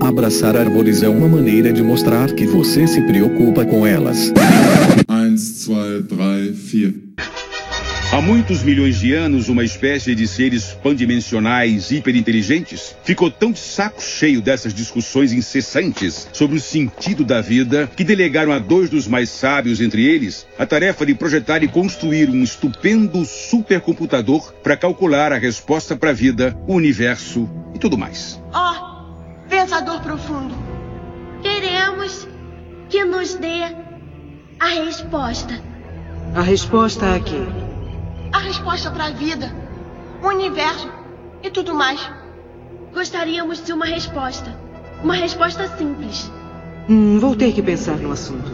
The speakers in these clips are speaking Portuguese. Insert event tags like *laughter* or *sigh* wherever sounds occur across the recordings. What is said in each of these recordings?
Abraçar árvores é uma maneira de mostrar que você se preocupa com elas. 1, 2, 3, 4. Há muitos milhões de anos, uma espécie de seres pandimensionais hiperinteligentes ficou tão de saco cheio dessas discussões incessantes sobre o sentido da vida que delegaram a dois dos mais sábios entre eles a tarefa de projetar e construir um estupendo supercomputador para calcular a resposta para a vida, o universo e tudo mais. Oh, pensador profundo, queremos que nos dê a resposta. A resposta a quê? a resposta para a vida, o universo e tudo mais. Gostaríamos de uma resposta. Uma resposta simples. Hum, vou ter que pensar no assunto.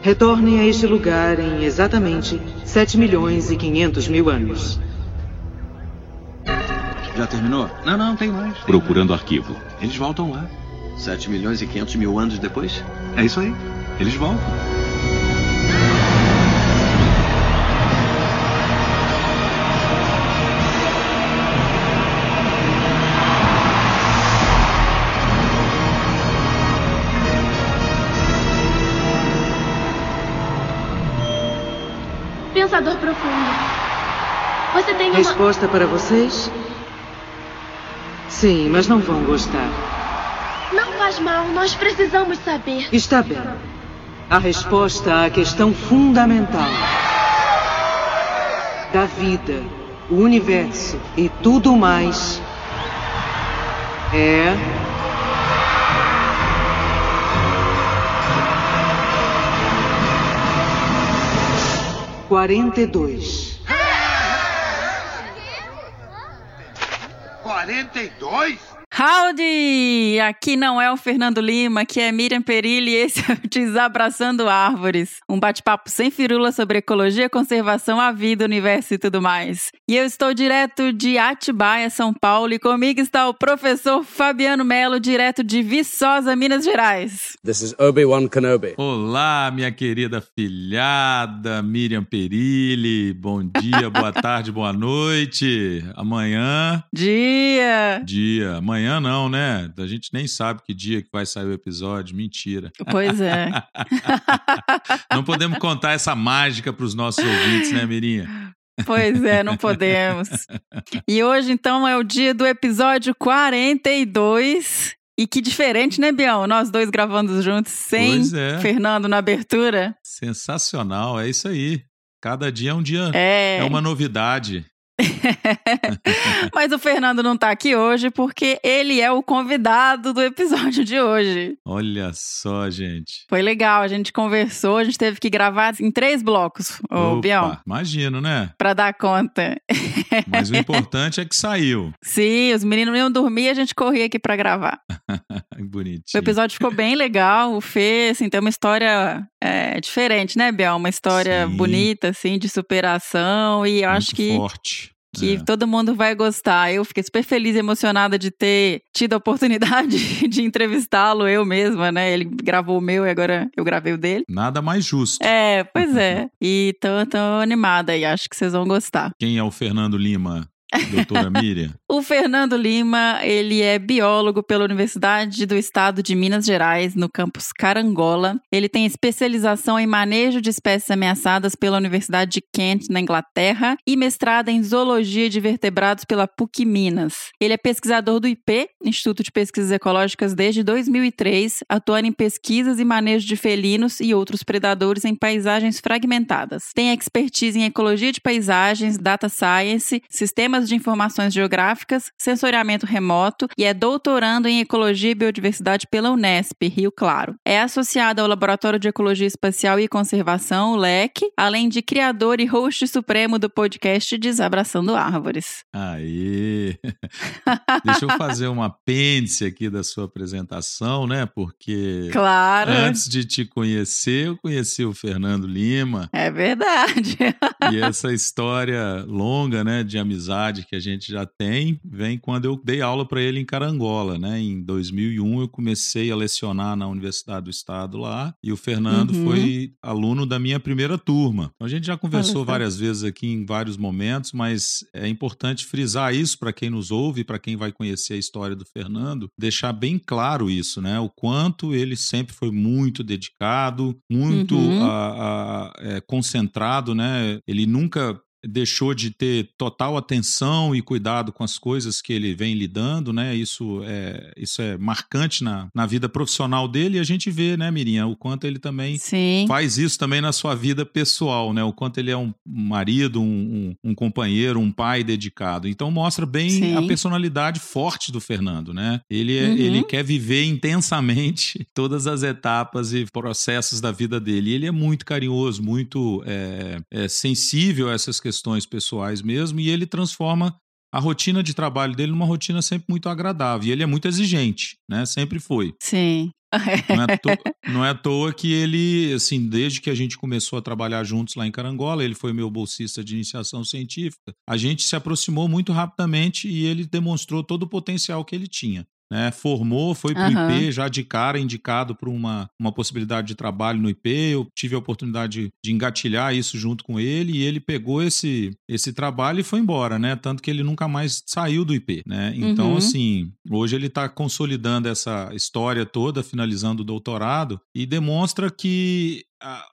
Retornem a este lugar em exatamente 7 milhões e 500 mil anos. Já terminou? Não, não, tem mais. Tem Procurando mais. arquivo. Eles voltam lá. 7 milhões e 500 mil anos depois? É isso aí. Eles voltam. Pensador profundo. Você tem uma... Resposta para vocês? Sim, mas não vão gostar. Não faz mal, nós precisamos saber. Está bem. A resposta à questão fundamental da vida, o universo e tudo mais é. Quarenta e dois. Quarenta e dois? Howdy! Aqui não é o Fernando Lima, aqui é Miriam Perilli e esse *laughs* é o Desabraçando Árvores. Um bate-papo sem firula sobre ecologia, conservação, a vida, o universo e tudo mais. E eu estou direto de Atibaia, São Paulo, e comigo está o professor Fabiano Melo, direto de Viçosa, Minas Gerais. This is Obi-Wan Kenobi. Olá, minha querida filhada Miriam Perilli. Bom dia, boa *laughs* tarde, boa noite. Amanhã. Dia. Dia. Amanhã amanhã não, né? A gente nem sabe que dia que vai sair o episódio. Mentira. Pois é. *laughs* não podemos contar essa mágica para os nossos ouvintes, né, Mirinha? Pois é, não podemos. E hoje, então, é o dia do episódio 42. E que diferente, né, Bião? Nós dois gravando juntos, sem é. Fernando na abertura. Sensacional, é isso aí. Cada dia é um dia, é, é uma novidade. *laughs* Mas o Fernando não tá aqui hoje porque ele é o convidado do episódio de hoje. Olha só, gente. Foi legal, a gente conversou, a gente teve que gravar em três blocos, ô Opa, Bião. Imagino, né? Pra dar conta. Mas o *laughs* importante é que saiu. Sim, os meninos não iam dormir e a gente corria aqui pra gravar. *laughs* Bonitinho. O episódio ficou bem legal, o Fê, assim, tem uma história é, diferente, né, Biel? Uma história Sim. bonita, assim, de superação e eu Muito acho que... forte que é. todo mundo vai gostar. Eu fiquei super feliz e emocionada de ter tido a oportunidade *laughs* de entrevistá-lo eu mesma, né? Ele gravou o meu e agora eu gravei o dele. Nada mais justo. É, pois é. *laughs* e tô, tô animada e acho que vocês vão gostar. Quem é o Fernando Lima? Doutora *laughs* Miriam? o Fernando Lima, ele é biólogo pela Universidade do Estado de Minas Gerais, no campus Carangola. Ele tem especialização em manejo de espécies ameaçadas pela Universidade de Kent, na Inglaterra, e mestrado em zoologia de vertebrados pela PUC Minas. Ele é pesquisador do IP, Instituto de Pesquisas Ecológicas, desde 2003, atuando em pesquisas e manejo de felinos e outros predadores em paisagens fragmentadas. Tem expertise em ecologia de paisagens, data science, sistemas de informações geográficas, sensoriamento remoto e é doutorando em Ecologia e Biodiversidade pela Unesp, Rio Claro. É associado ao Laboratório de Ecologia Espacial e Conservação, o LEC, além de criador e host supremo do podcast Desabraçando Árvores. Aí! *laughs* Deixa eu fazer um apêndice aqui da sua apresentação, né? Porque claro. antes de te conhecer, eu conheci o Fernando Lima. É verdade. e essa história longa, né, de amizade amizade que a gente já tem vem quando eu dei aula para ele em Carangola, né? Em 2001 eu comecei a lecionar na Universidade do Estado lá e o Fernando uhum. foi aluno da minha primeira turma. Então, a gente já conversou várias vezes aqui em vários momentos, mas é importante frisar isso para quem nos ouve, para quem vai conhecer a história do Fernando, deixar bem claro isso, né? O quanto ele sempre foi muito dedicado, muito uhum. a, a, é, concentrado, né? Ele nunca deixou de ter total atenção e cuidado com as coisas que ele vem lidando, né? Isso é, isso é marcante na, na vida profissional dele e a gente vê, né, Mirinha, o quanto ele também Sim. faz isso também na sua vida pessoal, né? O quanto ele é um marido, um, um, um companheiro, um pai dedicado. Então mostra bem Sim. a personalidade forte do Fernando, né? Ele, é, uhum. ele quer viver intensamente *laughs* todas as etapas e processos da vida dele. E ele é muito carinhoso, muito é, é, sensível a essas questões pessoais mesmo, e ele transforma a rotina de trabalho dele numa rotina sempre muito agradável. E ele é muito exigente, né? Sempre foi. Sim. Não é, *laughs* não é à toa que ele, assim, desde que a gente começou a trabalhar juntos lá em Carangola, ele foi meu bolsista de iniciação científica, a gente se aproximou muito rapidamente e ele demonstrou todo o potencial que ele tinha né? Formou, foi para o uhum. IP, já de cara indicado para uma, uma possibilidade de trabalho no IP. Eu tive a oportunidade de engatilhar isso junto com ele e ele pegou esse, esse trabalho e foi embora, né? Tanto que ele nunca mais saiu do IP, né? Então, uhum. assim, hoje ele está consolidando essa história toda, finalizando o doutorado e demonstra que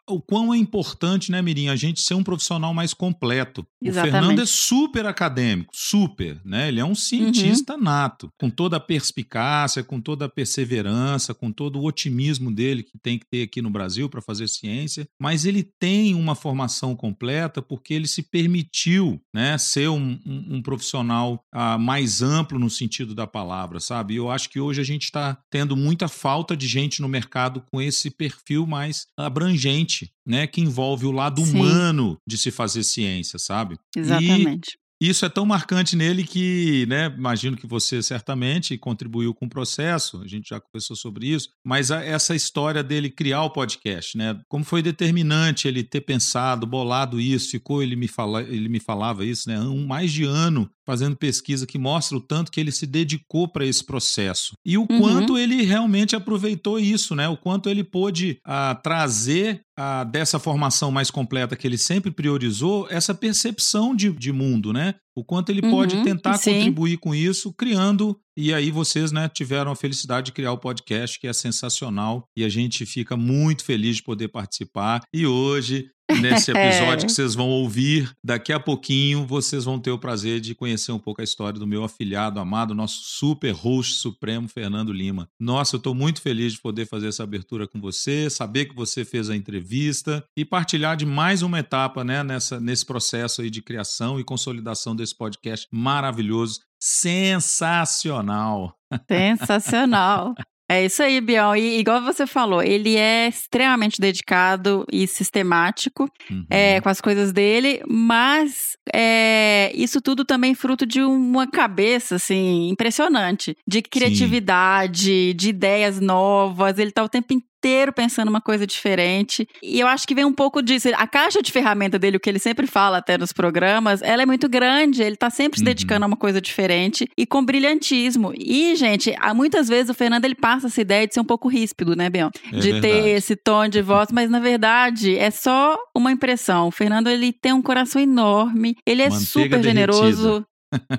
o quão é importante, né, Mirim, a gente ser um profissional mais completo. Exatamente. O Fernando é super acadêmico, super, né? Ele é um cientista uhum. nato, com toda a perspicácia, com toda a perseverança, com todo o otimismo dele que tem que ter aqui no Brasil para fazer ciência, mas ele tem uma formação completa porque ele se permitiu, né, ser um, um, um profissional uh, mais amplo no sentido da palavra, sabe? Eu acho que hoje a gente está tendo muita falta de gente no mercado com esse perfil mais abrangente abrangente, né, que envolve o lado Sim. humano de se fazer ciência, sabe? Exatamente. E isso é tão marcante nele que, né, imagino que você certamente contribuiu com o processo, a gente já conversou sobre isso, mas a, essa história dele criar o podcast, né, como foi determinante ele ter pensado, bolado isso, ficou, ele me, fala, ele me falava isso, né, um, mais de ano fazendo pesquisa que mostra o tanto que ele se dedicou para esse processo e o uhum. quanto ele realmente aproveitou isso, né? O quanto ele pôde uh, trazer uh, dessa formação mais completa que ele sempre priorizou essa percepção de, de mundo, né? O quanto ele pode uhum, tentar sim. contribuir com isso, criando. E aí vocês, né, tiveram a felicidade de criar o podcast, que é sensacional. E a gente fica muito feliz de poder participar. E hoje nesse *laughs* episódio é. que vocês vão ouvir. Daqui a pouquinho vocês vão ter o prazer de conhecer um pouco a história do meu afilhado amado, nosso super host supremo, Fernando Lima. Nossa, eu estou muito feliz de poder fazer essa abertura com você, saber que você fez a entrevista e partilhar de mais uma etapa né, nessa, nesse processo aí de criação e consolidação desse podcast maravilhoso. Sensacional! Sensacional! *laughs* É isso aí, Biel. E igual você falou, ele é extremamente dedicado e sistemático uhum. é, com as coisas dele, mas é, isso tudo também fruto de uma cabeça, assim, impressionante. De criatividade, Sim. de ideias novas. Ele tá o tempo inteiro inteiro pensando uma coisa diferente. E eu acho que vem um pouco disso. A caixa de ferramenta dele, o que ele sempre fala até nos programas, ela é muito grande. Ele tá sempre se uhum. dedicando a uma coisa diferente e com brilhantismo. E, gente, há muitas vezes o Fernando ele passa essa ideia de ser um pouco ríspido, né, Bion? É de verdade. ter esse tom de voz, mas na verdade é só uma impressão. O Fernando ele tem um coração enorme, ele é Manteiga super generoso.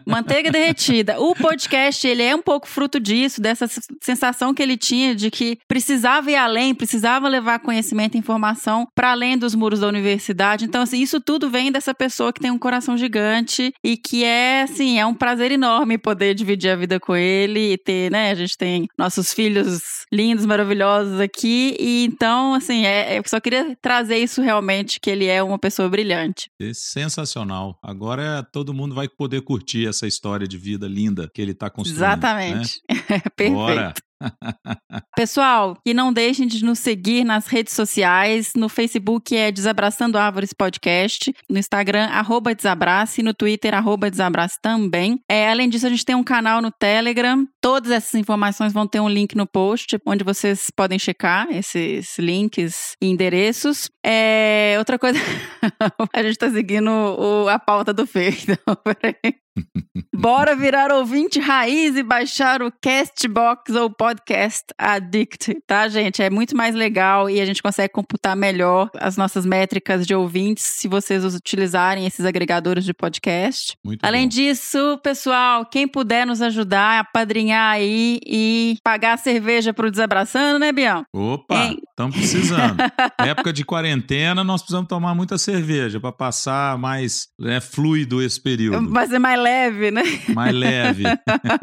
Manteiga derretida. O podcast, ele é um pouco fruto disso, dessa sensação que ele tinha de que precisava ir além, precisava levar conhecimento e informação para além dos muros da universidade. Então, assim, isso tudo vem dessa pessoa que tem um coração gigante e que é, assim, é um prazer enorme poder dividir a vida com ele e ter, né? A gente tem nossos filhos lindos, maravilhosos aqui. E então, assim, é, eu só queria trazer isso realmente, que ele é uma pessoa brilhante. É sensacional. Agora todo mundo vai poder curtir curtir essa história de vida linda que ele está construindo. Né? Exatamente. *laughs* Né? Perfeito. Bora. *laughs* Pessoal, e não deixem de nos seguir nas redes sociais. No Facebook é Desabraçando Árvores Podcast, no Instagram, arroba Desabrace, no Twitter, arroba Desabrace também. É, além disso, a gente tem um canal no Telegram. Todas essas informações vão ter um link no post, onde vocês podem checar esses links e endereços. É, outra coisa, *laughs* a gente tá seguindo o, a pauta do Fê, então, *laughs* peraí. Bora virar ouvinte raiz e baixar o Castbox ou Podcast Addict, tá, gente? É muito mais legal e a gente consegue computar melhor as nossas métricas de ouvintes se vocês utilizarem esses agregadores de podcast. Muito Além bom. disso, pessoal, quem puder nos ajudar a padrinhar aí e pagar a cerveja pro Desabraçando, né, Bião? Opa, estamos precisando. *laughs* Época de quarentena, nós precisamos tomar muita cerveja para passar mais né, fluido esse período. Vai ser mais leve, né? Mais leve.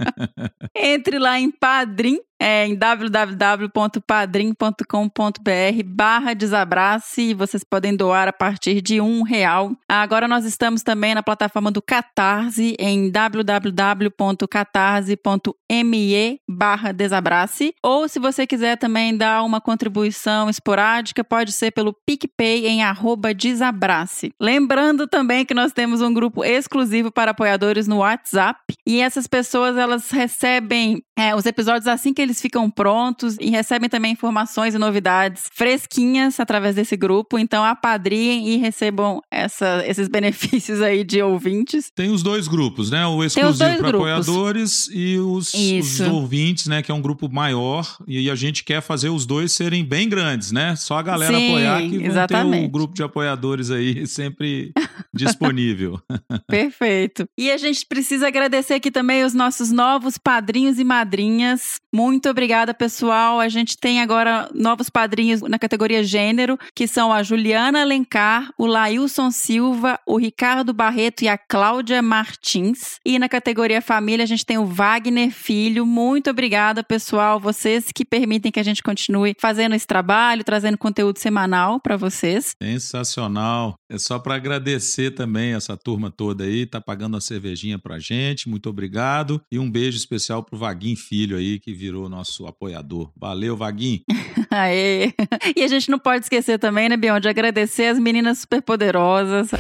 *laughs* Entre lá em Padrim, é, em www.padrim.com.br barra desabrace e vocês podem doar a partir de um real. Agora nós estamos também na plataforma do Catarse em www.catarse.me barra desabrace ou se você quiser também dar uma contribuição esporádica, pode ser pelo PicPay em arroba desabrace. Lembrando também que nós temos um grupo exclusivo para apoiadores no WhatsApp e essas pessoas elas recebem é, os episódios assim que eles ficam prontos e recebem também informações e novidades fresquinhas através desse grupo. Então apadriem e recebam essa, esses *laughs* benefícios aí de ouvintes. Tem os dois grupos, né? O exclusivo para apoiadores e os, os ouvintes, né? Que é um grupo maior. E a gente quer fazer os dois serem bem grandes, né? Só a galera Sim, apoiar que vão ter exatamente. o grupo de apoiadores aí *laughs* sempre disponível. *laughs* Perfeito. E a gente precisa agradecer aqui também os nossos novos padrinhos e madrinhas. Muito obrigada, pessoal. A gente tem agora novos padrinhos na categoria gênero, que são a Juliana Alencar, o Lailson Silva, o Ricardo Barreto e a Cláudia Martins. E na categoria família, a gente tem o Wagner Filho. Muito obrigada, pessoal. Vocês que permitem que a gente continue fazendo esse trabalho, trazendo conteúdo semanal para vocês. Sensacional. É só para agradecer também essa turma toda aí, tá pagando uma cervejinha pra gente. Muito obrigado. E um beijo especial pro Vaguinho Filho aí, que virou nosso apoiador. Valeu, Vaguinho. *laughs* Aê. E a gente não pode esquecer também, né, Bion, de agradecer as meninas superpoderosas.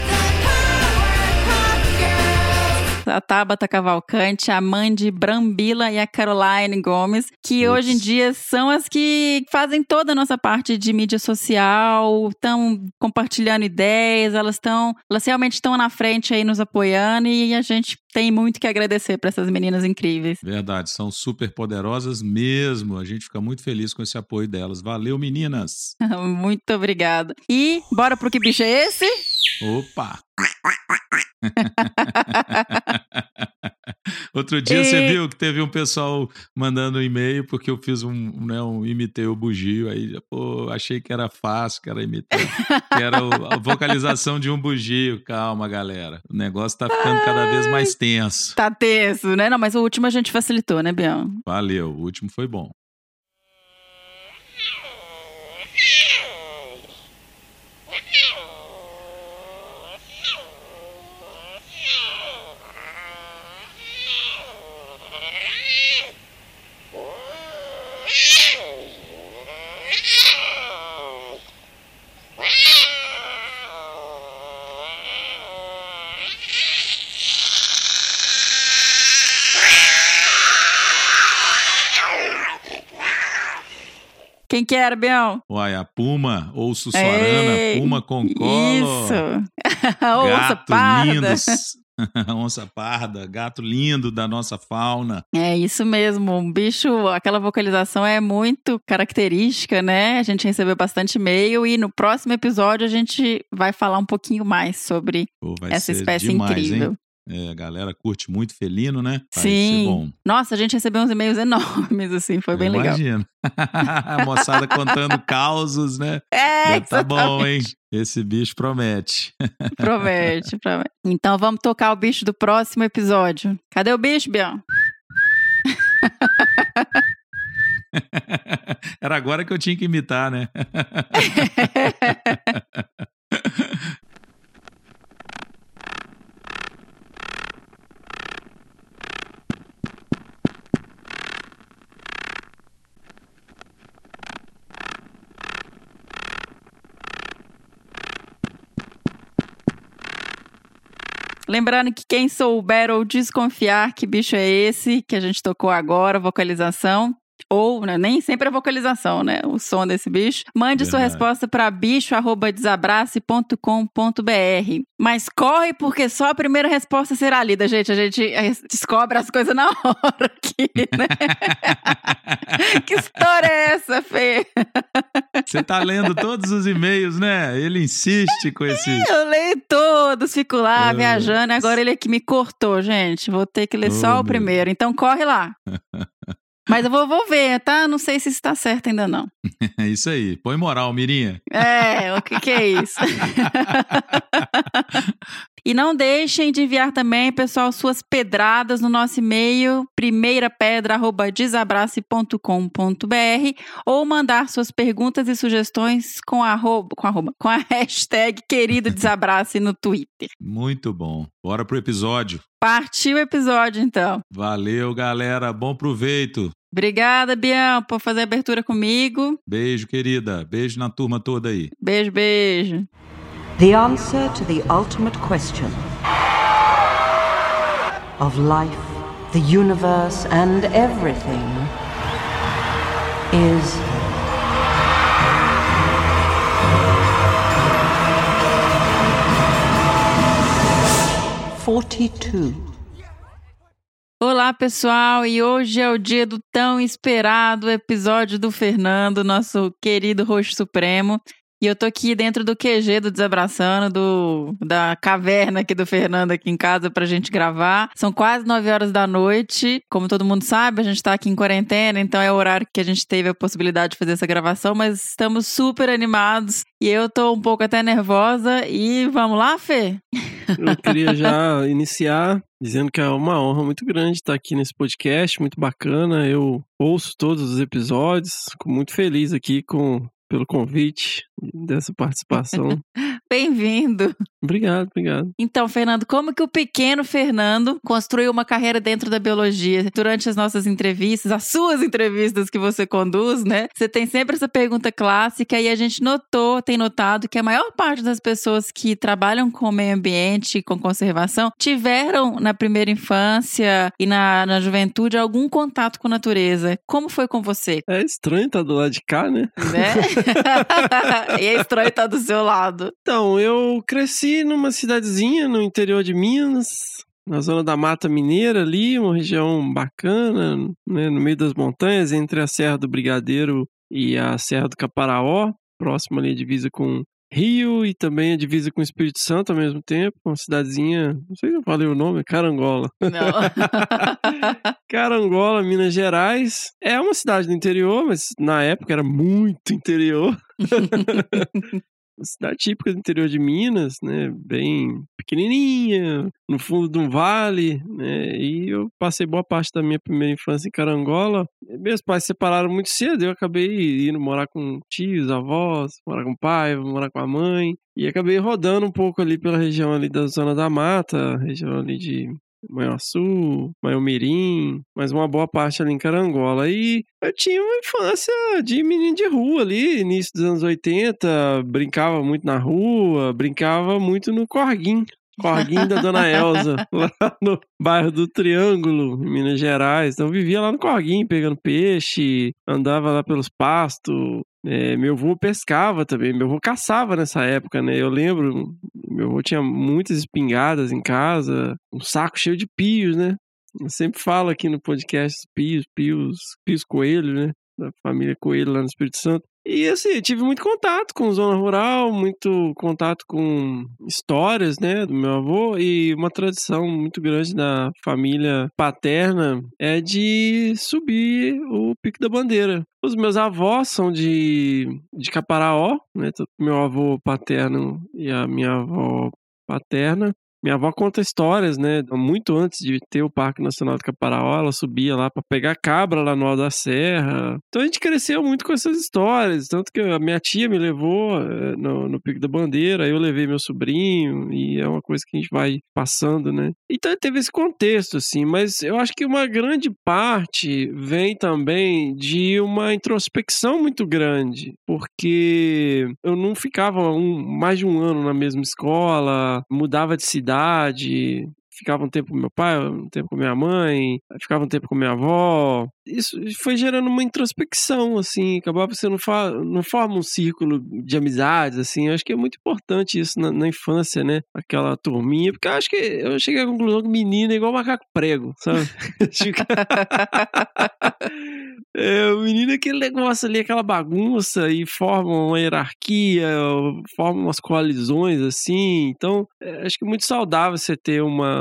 A Tabata Cavalcante, a Mandy Brambila e a Caroline Gomes, que hoje em dia são as que fazem toda a nossa parte de mídia social, estão compartilhando ideias, elas estão, elas realmente estão na frente aí nos apoiando e a gente tem muito que agradecer para essas meninas incríveis. Verdade, são super poderosas mesmo. A gente fica muito feliz com esse apoio delas. Valeu, meninas. *laughs* Muito obrigada. E bora pro que bicho é esse? Opa! *laughs* Outro dia você E- viu que teve um pessoal mandando um e-mail porque eu fiz um, né, um imitei o bugio, aí, pô, achei que era fácil, que era imitar, que era o- a vocalização de um bugio. Calma, galera. O negócio tá ficando cada vez mais tenso. Tá tenso, né? Não, mas o último a gente facilitou, né, Bião? Valeu, o último foi bom. Quem que era, Bião? Uai, a Puma ou Sussuarana, Ei, Puma com colo. Isso. *laughs* Gato parda. lindo. *laughs* Onça parda, gato lindo da nossa fauna. É isso mesmo. Um bicho, aquela vocalização é muito característica, né? A gente recebeu bastante e-mail e no próximo episódio a gente vai falar um pouquinho mais sobre Pô, essa espécie demais, incrível. Hein? É, a galera curte muito felino, né? Sim. bom. Nossa, a gente recebeu uns e-mails enormes, assim, foi bem Eu legal. Imagino. *laughs* a moçada contando *laughs* causos, né? É, Já tá bom, hein? Esse bicho promete. Promete, promete. Então vamos tocar o bicho do próximo episódio. Cadê o bicho, Bião? *laughs* Era agora que eu tinha que imitar, né? Lembrando que quem souber ou desconfiar que bicho é esse que a gente tocou agora, vocalização, ou né, nem sempre a vocalização, né? O som desse bicho. Mande sua Verdade. resposta para bicho@desabrace.com.br. Mas corre porque só a primeira resposta será lida, gente. A gente descobre as coisas na *laughs* hora aqui, né? *laughs* que história é essa, Fê? Você tá lendo todos os e-mails, né? Ele insiste com esse. Eu leio todos, fico lá Ah. viajando. Agora ele aqui me cortou, gente. Vou ter que ler Oh, só o meu primeiro. Então corre lá. *laughs* Mas eu vou, vou ver, tá? Não sei se está certo ainda não. É *laughs* isso aí. Põe moral, Mirinha. É, o que, que é isso? *laughs* e não deixem de enviar também, pessoal, suas pedradas no nosso e-mail, primeirapedra.desabrace.com.br ou mandar suas perguntas e sugestões com arroba, com arroba, com a hashtag querido desabrace no Twitter. Muito bom. Bora pro episódio. Partiu o episódio, então. Valeu, galera. Bom proveito. Obrigada, Bião, por fazer a abertura comigo. Beijo, querida. Beijo na turma toda aí. Beijo, beijo. The answer to the ultimate question of life, the universe, and everything is forty-two. Olá, pessoal, e hoje é o dia do tão esperado episódio do Fernando, nosso querido roxo supremo. E eu tô aqui dentro do QG do Desabraçando, do, da caverna aqui do Fernando aqui em casa pra gente gravar. São quase 9 horas da noite. Como todo mundo sabe, a gente tá aqui em quarentena, então é o horário que a gente teve a possibilidade de fazer essa gravação, mas estamos super animados. E eu tô um pouco até nervosa. E vamos lá, Fê? Eu queria *laughs* já iniciar dizendo que é uma honra muito grande estar aqui nesse podcast, muito bacana. Eu ouço todos os episódios, fico muito feliz aqui com pelo convite dessa participação. *laughs* Bem-vindo. obrigado, obrigado. Então, Fernando, como que o pequeno Fernando construiu uma carreira dentro da biologia? Durante as nossas entrevistas, as suas entrevistas que você conduz, né? Você tem sempre essa pergunta clássica e a gente notou, tem notado que a maior parte das pessoas que trabalham com meio ambiente, com conservação, tiveram na primeira infância e na, na juventude algum contato com a natureza. Como foi com você? É estranho estar do lado de cá, né? Né? *laughs* e é estranho estar do seu lado. Então, eu cresci numa cidadezinha no interior de Minas, na zona da Mata Mineira ali, uma região bacana, né, no meio das montanhas, entre a Serra do Brigadeiro e a Serra do Caparaó, próximo ali a divisa com Rio e também a divisa com o Espírito Santo ao mesmo tempo, uma cidadezinha, não sei se eu falei o nome, Carangola. Não. *laughs* Carangola, Minas Gerais. É uma cidade do interior, mas na época era muito interior. *laughs* Cidade típica do interior de Minas, né? Bem pequenininha, no fundo de um vale, né? E eu passei boa parte da minha primeira infância em Carangola. Meus pais se separaram muito cedo, eu acabei indo morar com tios, avós, morar com o pai, morar com a mãe. E acabei rodando um pouco ali pela região ali da Zona da Mata, região ali de Manhuaçu, Manhumirim, mas uma boa parte ali em Carangola. E eu tinha uma infância de menino de rua ali, início dos anos 80, brincava muito na rua, brincava muito no Corguim. Corguinho da Dona Elza, *laughs* lá no bairro do Triângulo, em Minas Gerais. Então vivia lá no Corguinho, pegando peixe, andava lá pelos pastos. É, meu avô pescava também, meu avô caçava nessa época, né? Eu lembro, meu avô tinha muitas espingardas em casa, um saco cheio de pios, né? Eu sempre falo aqui no podcast pios, pios, pios coelho, né? Da família Coelho lá no Espírito Santo. E assim, tive muito contato com zona rural, muito contato com histórias, né, do meu avô e uma tradição muito grande da família paterna é de subir o Pico da Bandeira. Os meus avós são de, de Caparaó, né, meu avô paterno e a minha avó paterna. Minha avó conta histórias, né? Muito antes de ter o Parque Nacional de Caparaó, ela subia lá para pegar cabra lá no Alto da Serra. Então a gente cresceu muito com essas histórias. Tanto que a minha tia me levou é, no, no Pico da Bandeira, eu levei meu sobrinho, e é uma coisa que a gente vai passando, né? Então teve esse contexto, assim, mas eu acho que uma grande parte vem também de uma introspecção muito grande, porque eu não ficava um, mais de um ano na mesma escola, mudava de cidade cidade, ficava um tempo com meu pai, um tempo com minha mãe, ficava um tempo com minha avó. Isso foi gerando uma introspecção, assim, acabava você não, fa não forma um círculo de amizades, assim, eu acho que é muito importante isso na, na infância, né? Aquela turminha, porque eu acho que eu cheguei à conclusão que menino é igual macaco prego, sabe? *laughs* *laughs* É, o menino é aquele negócio ali, aquela bagunça e forma uma hierarquia, forma umas coalizões assim. Então, é, acho que é muito saudável você ter uma,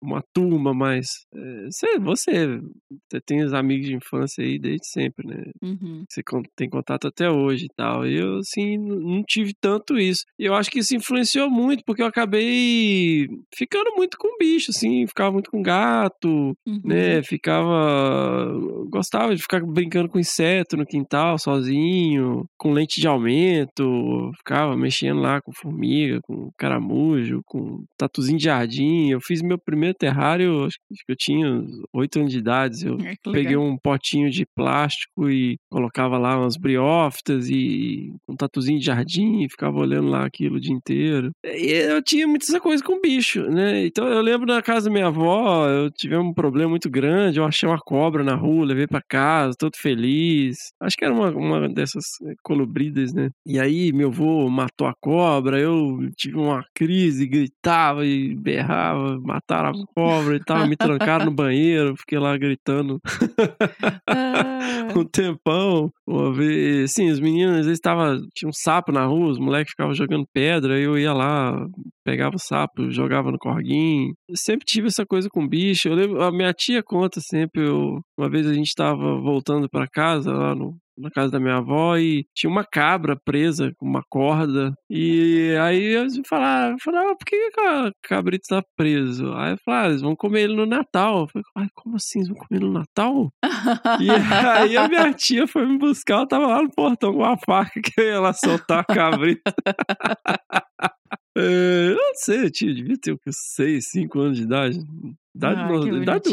uma turma, mas é, você, você, tem os amigos de infância aí desde sempre, né? Uhum. Você tem contato até hoje e tal. Eu, assim, não tive tanto isso. E eu acho que isso influenciou muito, porque eu acabei ficando muito com bicho, assim, ficava muito com gato, uhum. né? Ficava. Gostava de ficar brincando com inseto no quintal, sozinho, com lente de aumento, ficava mexendo lá com formiga, com caramujo, com tatuzinho de jardim. Eu fiz meu primeiro terrário, acho que eu tinha oito anos de idade. Eu É, peguei um potinho de plástico e colocava lá umas briófitas e um tatuzinho de jardim e ficava olhando lá aquilo o dia inteiro. E eu tinha muita essa coisa com bicho, né? Então eu lembro na casa da minha avó, eu tive um problema muito grande, eu achei uma cobra na rua, levei pra casa, todo feliz. Acho que era uma, uma dessas colubridas, né? E aí meu avô matou a cobra, eu tive uma crise, gritava e berrava, mataram a cobra e tal, me trancaram no banheiro, fiquei lá gritando um tempão. Uma vez, sim, os meninos às vezes tava, tinha um sapo na rua, os moleques ficavam jogando pedra, aí eu ia lá, pegava o sapo, jogava no corguinho. Eu sempre tive essa coisa com bicho. Eu lembro, a minha tia conta sempre, eu, uma vez a gente tava voltando para casa lá no na casa da minha avó e tinha uma cabra presa com uma corda. E aí eles falaram, falaram ah, por que a cabrito tá preso? Aí eu falei, ah, eles vão comer ele no Natal. Eu falei, ai, como assim? Eles vão comer no Natal? e *laughs* aí a minha tia foi me buscar, ela tava lá no portão com uma faca que eu ia lá soltar a cabrito. *laughs* É, eu não sei, eu tinha, devia ter o que, 6, 5 anos de idade. Idade, Ah,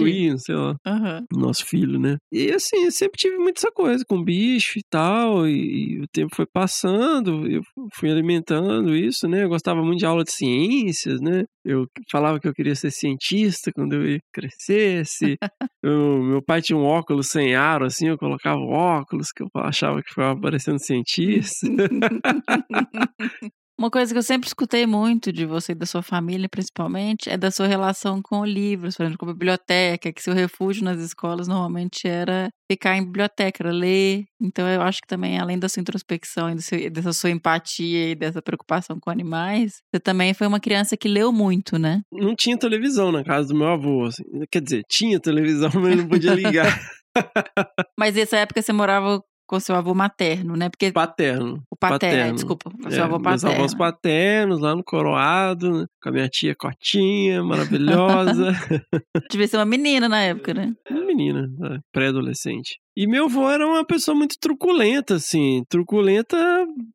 no-. Ian, sei lá. Aham. Nosso filho, né? E assim, eu sempre tive muito essa coisa com bicho e tal. E, e o tempo foi passando, eu fui alimentando isso, né? Eu gostava muito de aula de ciências, né? Eu falava que eu queria ser cientista quando eu crescesse. *laughs* Eu- meu pai tinha um óculos sem aro, assim, eu colocava óculos, que eu achava que ficava parecendo cientista. *laughs* *laughs* Uma coisa que eu sempre escutei muito de você e da sua família, principalmente, é da sua relação com livros, por exemplo, com a biblioteca, que seu refúgio nas escolas normalmente era ficar em biblioteca, era ler. Então eu acho que também, além da sua introspecção e seu- dessa sua empatia e dessa preocupação com animais, você também foi uma criança que leu muito, né? não tinha televisão na casa do meu avô. assim. Quer dizer, tinha televisão, mas não podia ligar. *laughs* Mas nessa época você morava com seu avô materno, né? Porque Paterno. o paterno, desculpa, com seu É, avô meus paterno. avós paternos, lá no Coroado, né, com a minha tia Cotinha, maravilhosa. *laughs* Devia ser uma menina na época, né? Uma menina, né, pré-adolescente. E meu avô era uma pessoa muito truculenta, assim. Truculenta,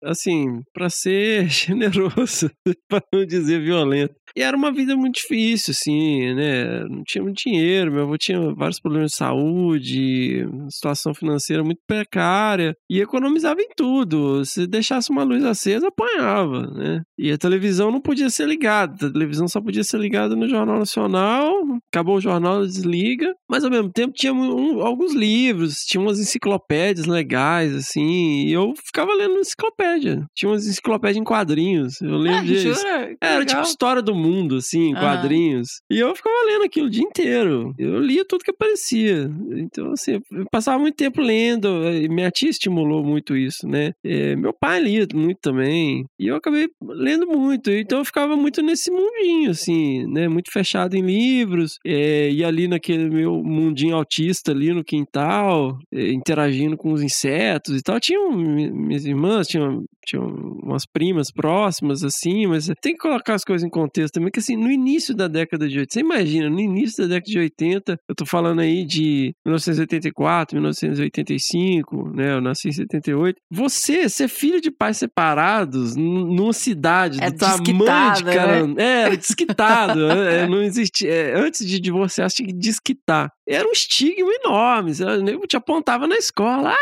assim, pra ser *laughs* generoso, pra não dizer violento. E era uma vida muito difícil, assim, né? Não tinha muito dinheiro, meu avô tinha vários problemas de saúde, situação financeira muito precária. E economizava em tudo. Se deixasse uma luz acesa, apanhava, né? E a televisão não podia ser ligada. A televisão só podia ser ligada no Jornal Nacional. Acabou o jornal, desliga. Mas ao mesmo tempo tinha um- alguns livros, tinha umas enciclopédias legais, assim. E eu ficava lendo enciclopédia. Tinha umas enciclopédias em quadrinhos. Eu lembro Ah, disso. jura? Que Era legal. tipo história do mundo, assim, em Ah. quadrinhos. E eu ficava lendo aquilo o dia inteiro. Eu lia tudo que aparecia. Então, assim, eu passava muito tempo lendo. e Minha tia estimulou muito isso, né? É, meu pai lia muito também. E eu acabei lendo muito. Então eu ficava muito nesse mundinho, assim, né? Muito fechado em livros. É, e ali naquele meu mundinho autista ali no quintal, é, interagindo com os insetos e tal. Tinham mi- minhas irmãs, tinham, tinham umas primas próximas, assim, mas tem que colocar as coisas em contexto também, que assim, no início da década de 80, você imagina, no início da década de 80, eu tô falando aí de 1984, 1985, né? Eu nasci em 78. Você ser filho de pais separados numa cidade É do tamanho de desquitada, né? É, era desquitado. *laughs* é, não existia. é, antes de divorciar, você tinha que desquitar. Era um estigma enorme. Eu te apontava na escola. Ah,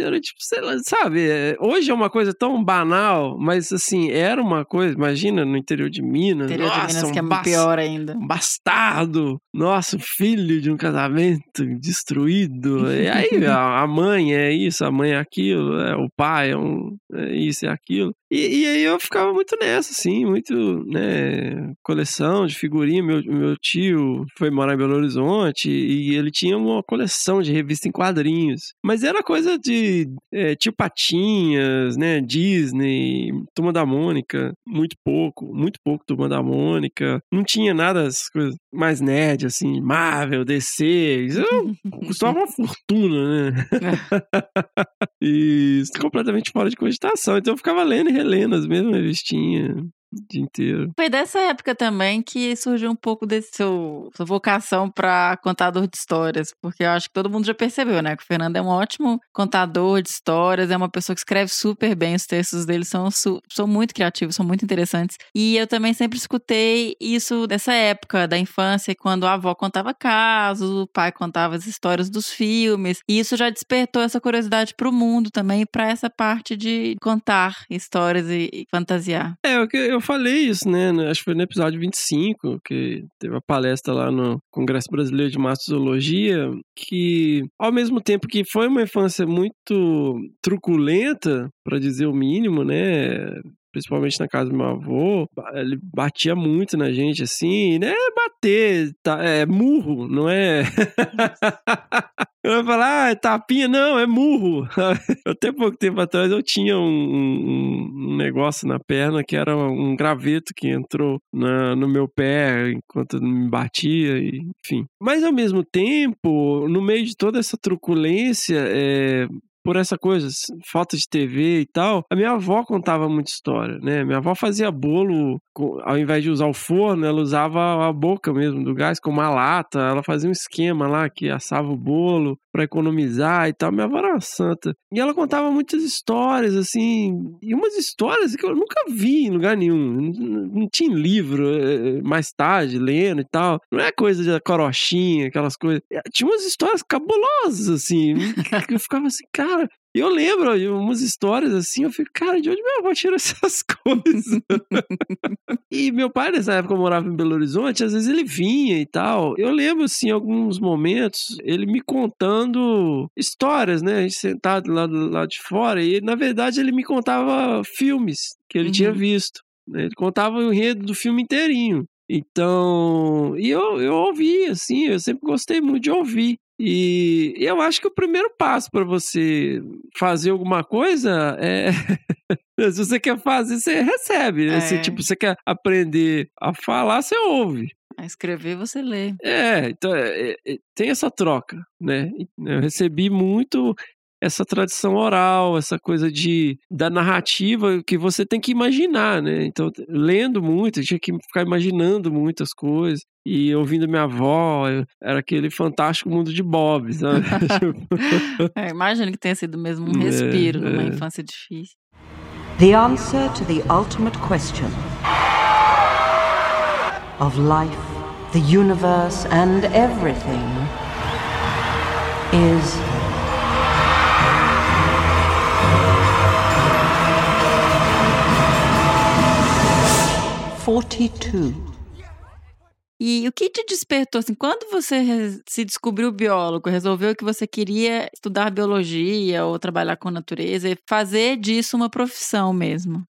era tipo, sei lá, sabe? é, Hoje é uma coisa tão banal, mas assim, era uma coisa, imagina no interior de Minas. Interior de nossa, Minas, um que é bas- pior ainda. um bastardo, nossa, filho de um casamento destruído. E aí *laughs* a, mãe é isso, a mãe é aquilo, é, o pai é, um, é isso e aquilo. E, e aí eu ficava muito nessa, assim, muito, né, coleção de figurinha. Meu, meu tio foi morar em Belo Horizonte e ele tinha uma coleção de revista em quadrinhos. Mas era coisa de é, tio Patinhas, né, Disney, Turma da Mônica, muito pouco, muito pouco Turma da Mônica. Não tinha nada das coisas mais nerd, assim, Marvel, DC. Isso *laughs* custava uma fortuna, né? e *laughs* isso completamente fora de cogitação. Então eu ficava lendo e relendo as mesmas revistinhas o dia inteiro. Foi dessa época também que surgiu um pouco desse seu sua vocação para contador de histórias, porque eu acho que todo mundo já percebeu, né, que o Fernando é um ótimo contador de histórias, é uma pessoa que escreve super bem, os textos dele são são muito criativos, são muito interessantes. E eu também sempre escutei isso dessa época da infância, quando a avó contava casos, o pai contava as histórias dos filmes, e isso já despertou essa curiosidade para o mundo também, para essa parte de contar histórias e, e fantasiar. É, eu, eu falei isso, né? Acho que foi no episódio 25, que teve a palestra lá no Congresso Brasileiro de Mastozoologia, que ao mesmo tempo que foi uma infância muito truculenta, para dizer o mínimo, né? Principalmente na casa do meu avô, ele batia muito na gente, assim, né? Bater, tá, é murro, não é? *laughs* Eu ia falar, ah, é tapinha, não, é murro. *laughs* Até pouco tempo atrás eu tinha um, um- um negócio na perna que era um graveto que entrou na- no meu pé enquanto me batia, e, enfim. Mas ao mesmo tempo, no meio de toda essa truculência, é, por essa coisa, falta de TV e tal, a minha avó contava muita história, né? Minha avó fazia bolo, ao invés de usar o forno, ela usava a boca mesmo do gás com uma lata, ela fazia um esquema lá que assava o bolo para economizar e tal. Minha avó era uma santa. E ela contava muitas histórias, assim, e umas histórias que eu nunca vi em lugar nenhum. Não, tinha livro, eh, mais tarde, lendo e tal. Não é coisa de corochinha, aquelas coisas. Eh, Tinha umas histórias cabulosas, assim, *laughs* que eu ficava assim, cara. E eu lembro de umas histórias assim, eu fico, cara, de onde minha avó tirou *laughs* essas coisas? e meu pai, nessa época, eu morava em Belo Horizonte, às vezes ele vinha e tal. Eu lembro, assim, alguns momentos, ele me contando histórias, né? A gente sentado lá lado de fora, e na verdade ele me contava filmes que ele tinha visto. né? Ele contava o enredo do filme inteirinho. Então, e eu, eu ouvi, assim, eu sempre gostei muito de ouvir. E eu acho que o primeiro passo para você fazer alguma coisa é. *laughs* Se você quer fazer, você recebe. Né? Se É. tipo, você quer aprender a falar, você ouve. A escrever você lê. É, então é, é, é, tem essa troca, né? Eu recebi muito essa tradição oral, essa coisa de da narrativa que você tem que imaginar, né? Então, lendo muito, eu tinha que ficar imaginando muitas coisas. E ouvindo minha avó, era aquele fantástico mundo de Bob, sabe? *laughs* Tipo, É, imagino que tenha sido mesmo um É, respiro numa é. infância difícil. The answer to the ultimate question of life, the universe, and everything is. Forty-two. E o que te despertou, assim, quando você se descobriu biólogo, resolveu que você queria estudar biologia ou trabalhar com natureza e fazer disso uma profissão mesmo?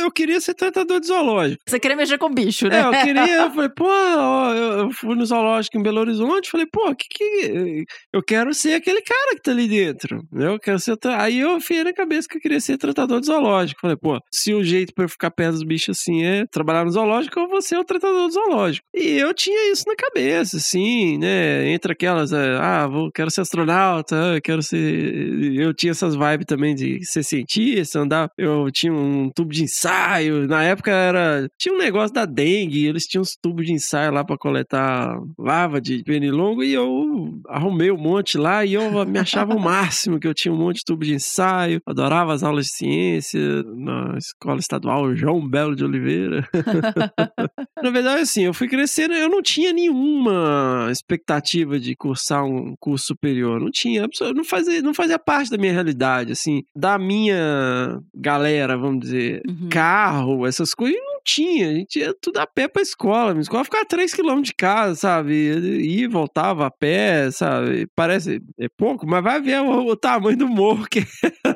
eu queria ser tratador de zoológico. Você queria mexer com bicho, né? É, eu queria, eu *laughs* falei, pô, ó, eu eu fui no zoológico em Belo Horizonte, falei, pô, que que. Eu quero ser aquele cara que tá ali dentro. né? Eu quero ser. Aí eu fiquei na cabeça que eu queria ser tratador de zoológico. Falei, pô, se o jeito pra eu ficar perto dos bichos assim é trabalhar no zoológico, eu vou ser o tratador do zoológico. E eu tinha isso na cabeça, assim, né? Entre aquelas, é, ah, vou, quero ser astronauta, ah, quero ser. Eu tinha essas vibes também de ser cientista, andar. Eu tinha um tubo de ensaio. Na época era. Tinha um negócio da dengue, eles tinham uns tubos de ensaio lá pra coletar lava de pernilongo e eu arrumei um monte lá e eu me achava o máximo que eu tinha um monte de tubo de ensaio, adorava as aulas de ciência na escola estadual João Belo de Oliveira. *laughs* na verdade, assim, eu fui crescendo, eu não tinha nenhuma expectativa de cursar um curso superior, não tinha, não fazia, não fazia parte da minha realidade, assim, da minha galera, vamos dizer, uhum. carro, essas coisas, não tinha. A gente ia tudo a pé pra escola. Minha escola ficava a 3km de casa, sabe? E voltava a pé, sabe? Parece é pouco, mas vai ver o, o tamanho do morro que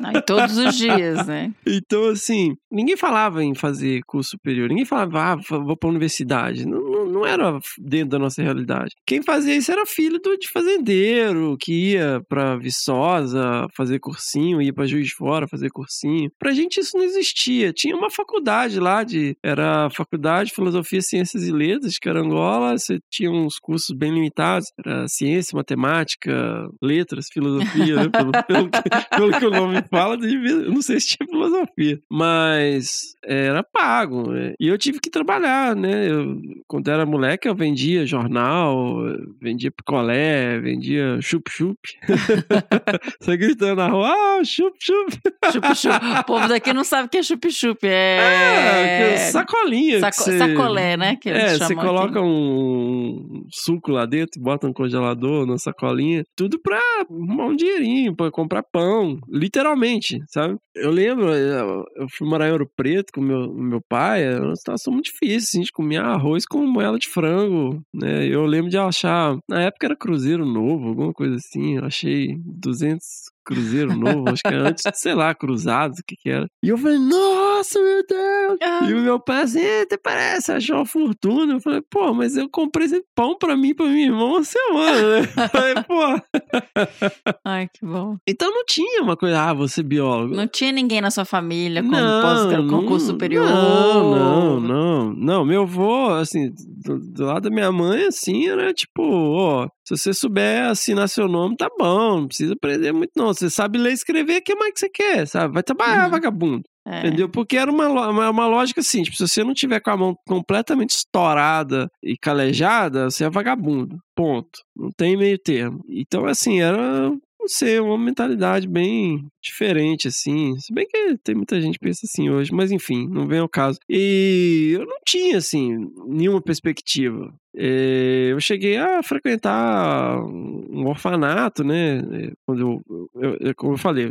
Aí, todos os dias, né? *laughs* Então, assim, ninguém falava em fazer curso superior. Ninguém falava, ah, vou pra universidade. Não, não, era dentro da nossa realidade. Quem fazia isso era filho do, de fazendeiro, que ia pra Viçosa fazer cursinho, ia pra Juiz de Fora fazer cursinho. Pra gente isso não existia. Tinha uma faculdade lá de era a Faculdade de Filosofia, Ciências e Letras de Carangola. Você tinha uns cursos bem limitados. Era ciência, matemática, letras, filosofia, né? *laughs* pelo, pelo, que, pelo, que, o nome fala. Eu não sei se tinha filosofia. Mas era pago. Né? E eu tive que trabalhar, né? Eu, quando era moleque, eu vendia jornal, vendia picolé, vendia chup-chup. *laughs* Você gritando na rua, ah, chup-chup. Chup-chup. O povo daqui não sabe o que é chup-chup. É... é sacolinha. Saco, você... Sacolé, né? Que é, você coloca aqui. um suco lá dentro, bota no congelador, na sacolinha. Tudo pra arrumar um dinheirinho, pra comprar pão. Literalmente, sabe? Eu lembro, eu fui morar em Ouro Preto com meu, meu pai, era uma situação muito difícil, assim, a gente comia arroz com moela de frango, né? Eu lembro de achar, na época era Cruzeiro Novo, alguma coisa assim, eu achei 200 Cruzeiro Novo, acho que era antes, sei lá, Cruzados, o que que era. E eu falei, nossa, meu Deus! Ah. E o meu pai assim, até parece, achou uma fortuna. Eu falei, pô, mas eu comprei esse pão pra mim pra minha irmã uma semana, né? Eu falei, pô. *laughs* Ai, que bom. Então não tinha uma coisa, ah, você biólogo. Não tinha ninguém na sua família com pós concurso superior. Não, não, não. Não, meu avô, assim, do, do lado da minha mãe, assim, era tipo, ó, se você souber assinar seu nome, tá bom, não precisa aprender muito, não. Você sabe ler e escrever, o que mais que você quer, sabe? Vai trabalhar, uhum. vagabundo. É. Entendeu? Porque era uma, uma, uma, lógica assim, tipo, se você não tiver com a mão completamente estourada e calejada, você é vagabundo. Ponto. Não tem meio termo. Então, assim, era não sei, uma mentalidade bem diferente, assim. Se bem que tem muita gente que pensa assim hoje, mas enfim, não vem ao caso. E eu não tinha, assim, nenhuma perspectiva. É, eu cheguei a frequentar um orfanato, né? É, quando eu, eu, como eu falei,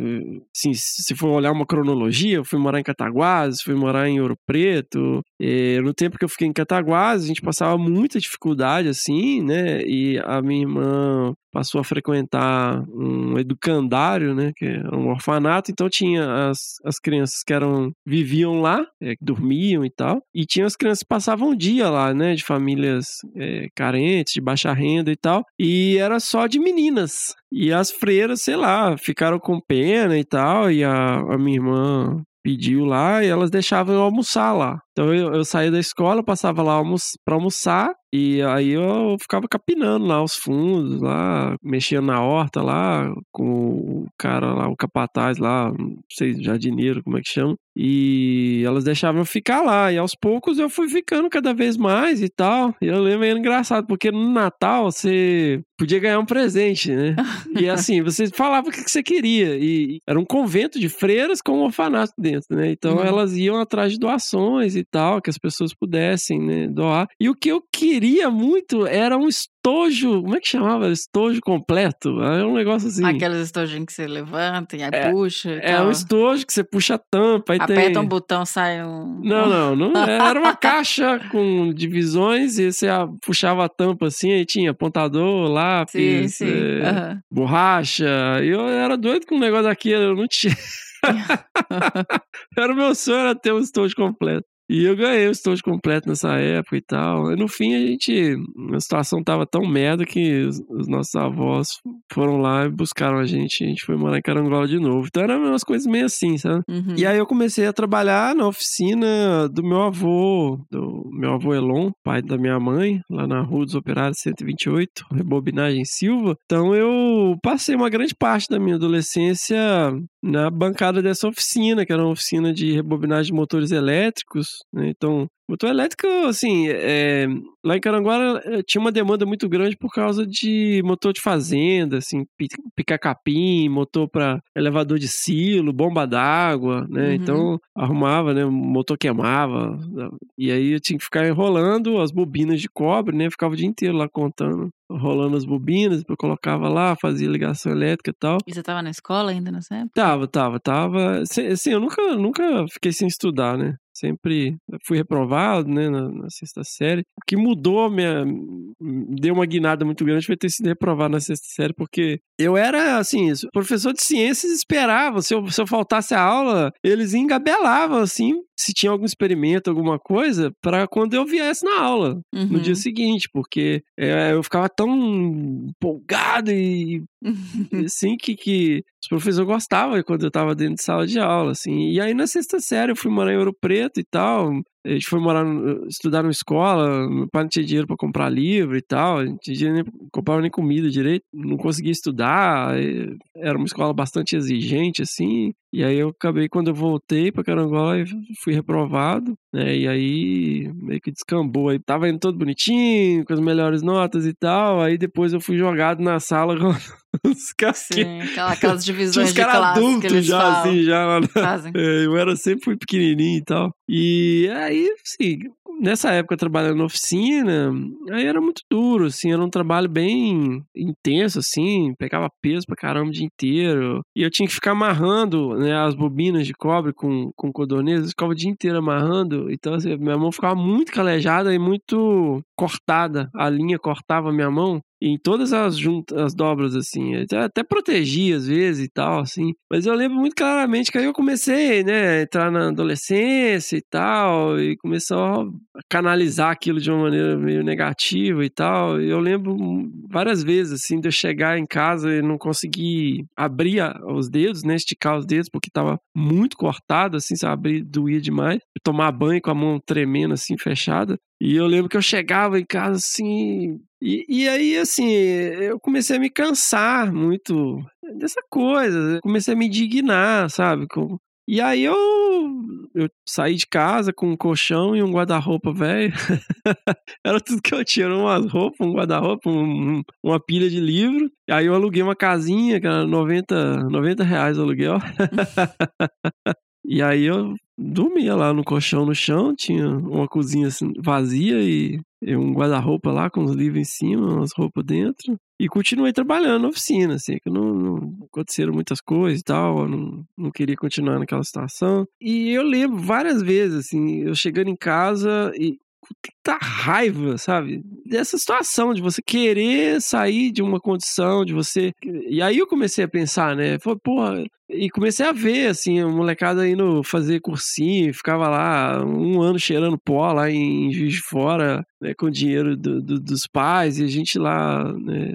assim, se for olhar uma cronologia, eu fui morar em Cataguases, fui morar em Ouro Preto. É, no tempo que eu fiquei em Cataguases, a gente passava muita dificuldade, assim, né? E a minha irmã passou a frequentar um educandário, né, que é um orfanato, então tinha as, as crianças que eram viviam lá, é, dormiam e tal, e tinha as crianças que passavam o dia lá, né, de famílias é, carentes, de baixa renda e tal, e era só de meninas. E as freiras, sei lá, ficaram com pena e tal, e a, a minha irmã pediu lá e elas deixavam eu almoçar lá. Então eu, eu saía da escola, passava lá para almoçar e aí eu ficava capinando lá os fundos, lá, mexendo na horta lá, com o cara lá, o capataz lá, não sei, jardineiro, como é que chama. E elas deixavam eu ficar lá. E aos poucos eu fui ficando cada vez mais e tal. E eu lembro, era engraçado, porque no Natal você podia ganhar um presente, né? *laughs* e assim, você falava o que você queria. E era um convento de freiras com um orfanato dentro, né? Então uhum. elas iam atrás de doações e tal, que as pessoas pudessem né, doar. E o que eu queria muito era um estojo, como é que chamava? Estojo completo. É um negócio assim. Aqueles estojinhos que você levanta e aí é, puxa. E é tal. um estojo que você puxa a tampa. Aperta tem... um botão, sai um. Não, não, não. *laughs* Era uma caixa com divisões e você puxava a tampa assim, aí tinha apontador, lápis, sim, sim. É, uhum. borracha. E eu era doido com um negócio daquele, eu não tinha. *laughs* *laughs* era o meu sonho era ter um estojo completo. E eu ganhei o estojo completo nessa época e tal. E no fim a gente. A situação tava tão merda que os, os nossos avós foram lá e buscaram a gente. A gente foi morar em Carangola de novo. Então eram umas coisas meio assim, sabe? Uhum. E aí eu comecei a trabalhar na oficina do meu avô, do meu avô Elon, pai da minha mãe, lá na Rua dos Operários 128, Rebobinagem Silva. Então eu passei uma grande parte da minha adolescência na bancada dessa oficina, que era uma oficina de rebobinagem de motores elétricos. Né? Então, motor elétrico, assim, é, lá em Caranguara eh, tinha uma demanda muito grande por causa de motor de fazenda, assim, picar capim, motor para elevador de silo, bomba d'água, né? Uhum. Então, arrumava, né? O motor queimava. E aí eu tinha que ficar enrolando as bobinas de cobre, né? Ficava o dia inteiro lá contando, rolando as bobinas, depois colocava lá, fazia ligação elétrica e tal. E você tava na escola ainda nessa época? Tava, tava, tava. Assim, eu nunca, nunca fiquei sem estudar, né? Sempre fui reprovado, né, na, na, sexta série. O que mudou, minha, deu uma guinada muito grande foi ter sido reprovado na sexta série, porque eu era, assim, professor de ciências esperava, se eu, se eu faltasse a aula, eles engabelavam, assim, se tinha algum experimento, alguma coisa, para quando eu viesse na aula, uhum. no dia seguinte, porque é, eu ficava tão empolgado e *laughs* assim que, que os professores gostavam quando eu tava dentro de sala de aula, assim. E aí na sexta série eu fui morar em Ouro Preto e tal. A gente foi morar, estudar numa escola, meu pai não tinha dinheiro para comprar livro e tal, a gente tinha nem, comprava nem comida direito, não conseguia estudar, era uma escola bastante exigente, assim, e aí eu acabei, quando eu voltei para Carangola, fui reprovado, né, e aí meio que descambou, aí tava indo todo bonitinho, com as melhores notas e tal, aí depois eu fui jogado na sala *laughs* os caras Sim, aquela, aquelas *laughs* divisões os de classe adultos que eles já, falam. assim, já. Fazem. *laughs* É, eu era sempre fui pequenininho e tal. E aí, assim, nessa época trabalhando na oficina, aí era muito duro, assim, era um trabalho bem intenso, assim, pegava peso pra caramba o dia inteiro. E eu tinha que ficar amarrando, né, as bobinas de cobre com, com codorniz, eu ficava o dia inteiro amarrando, então assim, minha mão ficava muito calejada e muito cortada, a linha cortava minha mão em todas as juntas, as dobras, assim. Até, protegia às vezes e tal, assim. Mas eu lembro muito claramente que aí eu comecei, né, a entrar na adolescência e tal, e começou canalizar aquilo de uma maneira meio negativa e tal. Eu lembro várias vezes, assim, de eu chegar em casa e não conseguir abrir os dedos, né, esticar os dedos, porque tava muito cortado, assim, se abrir, doía demais. Tomar banho com a mão tremendo, assim, fechada. E eu lembro que eu chegava em casa assim. E, e aí, assim, eu comecei a me cansar muito dessa coisa. Eu comecei a me indignar, sabe? Com... E aí eu, eu saí de casa com um colchão e um guarda-roupa velho. *laughs* Era tudo que eu tinha, umas roupas, um guarda-roupa, um, uma pilha de livro. Aí eu aluguei uma casinha, que era 90, 90 reais o aluguel. *laughs* e aí eu dormia lá no colchão no chão, tinha uma cozinha assim, vazia e, e um guarda-roupa lá com os livros em cima, umas roupas dentro. E continuei trabalhando na oficina, assim, que não, não aconteceram muitas coisas e tal, não, não queria continuar naquela situação. E eu lembro várias vezes, assim, eu chegando em casa e com tanta raiva, sabe? Dessa situação de você querer sair de uma condição, de você. E aí eu comecei a pensar, né? Falei, porra. E comecei a ver, assim, a molecada indo fazer cursinho, ficava lá um ano cheirando pó lá em Juiz de Fora, né, com o dinheiro do, do, dos pais, e a gente lá né,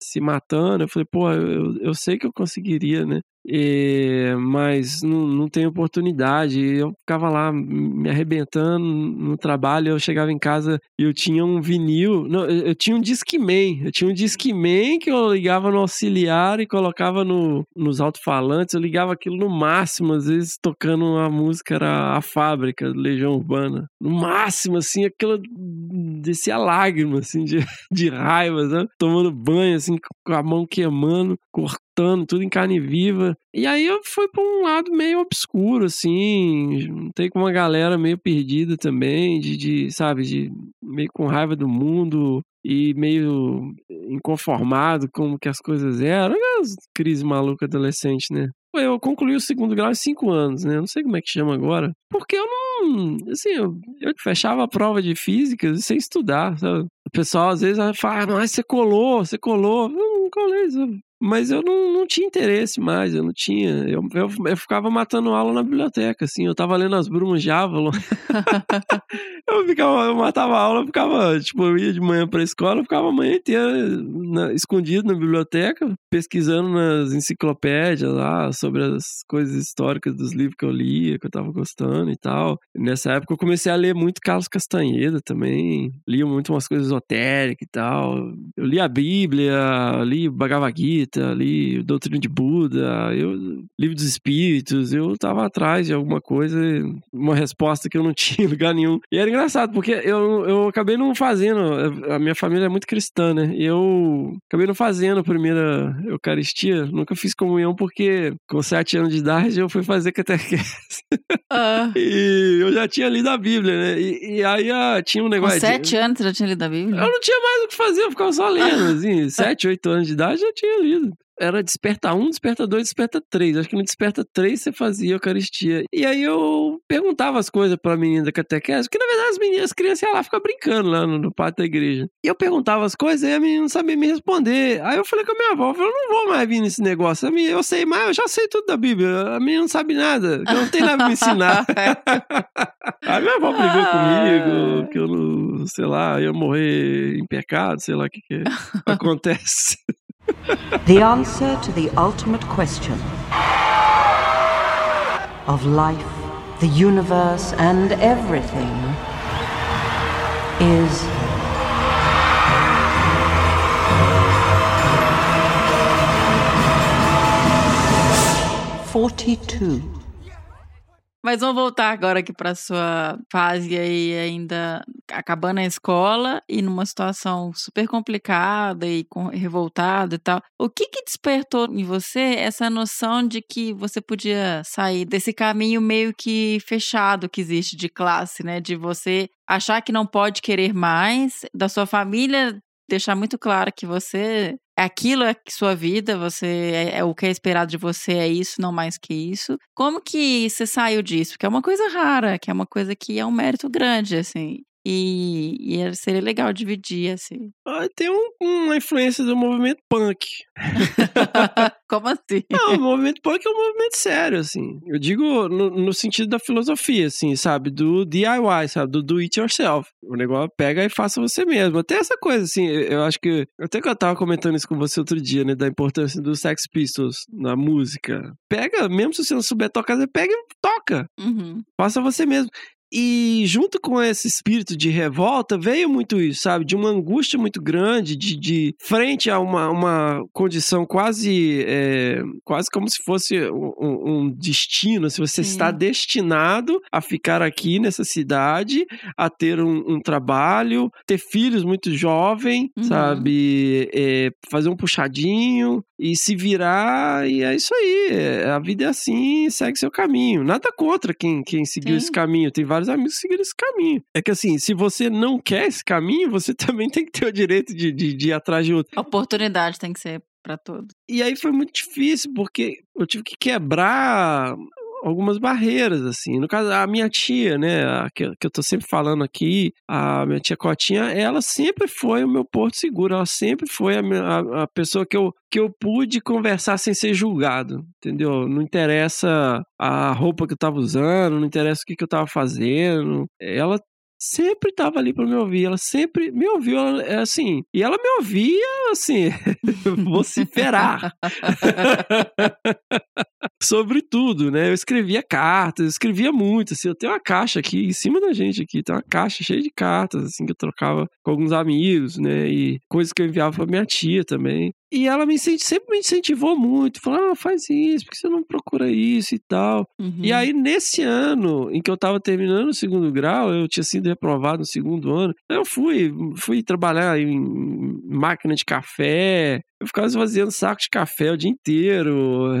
se matando. Eu falei, pô, eu, eu sei que eu conseguiria, né? E, mas não, não tem oportunidade. Eu ficava lá me arrebentando no trabalho. Eu chegava em casa e eu tinha um vinil. Não, eu, tinha um Discman. Eu tinha um Discman que eu ligava no auxiliar e colocava no, nos alto-falantes. Eu ligava aquilo no máximo, às vezes tocando uma música, era a fábrica Legião Urbana. No máximo, assim, aquilo descia lágrima, assim, de, *laughs* de raiva, sabe? Tomando banho, assim, com a mão queimando, cortando, tudo em carne viva. E aí eu fui pra um lado meio obscuro, assim, juntei com uma galera meio perdida também, de, de sabe, de meio com raiva do mundo e meio inconformado com que as coisas eram. Crise maluca adolescente, né? Eu concluí o segundo grau em cinco anos, né? Não sei como é que chama agora. Porque eu não. Assim, eu, eu fechava a prova de física sem estudar, sabe? O pessoal às vezes fala, ah, mas você colou, você colou. Eu não colei, sabe? Mas eu não, não tinha interesse mais, eu não tinha. Eu, eu, eu ficava matando aula na biblioteca, assim. Eu tava lendo as Brumas de Avalon. *laughs* *laughs* eu, ficava, eu matava aula, eu ficava, tipo, eu ia de manhã pra escola, eu ficava a manhã inteira na, escondido na biblioteca, pesquisando nas enciclopédias lá sobre as coisas históricas dos livros que eu lia, que eu tava gostando e tal. Nessa época eu comecei a ler muito Carlos Castanheda também, lia muito umas coisas esotéricas e tal. Eu li a Bíblia, li Bhagavad Gita, li Doutrina de Buda, eu livro dos Espíritos, eu tava atrás de alguma coisa, uma resposta que eu não *laughs* tinha em lugar nenhum. E era engraçado, porque eu, eu acabei não fazendo, a minha família é muito cristã, né? E eu acabei não fazendo a primeira Eucaristia, nunca fiz comunhão porque com sete anos de idade eu fui fazer catequese. Ah. *laughs* e eu já tinha lido a Bíblia, né? E, e aí ah, tinha um negócio. Com sete anos você já tinha lido a Bíblia? Eu não tinha mais o que fazer, eu ficava só lendo, *laughs* assim. sete, oito anos de idade eu já tinha lido era desperta um, desperta dois, desperta três. Acho que no desperta três você fazia Eucaristia. E aí eu perguntava as coisas pra menina da catequese, porque na verdade as meninas, as crianças iam lá ficar brincando lá no, no pátio da igreja. E eu perguntava as coisas e a menina não sabia me responder. Aí eu falei com a minha avó, eu, falei, não vou mais vir nesse negócio. Eu sei mais, eu já sei tudo da Bíblia. A menina não sabe nada, não tem nada pra me ensinar. *laughs* *laughs* aí minha avó brigou ah. comigo, que eu não, sei lá, ia morrer em pecado, sei lá o que, que *laughs* acontece. The answer to the ultimate question of life, the universe, and everything is. Forty-two. Mas vamos voltar agora aqui para sua fase aí ainda acabando a escola e numa situação super complicada e revoltada e tal. O que que despertou em você essa noção de que você podia sair desse caminho meio que fechado que existe de classe, né? De você achar que não pode querer mais, da sua família deixar muito claro que você aquilo é sua vida, você é, é, o que é esperado de você é isso, não mais que isso. Como que você saiu disso? Porque é uma coisa rara, que é uma coisa que é um mérito grande, assim. E, e seria legal dividir, assim. Ah, tem um, uma influência do movimento punk. *laughs* Como assim? Não, o movimento punk é um movimento sério, assim. Eu digo no, no, sentido da filosofia, assim, sabe? Do DIY, sabe? Do do it yourself. O negócio pega e faça você mesmo. Até essa coisa, assim, eu acho que. Até que eu tava comentando isso com você outro dia, né? Da importância dos Sex Pistols na música. Pega, mesmo se você não souber tocar, você pega e toca. Uhum. Faça você mesmo. E junto com esse espírito de revolta veio muito isso, sabe? De uma angústia muito grande, de, de frente a uma, uma condição quase, é, quase como se fosse um, um destino. Se você Sim. está destinado a ficar aqui nessa cidade, a ter um, um trabalho, ter filhos muito jovem, uhum. sabe? É, fazer um puxadinho e se virar, e é isso aí. É, a vida é assim, segue seu caminho. Nada contra quem, quem seguiu Sim. esse caminho. Tem vários amigos seguiram esse caminho. É que assim, se você não quer esse caminho, você *laughs* também tem que ter o direito de, de, de ir atrás de outro. A oportunidade tem que ser para todos. E aí foi muito difícil, porque eu tive que quebrar algumas barreiras, assim. No caso, a minha tia, né, que, que eu tô sempre falando aqui, a minha tia Cotinha, ela sempre foi o meu porto seguro, ela sempre foi a, a, a pessoa que eu, que eu pude conversar sem ser julgado, entendeu? Não interessa a roupa que eu tava usando, não interessa o que, que eu tava fazendo. Ela sempre estava ali para me ouvir. Ela sempre me ouviu, é assim. E ela me ouvia, assim, *laughs* vociferar. *laughs* Sobre tudo, né? Eu escrevia cartas, eu escrevia muito, assim. Eu tenho uma caixa aqui em cima da gente aqui, tem uma caixa cheia de cartas, assim, que eu trocava com alguns amigos, né? E coisas que eu enviava para minha tia também. E ela me sempre me incentivou muito, falou: ah, faz isso, porque você não procura isso e tal. Uhum. E aí, nesse ano em que eu tava terminando o segundo grau, eu tinha sido reprovado no segundo ano, eu fui, fui trabalhar em máquina de café, eu ficava fazendo saco de café o dia inteiro,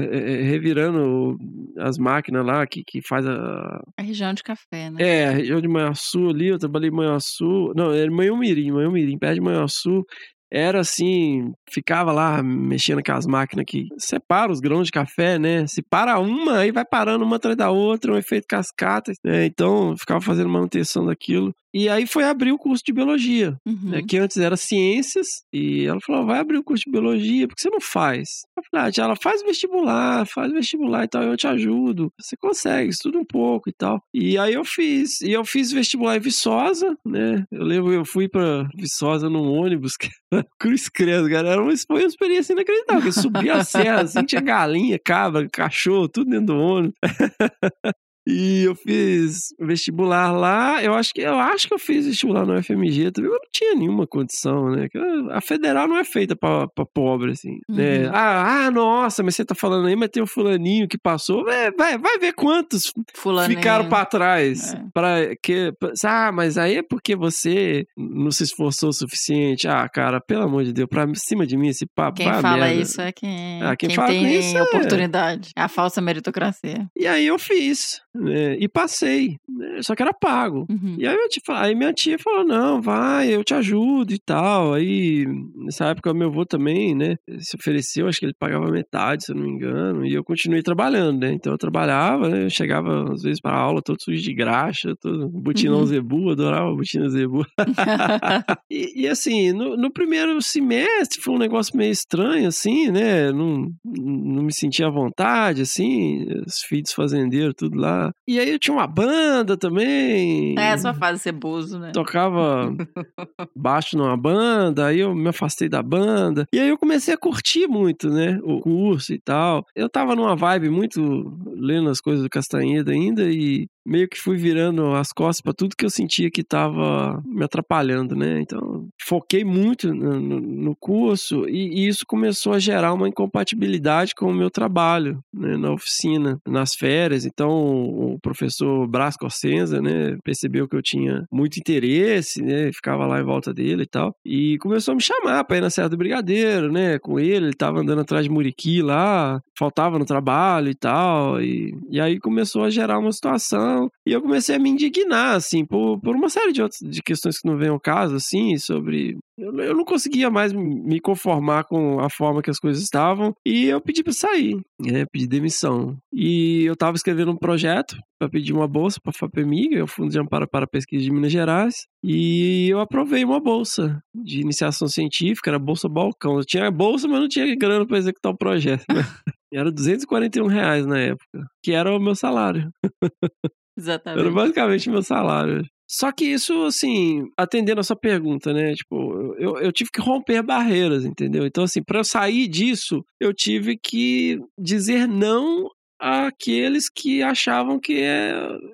revirando as máquinas lá que, que faz a. A região de café, né? É, a região de Manhuaçu ali, eu trabalhei em Manhuaçu. Não, era Manhumirim, Manhumirim, perto de Manhuaçu era assim, ficava lá mexendo com as máquinas que separa os grãos de café, né? Se para uma, aí vai parando uma atrás da outra, um efeito cascata, né? Então, ficava fazendo manutenção daquilo. E aí foi abrir o curso de biologia, Uhum. né, que antes era ciências, e ela falou, vai abrir o curso de biologia, por que você não faz? Eu falei, ah, tia, ela faz vestibular, faz vestibular e tal, eu te ajudo. Você consegue, estuda um pouco e tal. E aí eu fiz, e eu fiz vestibular em Viçosa, né, eu lembro, eu fui pra Viçosa num ônibus, *laughs* que era cruz credo, cara, era uma, foi uma experiência inacreditável, eu subi a serra, assim, tinha galinha, cabra, cachorro, tudo dentro do ônibus. *laughs* E eu fiz vestibular lá. Eu acho que eu acho que eu fiz vestibular no FMG também. Eu não tinha nenhuma condição, né? A federal não é feita pra, pra pobre, assim. Né? Uhum. Ah, ah, nossa, mas você tá falando aí, mas tem o fulaninho que passou. É, vai, vai ver quantos Fulaninho. ficaram pra trás. É. Pra que, pra- ah, mas aí é porque você não se esforçou o suficiente. Ah, cara, pelo amor de Deus, pra cima de mim esse papo. Quem fala merda. isso é quem, Ah, quem quem fala tem isso é- oportunidade. É a falsa meritocracia. E aí eu fiz, né? E passei, né? Só que era pago. Uhum. E aí, eu te aí minha tia falou: não, vai, eu te ajudo e tal. Aí, nessa época, meu avô também, né, se ofereceu, acho que ele pagava metade, se eu não me engano, e eu continuei trabalhando, né? Então eu trabalhava, né? Eu chegava às vezes pra aula todo sujo de graxa, todo botinão Uhum. zebu, adorava botina zebu. *laughs* e, e, assim, no, no primeiro semestre foi um negócio meio estranho, assim, né? Não, não me sentia à vontade, assim, os filhos fazendeiros, tudo lá. E aí eu tinha uma banda também. É a sua fase ceboso, né? Tocava *laughs* baixo numa banda, aí eu me afastei da banda. E aí eu comecei a curtir muito, né? O curso e tal. Eu tava numa vibe muito lendo as coisas do Castanheda ainda e meio que fui virando as costas pra tudo que eu sentia que tava me atrapalhando, né? Então, foquei muito no, no- curso e, e isso começou a gerar uma incompatibilidade com o meu trabalho, né? Na oficina, nas férias. Então, o professor Brás Corsenza, né? Percebeu que eu tinha muito interesse, né? Ficava lá em volta dele e tal. E começou a me chamar pra ir na Serra do Brigadeiro, né? Com ele, ele tava andando atrás de Muriqui lá, faltava no trabalho e tal. E, e aí começou a gerar uma situação. E eu comecei a me indignar, assim, por, por uma série de outras de questões que não vêm ao caso, assim, sobre. Eu, eu não conseguia mais me conformar com a forma que as coisas estavam. E eu pedi pra sair, né? Pedi demissão. E eu tava escrevendo um projeto para pedir uma bolsa para a FAPEMIG, o Fundo de Amparo para a Pesquisa de Minas Gerais, e eu aprovei uma bolsa de iniciação científica, era bolsa balcão. Eu tinha bolsa, mas não tinha grana para executar o projeto. Né? *laughs* Era 241 reais na época, que era o meu salário. *laughs* Exatamente. Era basicamente meu salário. Só que isso, assim, atendendo a sua pergunta, né? Tipo, eu, eu tive que romper barreiras, entendeu? Então, assim, para eu sair disso, eu tive que dizer não àqueles que achavam que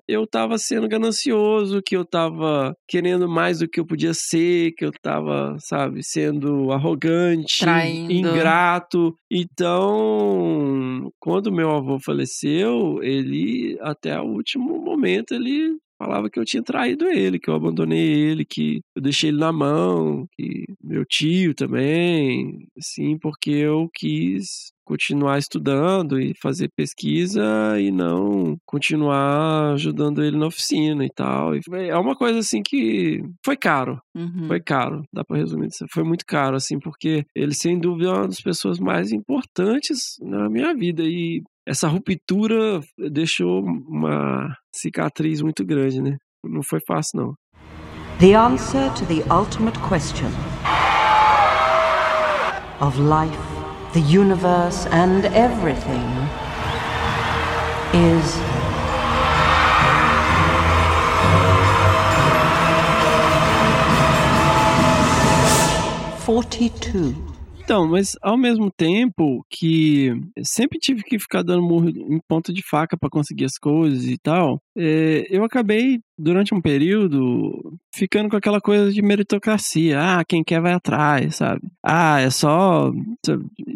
eu estava sendo ganancioso, que eu estava querendo mais do que eu podia ser, que eu estava, sabe, sendo arrogante, Traindo. ingrato. Então, quando meu avô faleceu, ele, até o último momento, ele falava que eu tinha traído ele, que eu abandonei ele, que eu deixei ele na mão, que meu tio também, sim, porque eu quis continuar estudando e fazer pesquisa e não continuar ajudando ele na oficina e tal. E é uma coisa assim que foi caro. Uhum. Foi caro, dá pra resumir. Foi muito caro, assim, porque ele, sem dúvida, é uma das pessoas mais importantes na minha vida. E essa ruptura deixou uma cicatriz muito grande, né? Não foi fácil, não. The answer to the ultimate question of life, the universe, and everything is. Forty-two. Então, mas ao mesmo tempo que sempre tive que ficar dando murro em ponta de faca para conseguir as coisas e tal, é, eu acabei, durante um período, ficando com aquela coisa de meritocracia. Ah, quem quer vai atrás, sabe? Ah, é só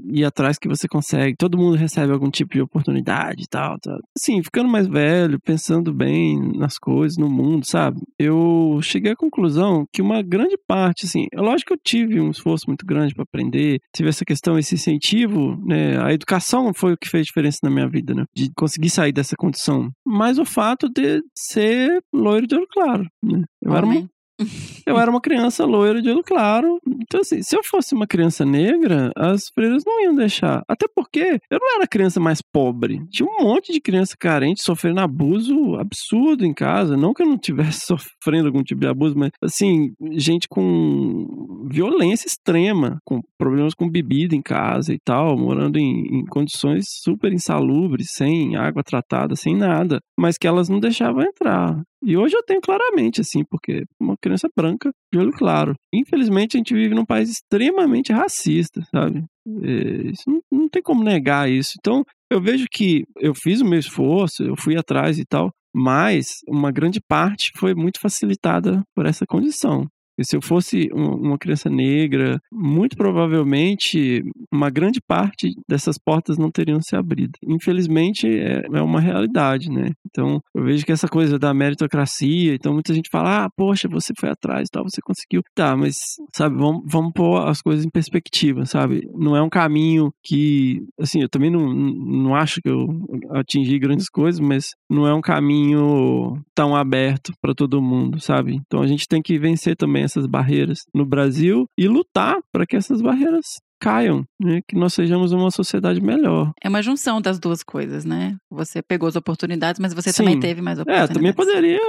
ir atrás que você consegue. Todo mundo recebe algum tipo de oportunidade e tal, tal. Assim, ficando mais velho, pensando bem nas coisas, no mundo, sabe? Eu cheguei à conclusão que uma grande parte, assim, é lógico que eu tive um esforço muito grande para aprender, tive essa questão, esse incentivo, né? A educação foi o que fez diferença na minha vida, né? De conseguir sair dessa condição. Mas o fato de ser loiro de olho claro, né? Eu era uma *laughs* eu era uma criança loira de olho claro. Então, assim, se eu fosse uma criança negra, as freiras não iam deixar. Até porque eu não era a criança mais pobre. Tinha um monte de criança carente sofrendo abuso absurdo em casa. Não que eu não tivesse *laughs* sofrendo algum tipo de abuso, mas, assim, gente com violência extrema, com problemas com bebida em casa e tal, morando em, em condições super insalubres, sem água tratada, sem nada. Mas que elas não deixavam entrar. E hoje eu tenho claramente, assim, porque uma criança branca de olho claro. Infelizmente, a gente vive num país extremamente racista, sabe? É, isso não, não tem como negar isso. Então, eu vejo que eu fiz o meu esforço, eu fui atrás e tal, mas uma grande parte foi muito facilitada por essa condição. E se eu fosse uma criança negra, muito provavelmente uma grande parte dessas portas não teriam se abrido. Infelizmente, é, é uma realidade, né? Então, eu vejo que essa coisa da meritocracia, então muita gente fala, ah, poxa, você foi atrás e tal, você conseguiu. Tá, mas, sabe, vamos, vamos pôr as coisas em perspectiva, sabe? Não é um caminho que, assim, eu também não, não acho que eu atingi grandes coisas, mas não é um caminho tão aberto para todo mundo, sabe? Então a gente tem que vencer também essas barreiras no Brasil e lutar para que essas barreiras caiam, né? que nós sejamos uma sociedade melhor. É uma junção das duas coisas, né? Você pegou as oportunidades, mas você Sim. também teve mais oportunidades. É, também poderia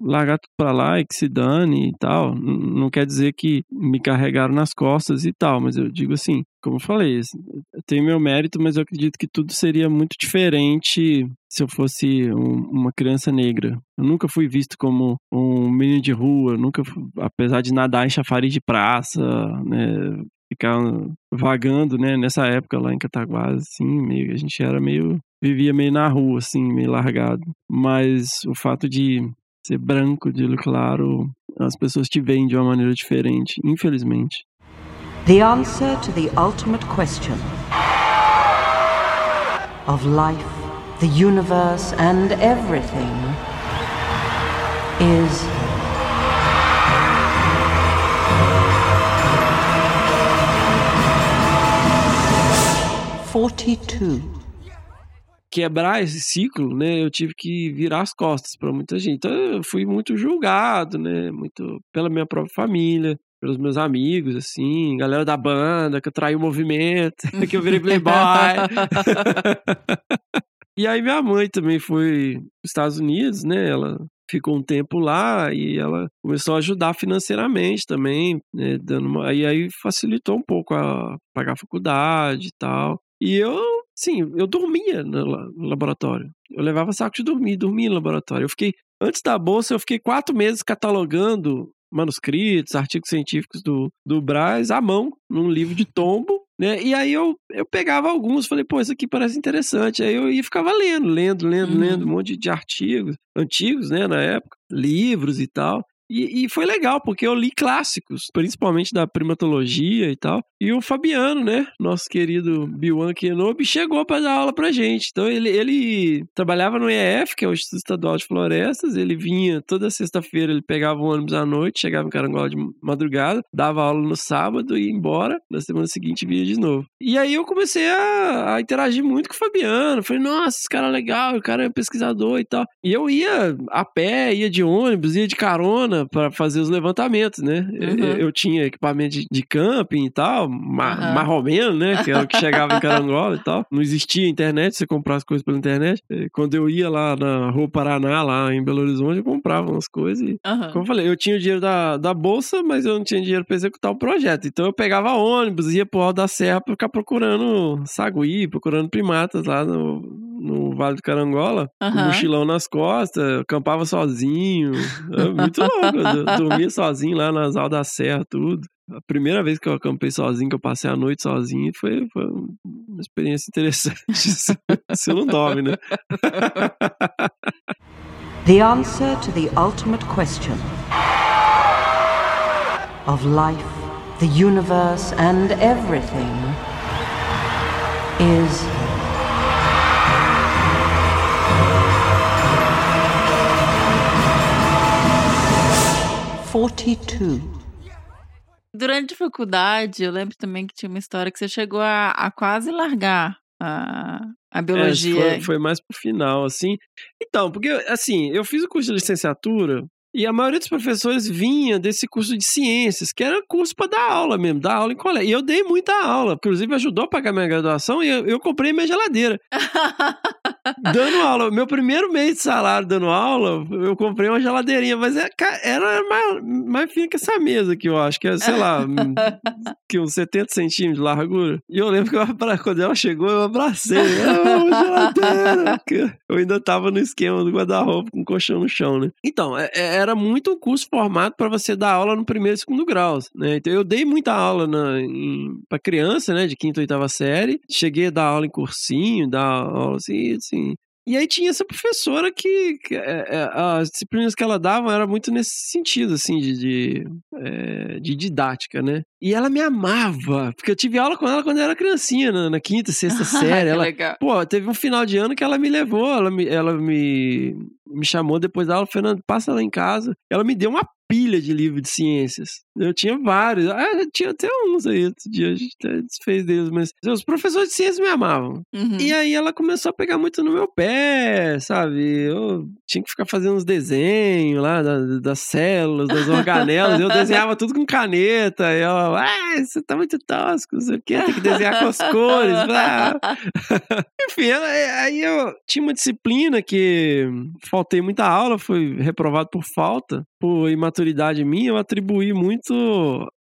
largar tudo para lá e que se dane e tal. Não quer dizer que me carregaram nas costas e tal, mas eu digo assim, como eu falei, eu tenho meu mérito, mas eu acredito que tudo seria muito diferente se eu fosse um, uma criança negra. Eu nunca fui visto como um menino de rua, nunca, apesar de nadar em chafariz de praça, né, ficar vagando, né, nessa época lá em Cataguás, assim, meio, a gente era meio, vivia meio na rua, assim, meio largado. Mas o fato de ser branco, de olho claro, as pessoas te veem de uma maneira diferente, infelizmente. The answer to the ultimate question of life, the universe and everything is Quebrar esse ciclo, né? Eu tive que virar as costas para muita gente. Então eu fui muito julgado, né? Muito pela minha própria família, pelos meus amigos, assim, galera da banda, que eu traí o movimento, *laughs* que eu virei playboy. *laughs* e aí minha mãe também foi nos Estados Unidos, né? Ela ficou um tempo lá e ela começou a ajudar financeiramente também, né, dando uma, e aí facilitou um pouco a pagar a faculdade e tal. E eu, sim, eu dormia no, laboratório. Eu levava saco de dormir, dormia no laboratório. Eu fiquei, antes da bolsa, eu fiquei quatro meses catalogando manuscritos, artigos científicos do, do Braz à mão, num livro de tombo, né? E aí eu, eu pegava alguns, falei, pô, isso aqui parece interessante. Aí eu ia ficava lendo, lendo, lendo, uhum. lendo um monte de artigos antigos, né, na época, livros e tal. E, e, foi legal, porque eu li clássicos, principalmente da primatologia e tal. E o Fabiano, né, nosso querido Biwan Kenobi, chegou para dar aula pra gente. Então ele, ele trabalhava no EF, que é o Instituto Estadual de Florestas. Ele vinha toda sexta-feira, ele pegava o ônibus à noite, chegava em Carangola de madrugada, dava aula no sábado e ia embora. Na semana seguinte via de novo. E aí eu comecei a, a interagir muito com o Fabiano. Falei, nossa, esse cara é legal, o cara é pesquisador e tal. E eu ia a pé, ia de ônibus, ia de carona para fazer os levantamentos, né? Uhum. Eu, eu, tinha equipamento de, de camping e tal, ma, uhum. marromeno, né? Que era o que chegava em Carangola e tal. Não existia internet, você comprava as coisas pela internet. Quando eu ia lá na Rua Paraná, lá em Belo Horizonte, eu comprava umas coisas e, uhum. como eu falei, eu tinha o dinheiro da, da bolsa, mas eu não tinha dinheiro para executar o projeto. Então eu pegava ônibus, ia pro Alto da Serra pra ficar procurando sagui, procurando primatas lá no, no Vale do Carangola, uhum. com mochilão nas costas, acampava sozinho. É muito louco. Eu dormia sozinho lá nas Aldas da Serra, tudo. A primeira vez que eu acampei sozinho, que eu passei a noite sozinho, foi, foi uma experiência interessante. Você não dorme, né? The answer to the ultimate question of life, the universe and everything is 42. Durante a faculdade, eu lembro também que tinha uma história que você chegou a, a quase largar a, a biologia. É, foi, foi, mais pro final, assim. Então, porque, assim, eu fiz o curso de licenciatura E a maioria dos professores vinha desse curso de ciências, que era curso para dar aula mesmo, dar aula em colégio. E eu dei muita aula, inclusive ajudou a pagar minha graduação e eu, eu comprei minha geladeira. *laughs* dando aula. Meu primeiro mês de salário dando aula, eu comprei uma geladeirinha, mas é, era mais, mais fina que essa mesa aqui, eu acho, que é, sei lá, que uns 70 centímetros de largura. E eu lembro que eu, quando ela chegou, eu abracei. Eu ainda tava no esquema do guarda-roupa com colchão no chão, né? Então, é, é, era muito um curso formado para você dar aula no primeiro e segundo graus, né? Então, eu dei muita aula na, em, pra criança, né, de quinta e oitava série. Cheguei a dar aula em cursinho, dar aula assim, assim, e aí tinha essa professora que, que é, é, as disciplinas que ela dava era muito nesse sentido, assim, de, de, é, de, didática, né? E ela me amava, porque eu tive aula com ela quando eu era criancinha, na, na quinta, sexta *laughs* série. ela, legal. Pô, teve um final de ano que ela me levou, ela me, ela me, me chamou depois da aula, Fernando, passa lá em casa. Ela me deu uma pilha de livros de ciências. Eu tinha vários. Ah, tinha até uns aí outro dia, a gente até desfez deles, mas os professores de ciências me amavam. Uhum. E aí ela começou a pegar muito no meu pé, sabe? Eu tinha que ficar fazendo uns desenhos lá das, das células, das organelas. eu desenhava tudo com caneta. E ela, ah, você tá muito tosco, não sei o quê, tem que desenhar com as cores. *laughs* Enfim, ela, aí eu tinha uma disciplina que faltei muita aula, fui reprovado por falta por imaturidade minha, eu atribuí muito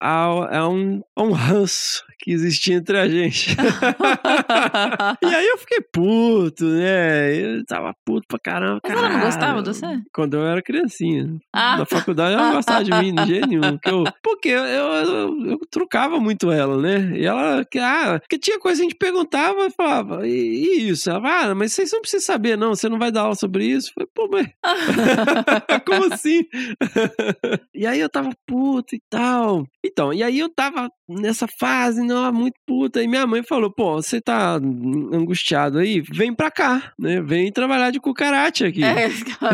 a, a, um, a um ranço que existia entre a gente. *laughs* e aí eu fiquei puto, né? Eu tava puto pra caramba. Mas ela não gostava de você? Quando eu era criancinha. Ah. Na faculdade ela não gostava de mim, de jeito nenhum. Porque eu, porque eu, eu, eu, trucava muito ela, né? E ela, ah, que tinha coisa que a gente perguntava e falava, e, e isso? Ela falava, ah, mas vocês não precisam saber, não, você não vai dar aula sobre isso. Eu falei, pô, mas. *laughs* Como assim? *laughs* e aí eu tava puto e tal. Então, e aí eu tava nessa fase, não, muito puta. E minha mãe falou: pô, você tá angustiado aí? Vem pra cá, né? Vem trabalhar de cucaracha aqui. É,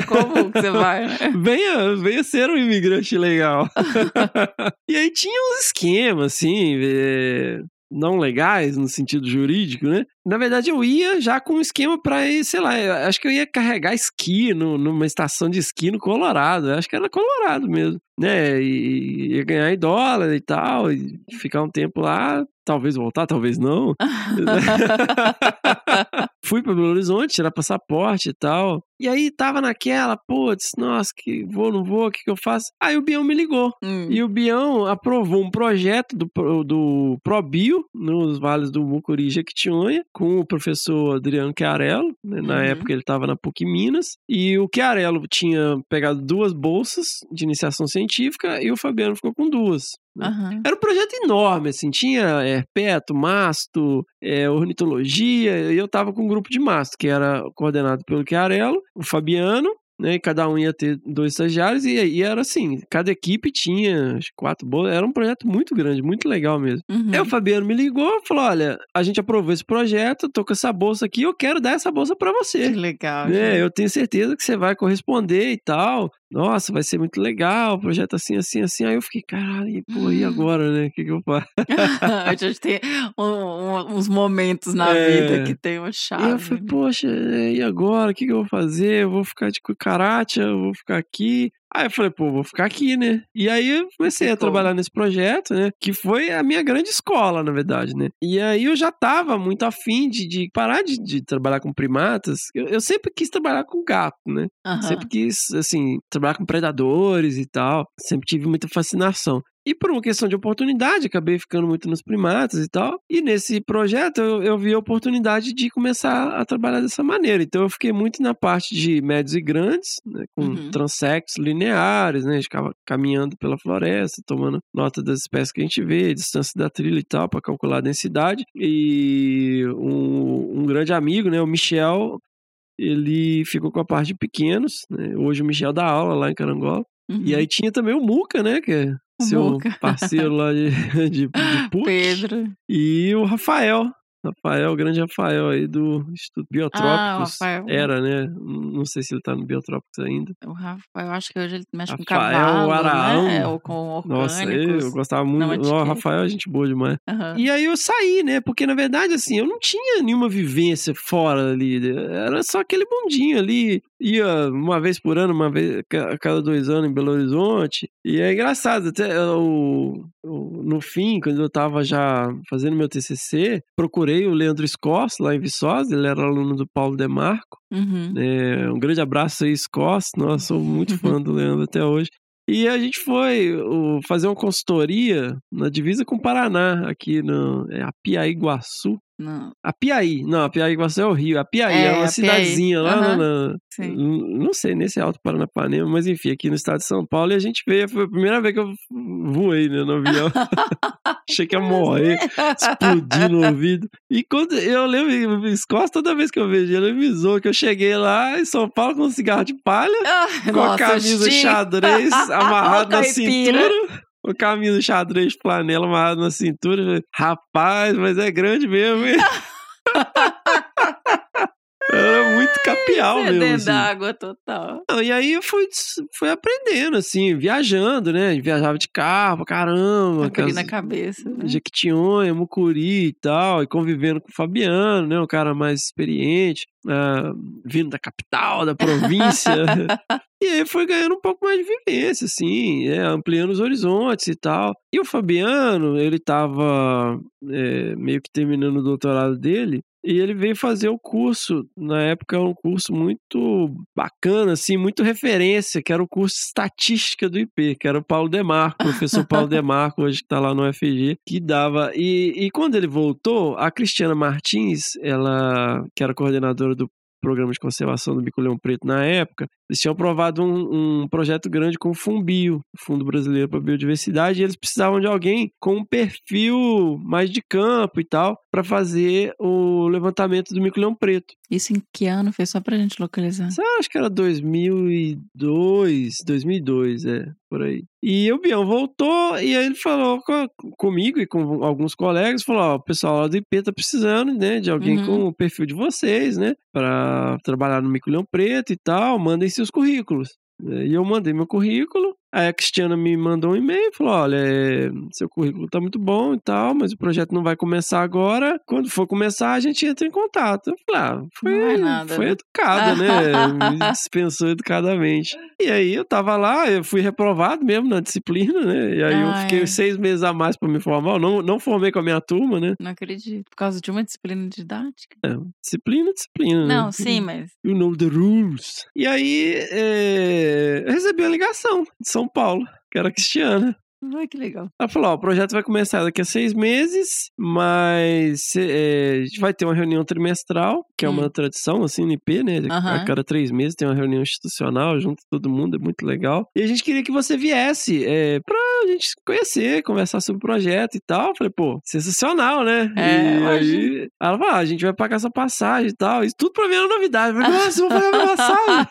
como que você *laughs* vai? venha, venha ser um imigrante legal. *laughs* e aí tinha uns esquemas, assim, é, não legais no sentido jurídico, né? Na verdade, eu ia já com um esquema para ir, sei lá, acho que eu ia carregar esqui no, numa estação de esqui no Colorado. Eu acho que era Colorado mesmo, né? E ia ganhar em dólar e tal, e ficar um tempo lá, talvez voltar, talvez não. *laughs* *laughs* Fui para Belo Horizonte, tirar passaporte e tal. E aí tava naquela, putz, nossa, que vou, não vou, o que, que eu faço? Aí o Bião me ligou. Hum. E o Bião aprovou um projeto do, do ProBio, nos vales do Mucuri e Jequitinhonha, com o professor Adriano Chiarello. Né? Na Uhum. época ele estava na PUC Minas. E o Chiarello tinha pegado duas bolsas de iniciação científica e o Fabiano ficou com duas. Né? Aham. Era um projeto enorme, assim, tinha herpeto, masto, é, ornitologia, e eu tava com um grupo de masto, que era coordenado pelo Chiarello, o Fabiano, né, e cada um ia ter dois estagiários, e, e era assim, cada equipe tinha quatro bolsas, era um projeto muito grande, muito legal mesmo. Uhum. Aí o Fabiano me ligou e falou, olha, a gente aprovou esse projeto, tô com essa bolsa aqui, eu quero dar essa bolsa pra você. Que legal. É, gente. eu tenho certeza que você vai corresponder e tal. Nossa, vai ser muito legal, projeto assim, assim, assim. Aí eu fiquei, caralho, e, pô, e agora, né? O que, que eu faço? *laughs* a gente tem um- um- uns momentos na É. vida que tem uma chave. E eu falei, poxa, é, e agora? O que, que eu vou fazer? Eu vou ficar de cucaracha, eu vou ficar aqui. Aí eu falei, pô, vou ficar aqui, né? E aí eu comecei a trabalhar nesse projeto, né? Que foi a minha grande escola, na verdade, né? E aí eu já tava muito afim de, de parar de, de trabalhar com primatas. Eu, eu sempre quis trabalhar com gato, né? Aham. Sempre quis, assim, trabalhar com predadores e tal. Sempre tive muita fascinação. E por uma questão de oportunidade, acabei ficando muito nos primatas e tal. E nesse projeto eu, eu vi a oportunidade de começar a trabalhar dessa maneira. Então eu fiquei muito na parte de médios e grandes, né, com Uhum. transectos lineares, né? A gente ficava caminhando pela floresta, tomando nota das espécies que a gente vê, distância da trilha e tal, para calcular a densidade. E um, um grande amigo, né, o Michel, ele ficou com a parte de pequenos, né? Hoje o Michel dá aula lá em Carangola. Uhum. E aí tinha também o Muca, né? Que é seu Muca. parceiro lá de, *laughs* de, de *laughs* PUC. Pedro. E o Rafael. Rafael, o grande Rafael aí do Instituto Biotrópicos. Ah, Rafael. Era, né? Não sei se ele tá no Biotrópicos ainda. O Rafa, eu acho que hoje ele mexe com Rafael cavalo, Araão. né? Ou com orgânicos. Nossa, eu gostava muito. Não, Ó, etiqueta. Rafael é gente boa demais. Aham. E aí eu saí, né? Porque na verdade, assim, eu não tinha nenhuma vivência fora ali. Era só aquele mundinho ali. ia uma vez por ano, uma vez a cada dois anos em Belo Horizonte. E é engraçado, até o, o, no fim, quando eu tava já fazendo meu TCC, procurei o Leandro Scoss lá em Viçosa, ele era aluno do Paulo Demarco. Uhum. É, um grande abraço aí, Scoss. Nossa, sou muito fã do Leandro até hoje. E a gente foi fazer uma consultoria na divisa com o Paraná, aqui no é. Não. A Piaí, não, a Piaí-Guaçu é o Rio. A Piaí é, É, uma a Piaí. cidadezinha lá Aham, na, na- Não sei, nesse Alto Paranapanema, mas enfim, aqui no estado de São Paulo. E a gente veio, foi a primeira vez que eu voei né, no avião. *laughs* Achei que ia morrer, explodir no ouvido. E quando eu lembro, o Escócia, toda vez que eu vejo ele, avisou que eu cheguei lá em São Paulo com um cigarro de palha, com a nossa, camisa chique. xadrez *laughs* amarrado na cintura. O camisa xadrez flanela amarrado na cintura. Rapaz, mas é grande mesmo, hein? *laughs* Era muito capial é mesmo. dentro assim. d'água total. Não, e aí eu fui, fui aprendendo, assim, viajando, né? Viajava de carro, caramba. Aquele aquelas- na cabeça. Né? Jequitinhonha, Mucuri e tal, e convivendo com o Fabiano, né? Um cara mais experiente, ah, vindo da capital, da província. *laughs* e aí foi ganhando um pouco mais de vivência, assim, é, ampliando os horizontes e tal. E o Fabiano, ele tava é, meio que terminando o doutorado dele, e ele veio fazer o curso, na época um curso muito bacana, assim, muito referência, que era o curso Estatística do IP, que era o Paulo Demarco, o professor Paulo *laughs* Demarco, hoje que tá lá no UFG, que dava. E, e quando ele voltou, a Cristiana Martins, ela, que era coordenadora do programa de conservação do Bico-Leão Preto na época, eles tinham aprovado um, um projeto grande com o Fumbio, o Fundo Brasileiro para Biodiversidade, e eles precisavam de alguém com um perfil mais de campo e tal, para fazer o levantamento do mico-leão preto. Isso em que ano? Foi só pra gente localizar. Eu acho que era 2002, 2002, é, por aí. E o Bião voltou e aí ele falou co- comigo e com alguns colegas, falou, ó, o pessoal lá do IP tá precisando, né, de alguém Uhum. com o perfil de vocês, né, para trabalhar no mico-leão preto e tal, mandem seus currículos. E eu mandei meu currículo, aí a Cristiana me mandou um e-mail e falou: olha, é, seu currículo tá muito bom e tal, mas o projeto não vai começar agora. Quando for começar, a gente entra em contato. Eu falei, ah, foi, nada, foi né? educada, né? *laughs* Me dispensou educadamente. E aí eu tava lá, eu fui reprovado mesmo na disciplina, né? E aí eu fiquei seis meses a mais pra me formar. Eu não, não formei com a minha turma, né? Não acredito. Por causa de uma disciplina didática? É, disciplina, disciplina. né? Não, sim, mas. You know the rules. E aí, é, eu recebi uma ligação de São Paulo, que era Cristiana. Ai, que legal. Ela falou: ó, o projeto vai começar daqui a seis meses, mas é, a gente vai ter uma reunião trimestral, que é uma Hum. tradição, assim, no IP, né? A cada três meses tem uma reunião institucional, junto todo mundo, é muito legal. E a gente queria que você viesse é, pra gente conhecer, conversar sobre o projeto e tal. Eu falei, pô, sensacional, né? É, e aí, ela falou: ah, a gente vai pagar essa passagem e tal. Isso tudo pra mim era novidade. Eu falei, nossa, eu vou pagar minha *laughs* passagem.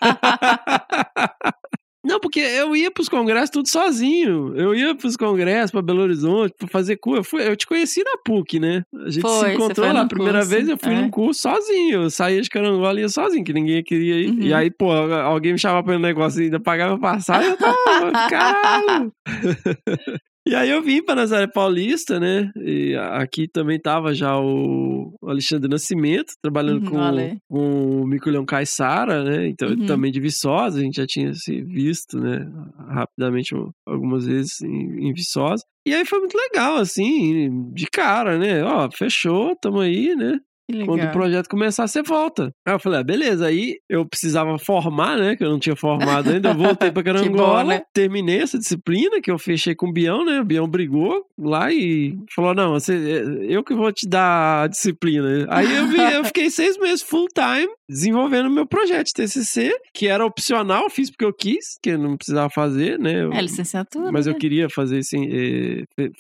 *laughs* Não, porque eu ia pros congressos tudo sozinho. Eu ia pros congressos pra Belo Horizonte, pra fazer curso. Eu, fui- eu te conheci na PUC, né? A gente Foi, se encontrou lá. A primeira curso, vez eu fui é. num curso sozinho. Eu saía de Carangola e ia sozinho, que ninguém queria ir. Uhum. E aí, pô, alguém me chamava pra um negócio e ainda pagava passagem. Eu tava, *laughs* caralho! *laughs* E aí eu vim para Nazaré Paulista, né? E aqui também tava já o Alexandre Nascimento, trabalhando Uhum, com, Ale. com o Miculhão Caissara, né? Então, Uhum. também de Viçosa, a gente já tinha se visto, né? Rapidamente, um- algumas vezes em, em Viçosa. E aí foi muito legal, assim, de cara, né? Ó, fechou, tamo aí, né? Quando o projeto começar, você volta. Aí eu falei, ah, beleza. Aí eu precisava formar, né? Que eu não tinha formado ainda. Eu voltei pra *laughs* Carangola, bom, né? terminei essa disciplina que eu fechei com o Bião, né? O Bião brigou lá e falou: não, você, é, eu que vou te dar a disciplina. Aí eu, vi- eu fiquei *laughs* seis meses full time desenvolvendo meu projeto de TCC, que era opcional, fiz porque eu quis, que eu não precisava fazer, né? Eu- É licenciatura. mas eu né? queria fazer, assim,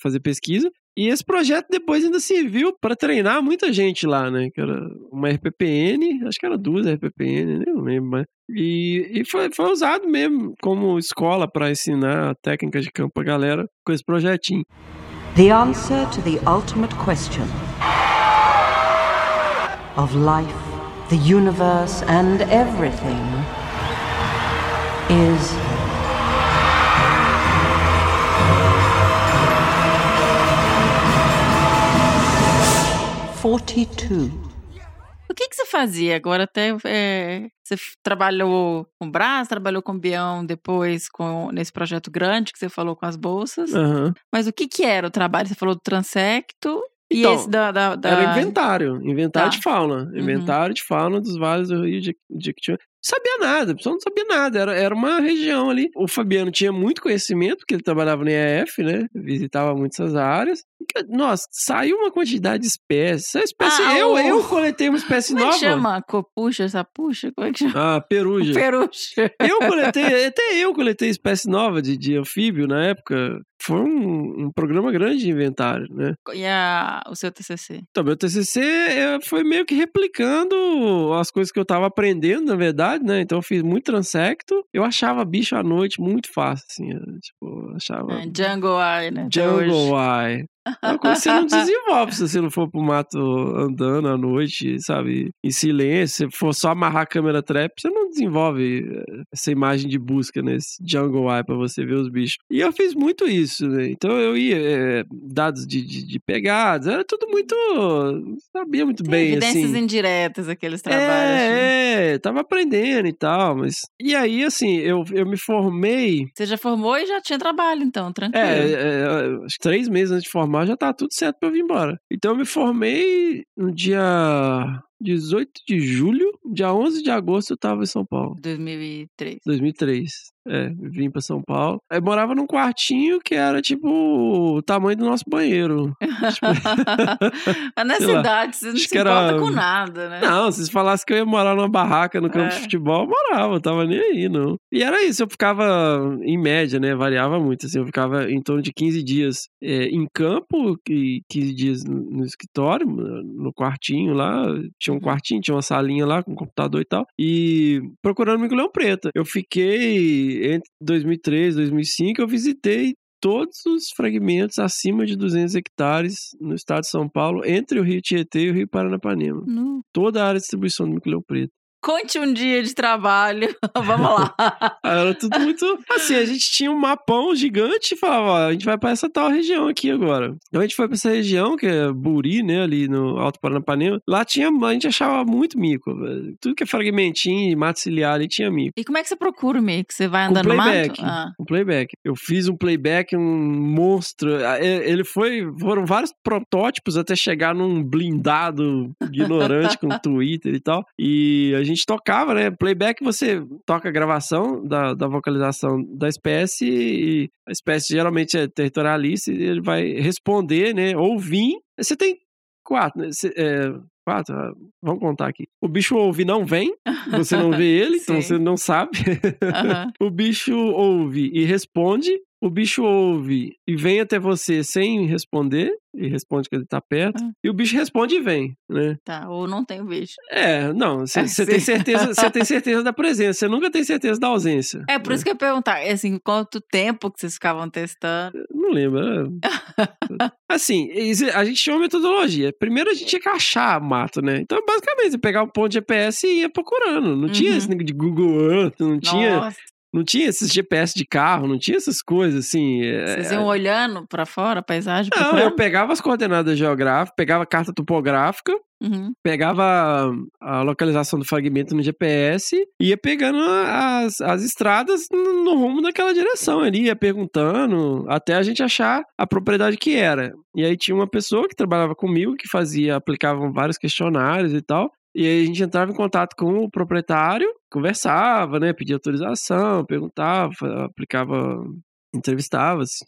fazer pesquisa. E esse projeto depois ainda serviu para treinar muita gente lá, né? Que era uma RPPN, acho que era duas RPPN, nem lembro mais. E, e foi, foi usado mesmo como escola para ensinar técnicas de campo pra galera com esse projetinho. The answer to the ultimate question of life, the universe, and everything is. Forty-two. O que, que você fazia? Agora até é, Você trabalhou com o Brás, trabalhou com o Bião depois com, nesse projeto grande que você falou com as bolsas. Uhum. Mas o que que era o trabalho? Você falou do transecto e Então, esse da... da, da... Era inventário, inventário Tá. de fauna. Uhum. Inventário de fauna dos vales do Rio de Jequitinhonha. Sabia nada, a pessoa não sabia nada. Era, era uma região ali. O Fabiano tinha muito conhecimento, porque ele trabalhava no EF, né? Visitava muito essas áreas. Nossa, saiu uma quantidade de espécies. Essa espécie, Ah, eu, o- eu coletei uma espécie *laughs* Como é nova. que chama? Copuxa, sapuxa? Como é que chama? Ah, peruja. *laughs* Perucha. Eu coletei, até eu coletei espécie nova de, de anfíbio na época. Foi um, um programa grande de inventário, né? E a, o seu TCC? Então, meu TCC eh, foi meio que replicando as coisas que eu tava aprendendo, na verdade, né? Então, eu fiz muito transecto. Eu achava bicho à noite muito fácil, assim. tipo, achava... É, Jungle Eye, né? Jungle Eye. É você não desenvolve se você não for pro mato andando à noite, sabe? Em silêncio. Se for só amarrar a câmera trap, você não desenvolve eh, essa imagem de busca, né? Esse Jungle Eye pra você ver os bichos. E eu fiz muito isso, né? Então eu ia, eh, dados de, de, de pegadas, era tudo muito. sabia muito Tem bem, evidências assim. indiretas, aqueles trabalhos. É, é, tava aprendendo e tal, mas. E aí, assim, eu, eu me formei. Você já formou e já tinha trabalho, então, tranquilo. É, é, três meses antes de formar já tá tudo certo pra eu vir embora. Então eu me formei no dia 18 de julho, dia 11 de agosto eu tava em São Paulo. 2003. 2003. É, vim pra São Paulo. Eu morava num quartinho que era tipo o tamanho do nosso banheiro. *laughs* Mas nessa sei lá, idade, você não acho se que era- importa com nada, né? Não, se você falasse que eu ia morar numa barraca no campo É. de futebol, eu morava, eu tava nem aí, não. E era isso, eu ficava em média, né? Variava muito, assim, eu ficava em torno de 15 dias é, em campo e 15 dias no, no escritório, no quartinho lá. Tinha um quartinho, tinha uma salinha lá com computador e tal. E procurando mico-leão preto. Eu fiquei entre 2003 e 2005, eu visitei todos os fragmentos acima de 200 hectares no estado de São Paulo, entre o Rio Tietê e o Rio Paranapanema. Nu. Toda a área de distribuição do mico-leão preto. Conte um dia de trabalho. *laughs* Vamos lá. *laughs* Era tudo muito. Assim, a gente tinha um mapão gigante e falava: ó, a gente vai pra essa tal região aqui agora. Então a gente foi pra essa região, que é Buri, né, ali no Alto Paranapanema. Lá tinha, a gente achava muito mico. velho. Tudo que é fragmentinho e mato ciliar ali tinha mico. E como é que você procura o? Que você vai andando no playback. mato? Ah. Um playback. Eu fiz um playback, um monstro. Ah, Ele foi. Foram vários protótipos até chegar num blindado ignorante com *laughs* Twitter e tal. E a gente tocava, né? Playback você toca a gravação da, da vocalização da espécie e a espécie geralmente é territorialista e ele vai responder, né? Ouvir. Você tem quatro, né? Você- é, quatro, ah, vamos contar aqui. O bicho ouve não vem, você não vê ele, *laughs* então você não sabe. Aham. *laughs* o bicho ouve e responde. O bicho ouve e vem até você sem responder, e responde que ele tá perto. Ah. E o bicho responde e vem, né? Tá, ou não tem o bicho. É, não, *laughs* você É, tem certeza, você tem certeza da presença, você nunca tem certeza da ausência. É por isso que eu ia perguntar, é assim, quanto tempo que vocês ficavam testando? Não lembro. é. *laughs* assim, a gente tinha uma metodologia. Primeiro a gente tinha que achar mato, né? Então, basicamente, você pegar o ponto de GPS e ia procurando. Não tinha Uhum. esse negócio de Google Earth, não tinha, Nossa, não tinha esses GPS de carro, não tinha essas coisas assim. é- vocês iam olhando pra fora, a paisagem? Não, eu pegava as coordenadas geográficas, pegava a carta topográfica, Uhum. pegava a localização do fragmento no GPS e ia pegando as, as estradas no, no rumo daquela direção ali, ia perguntando até a gente achar a propriedade que era. E aí tinha uma pessoa que trabalhava comigo que fazia, aplicava vários questionários e tal. E aí a gente entrava em contato com o proprietário, conversava, né, pedia autorização, perguntava, aplicava, entrevistava, se,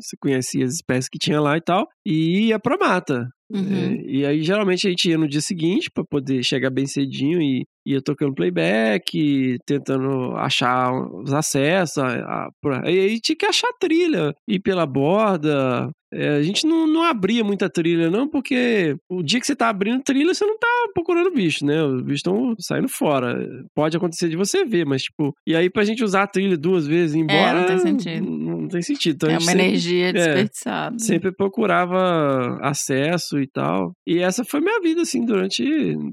se conhecia as espécies que tinha lá e tal, e ia pra mata. Uhum. É, e aí, geralmente, a gente ia no dia seguinte para poder chegar bem cedinho e ia tocando playback, tentando achar os acessos. A, a, aí tinha que achar trilha, ir pela borda. É, a gente não, não abria muita trilha, não, porque o dia que você tá abrindo trilha, você não tá procurando bicho, né? Os bichos estão saindo fora. Pode acontecer de você ver, mas, tipo, e aí pra gente usar a trilha duas vezes e ir embora. É, não tem sentido. Não, tem sentido. Então, é uma sempre- energia é, desperdiçada. sempre procurava acesso e tal. E essa foi minha vida, assim, durante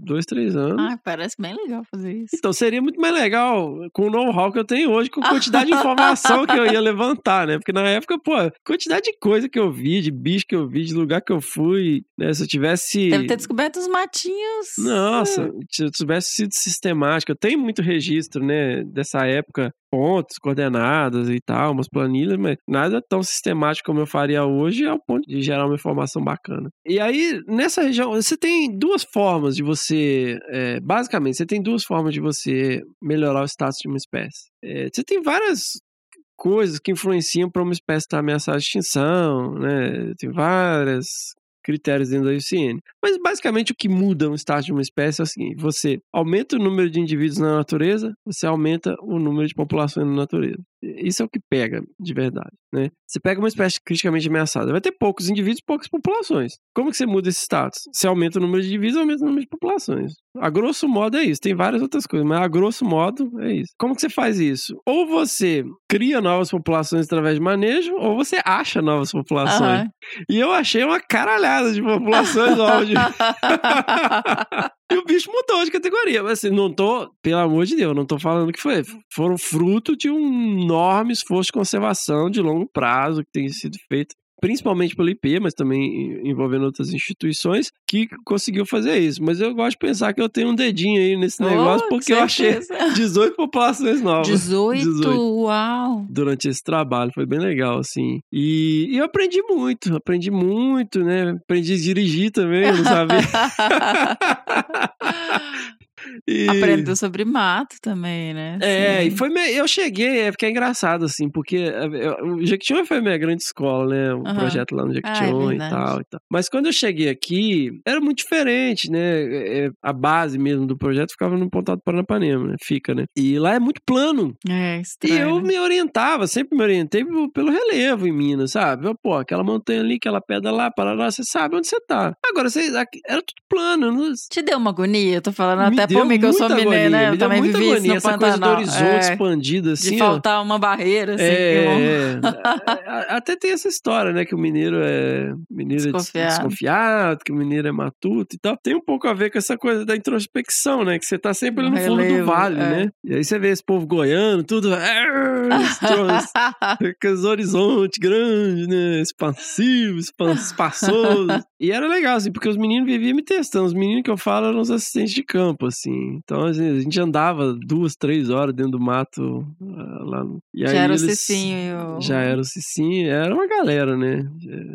dois, três anos. Ah, parece bem legal fazer isso. Então seria muito mais legal com o know-how que eu tenho hoje, com a quantidade de *laughs* informação que eu ia levantar, né? Porque na época, pô, quantidade de coisa que eu vi, de bicho que eu vi, de lugar que eu fui, né? Se eu tivesse. Deve ter descoberto os matinhos. Nossa, se eu tivesse sido sistemático, eu tenho muito registro, né, dessa época, pontos, coordenadas e tal, umas planilhas, mas nada tão sistemático como eu faria hoje ao ponto de gerar uma informação bacana. E aí, nessa região, você tem duas formas de você, é, basicamente, você tem duas formas de você melhorar o status de uma espécie. É, você tem várias coisas que influenciam para uma espécie estar ameaçada de extinção, né? Tem várias critérios dentro da IUCN. Mas basicamente o que muda um status de uma espécie é o seguinte: você aumenta o número de indivíduos na natureza, você aumenta o número de populações na natureza. Isso é o que pega de verdade, né? Você pega uma espécie criticamente ameaçada, vai ter poucos indivíduos, poucas populações. Como que você muda esse status? Você aumenta o número de indivíduos, aumenta o número de populações. A grosso modo é isso. Tem várias outras coisas, mas a grosso modo é isso. Como que você faz isso? Ou você cria novas populações através de manejo, ou você acha novas populações. Aham. E eu achei uma caralhada de populações novas. de- *laughs* *laughs* E o bicho mudou de categoria. Mas assim, não tô, pelo amor de Deus, não tô falando que foi. Foram fruto de um enorme esforço de conservação de longo prazo que tem sido feito. Principalmente pelo IP, mas também envolvendo outras instituições, que conseguiu fazer isso. Mas eu gosto de pensar que eu tenho um dedinho aí nesse Oh, negócio, porque eu achei certeza. *laughs* 18 populações novas. 18, uau. Durante esse trabalho, foi bem legal, assim. E, e eu aprendi muito, aprendi muito, né? Aprendi a dirigir também, eu não sabia. *laughs* E- Aprendeu sobre mato também, né? É, Sim. e foi me... eu cheguei, é porque é engraçado, assim, porque é, é, o Jequitinhonha foi a minha grande escola, né? O Aham. projeto lá no Ah, é Jequitinhonha e tal, e tal. Mas quando eu cheguei aqui, era muito diferente, né? É, é, A base mesmo do projeto ficava no Pontado Paranapanema, né? Fica, né? E lá é muito plano. É, E estranho. eu né? me orientava, sempre me orientei pelo, relevo em Minas, sabe? Eu, Pô, aquela montanha ali, aquela pedra lá, parará, você sabe onde você tá. Agora, você, era tudo plano. Não, Te deu uma agonia? Eu tô falando me até deu mim, que eu sou muita mineira, agonia, né? Eu também muita vivi agonia, essa coisa do horizonte É, expandido, assim, de ó. faltar uma barreira, assim. É, que é. Até tem essa história, né? Que o mineiro é mineiro é des- Desconfiado. desconfiado, que o mineiro é matuto e tal. Tem um pouco a ver com essa coisa da introspecção, né? Que você tá sempre ali No fundo do relevo, vale, é. né? E aí você vê esse povo goiano, tudo. estros- *laughs* Aqueles horizontes grandes, né? Expansivo, expan- espaçoso. E era legal, assim, porque os meninos viviam me testando. Os meninos que eu falo eram os assistentes de campo, assim. Então assim, a gente andava duas, três horas dentro do mato ah, lá. no- Já era o eles- Cicinho e o- Já era o Cicinho, era uma galera, né?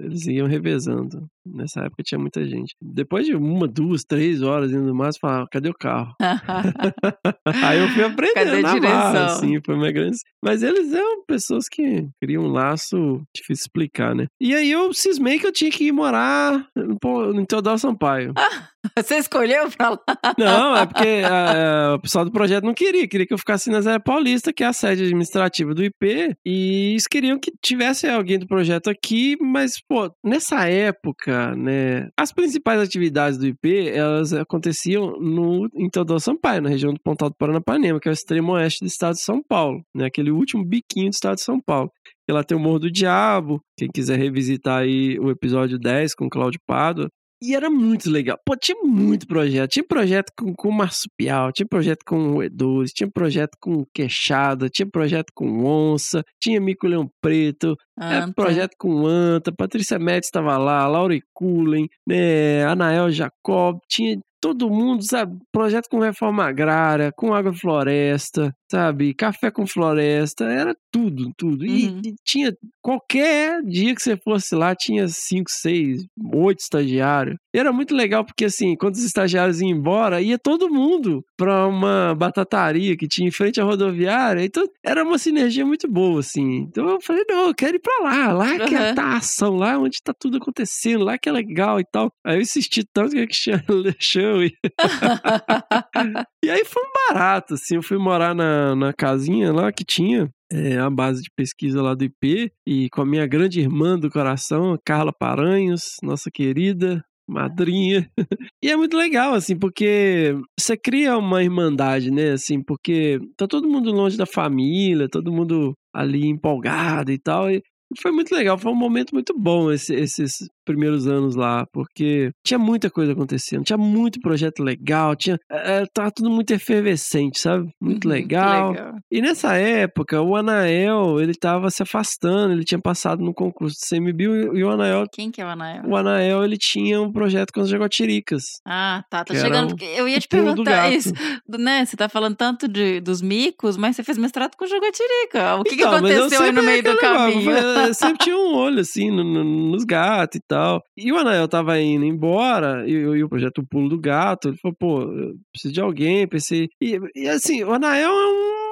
Eles iam revezando. Nessa época tinha muita gente. Depois de uma, duas, três horas dentro do mato, eu falava, cadê o carro? *laughs* *laughs* Aí eu fui aprendendo Cadê a marra, direção? assim, foi uma grande... Mas eles eram pessoas que criam um laço difícil de explicar, né? E aí eu cismei que eu tinha que ir morar no, Teodoro Sampaio. *laughs* *laughs* Você escolheu pra lá? Não, é porque ah, o pessoal do projeto não queria, queria que eu ficasse na Zé Paulista, que é a sede administrativa do IP, e eles queriam que tivesse alguém do projeto aqui, mas, pô, nessa época, né, as principais atividades do IP, elas aconteciam no, em Teodoro Sampaio, na região do Pontal do Paranapanema, que é o extremo oeste do estado de São Paulo, né, aquele último biquinho do estado de São Paulo. E lá tem o Morro do Diabo, quem quiser revisitar aí o episódio 10 com Cláudio Pádua, e era muito legal. Pô, tinha muito projeto. Tinha projeto com, com marsupial, tinha projeto com roedores, tinha projeto com queixada, tinha projeto com onça, tinha mico-leão preto, é, Anta. projeto com anta, Patrícia Metz estava lá, Laura Cullen, né, Anael Jacob, tinha todo mundo, sabe? Projeto com reforma agrária, com água e floresta, sabe? Café com floresta, era tudo, tudo. E, Uhum. e tinha qualquer dia que você fosse lá, tinha cinco, seis, oito estagiários. E era muito legal porque, assim, quando os estagiários iam embora, ia todo mundo pra uma batataria que tinha em frente à rodoviária. Então, era uma sinergia muito boa, assim. Então, eu falei, não, eu quero ir pra lá. Lá que tá a ação, lá onde tá tudo acontecendo, lá que é legal e tal. Aí eu insisti tanto que a deixou. *laughs* E... *laughs* *laughs* e aí foi um barato, assim. Eu fui morar na, na casinha lá que tinha. É, a base de pesquisa lá do IP e com a minha grande irmã do coração, Carla Paranhos, nossa querida madrinha. *laughs* e é muito legal, assim, porque você cria uma irmandade, né? Assim, porque tá todo mundo longe da família, todo mundo ali empolgada e tal. E foi muito legal, foi um momento muito bom esse, esses primeiros anos lá, porque tinha muita coisa acontecendo, tinha muito projeto legal, tinha é, tava tudo muito efervescente, sabe? Muito Uhum, legal. que legal. E nessa época, o Anael, ele tava se afastando, ele tinha passado no concurso do CMBio e o Anael, Quem que é o Anael? o Anael, ele tinha um projeto com as jaguatiricas. Ah, tá, tá Que chegando. porque Eu ia te perguntar isso. Né? Você tá falando tanto de, dos micos, mas você fez mestrado com Jogotirica. O que, que Então, eu aconteceu aí no meio do negócio, caminho? Sempre tinha um olho, assim, no- no- nos gatos e tal. E o Anael tava indo embora, e, e o projeto O Pulo do Gato, ele falou, pô, eu preciso de alguém, pensei... E, e assim, o Anael é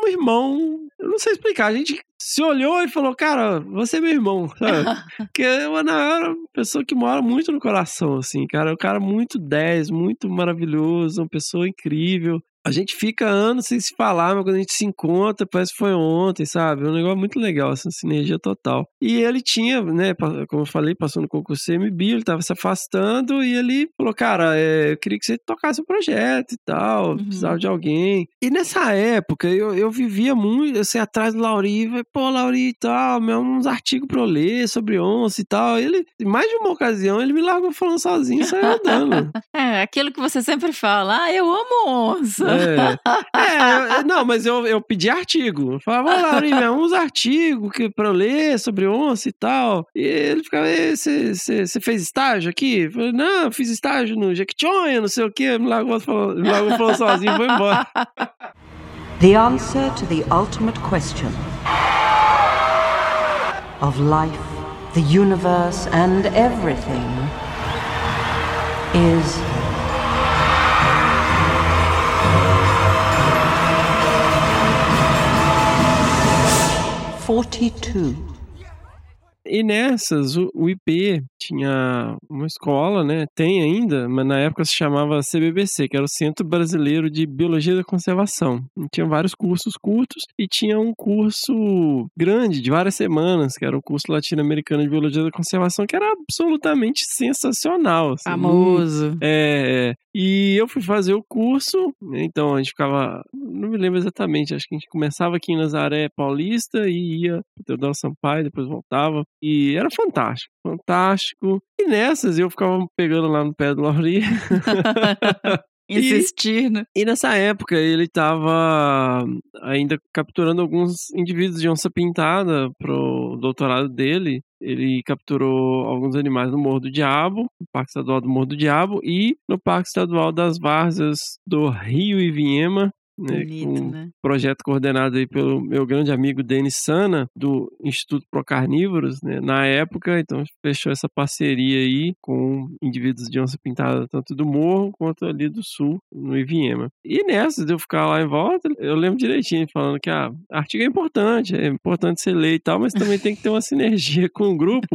um irmão, eu não sei explicar, a gente se olhou e falou, cara, você é meu irmão, sabe? *laughs* Porque o Anael era uma pessoa que mora muito no coração, assim, cara. É um cara muito 10, muito maravilhoso, uma pessoa incrível. A gente fica anos sem se falar, mas quando a gente se encontra, parece que foi ontem, sabe? É um negócio muito legal, essa sinergia total. E ele tinha, né, como eu falei, passou no concurso CMB, ele tava se afastando e ele falou, cara, é, eu queria que você tocasse o projeto e tal, precisava de alguém. E nessa época, eu, eu vivia muito, assim, atrás do Lauri, falei, pô, Lauri e tal, uns artigos pra eu ler sobre onça e tal. Ele, em mais de uma ocasião, ele me largou falando sozinho e saiu andando. *laughs* É, aquilo que você sempre fala. Ah, eu amo onça. É. É, não, mas eu, eu pedi artigo. Eu falava, Laurinha, me arruma uns artigos que, pra eu ler sobre onça e tal. E ele ficava, "E, você fez estágio aqui? Eu falei, não, eu fiz estágio no Jequitinhonha, não sei o quê. Me largou, falou, falou sozinho e foi embora. *laughs* The answer to the ultimate question of life, the universe, and everything is. Forty-two. E nessas, o, o IP tinha uma escola, né? Tem ainda, mas na época se chamava CBBC, que era o Centro Brasileiro de Biologia da Conservação. E tinha vários cursos curtos e tinha um curso grande, de várias semanas, que era o curso latino-americano de Biologia da Conservação, que era absolutamente sensacional. assim. Famoso. É, é. e eu fui fazer o curso, então a gente ficava, não me lembro exatamente, acho que a gente começava aqui em Nazaré Paulista e ia para Teodoro Sampaio, depois voltava. E era fantástico, fantástico. E nessas eu ficava pegando lá no pé do Lauri. *laughs* Insistindo. E, e nessa época ele estava ainda capturando alguns indivíduos de onça pintada pro doutorado dele. Ele capturou alguns animais no Morro do Diabo, no Parque Estadual do Morro do Diabo e no Parque Estadual das Várzeas do Rio e. Né, Bonito, com né? projeto coordenado aí pelo meu grande amigo Denis Sana, do Instituto Pro Carnívoros, né, na época, então fechou essa parceria aí com indivíduos de onça pintada tanto do morro quanto ali do sul, no Iviema. E nessa de eu ficar lá em volta, eu lembro direitinho falando que ah, artigo é importante, é importante você ler e tal, mas também tem que ter uma sinergia *laughs* com o grupo.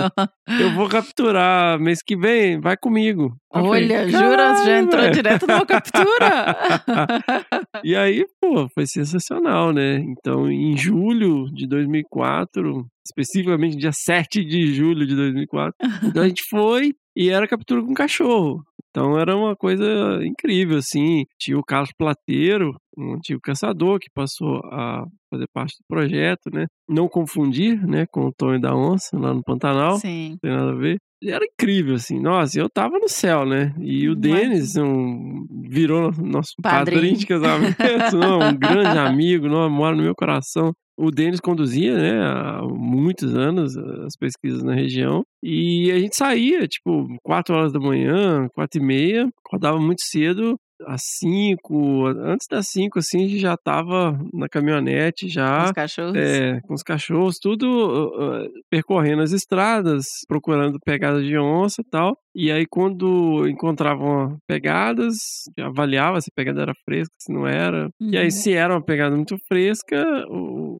Eu vou capturar mês que vem, vai comigo. Eu falei, Olha, jura? Já "Caralho, entrou velho." direto numa captura? *laughs* e aí, pô, foi sensacional, né? Então, em julho de 2004, especificamente dia 7 de julho de 2004, *laughs* então a gente foi e era captura com cachorro. Então era uma coisa incrível, assim. Tinha o Carlos Plateiro, um antigo caçador que passou a fazer parte do projeto, né? Não confundir, né, com o Tonho da Onça lá no Pantanal. Sim. Não tem nada a ver. Era incrível, assim. Nossa, eu tava no céu, né? E o Denis um, virou nosso Padrinho. padrinho de casamento, *laughs* não, um grande amigo, não, mora no meu coração. O Denis conduzia, né, há muitos anos as pesquisas na região. E a gente saía, tipo, 4 horas da manhã, 4 e meia, acordava muito cedo, às 5, antes das 5, assim, a gente já tava na caminhonete, já. Os cachorros? É, com os cachorros, tudo uh, uh, percorrendo as estradas, procurando pegadas de onça e tal. E aí, quando encontravam pegadas, avaliava se a pegada era fresca, se não era. E aí, Uhum. se era uma pegada muito fresca,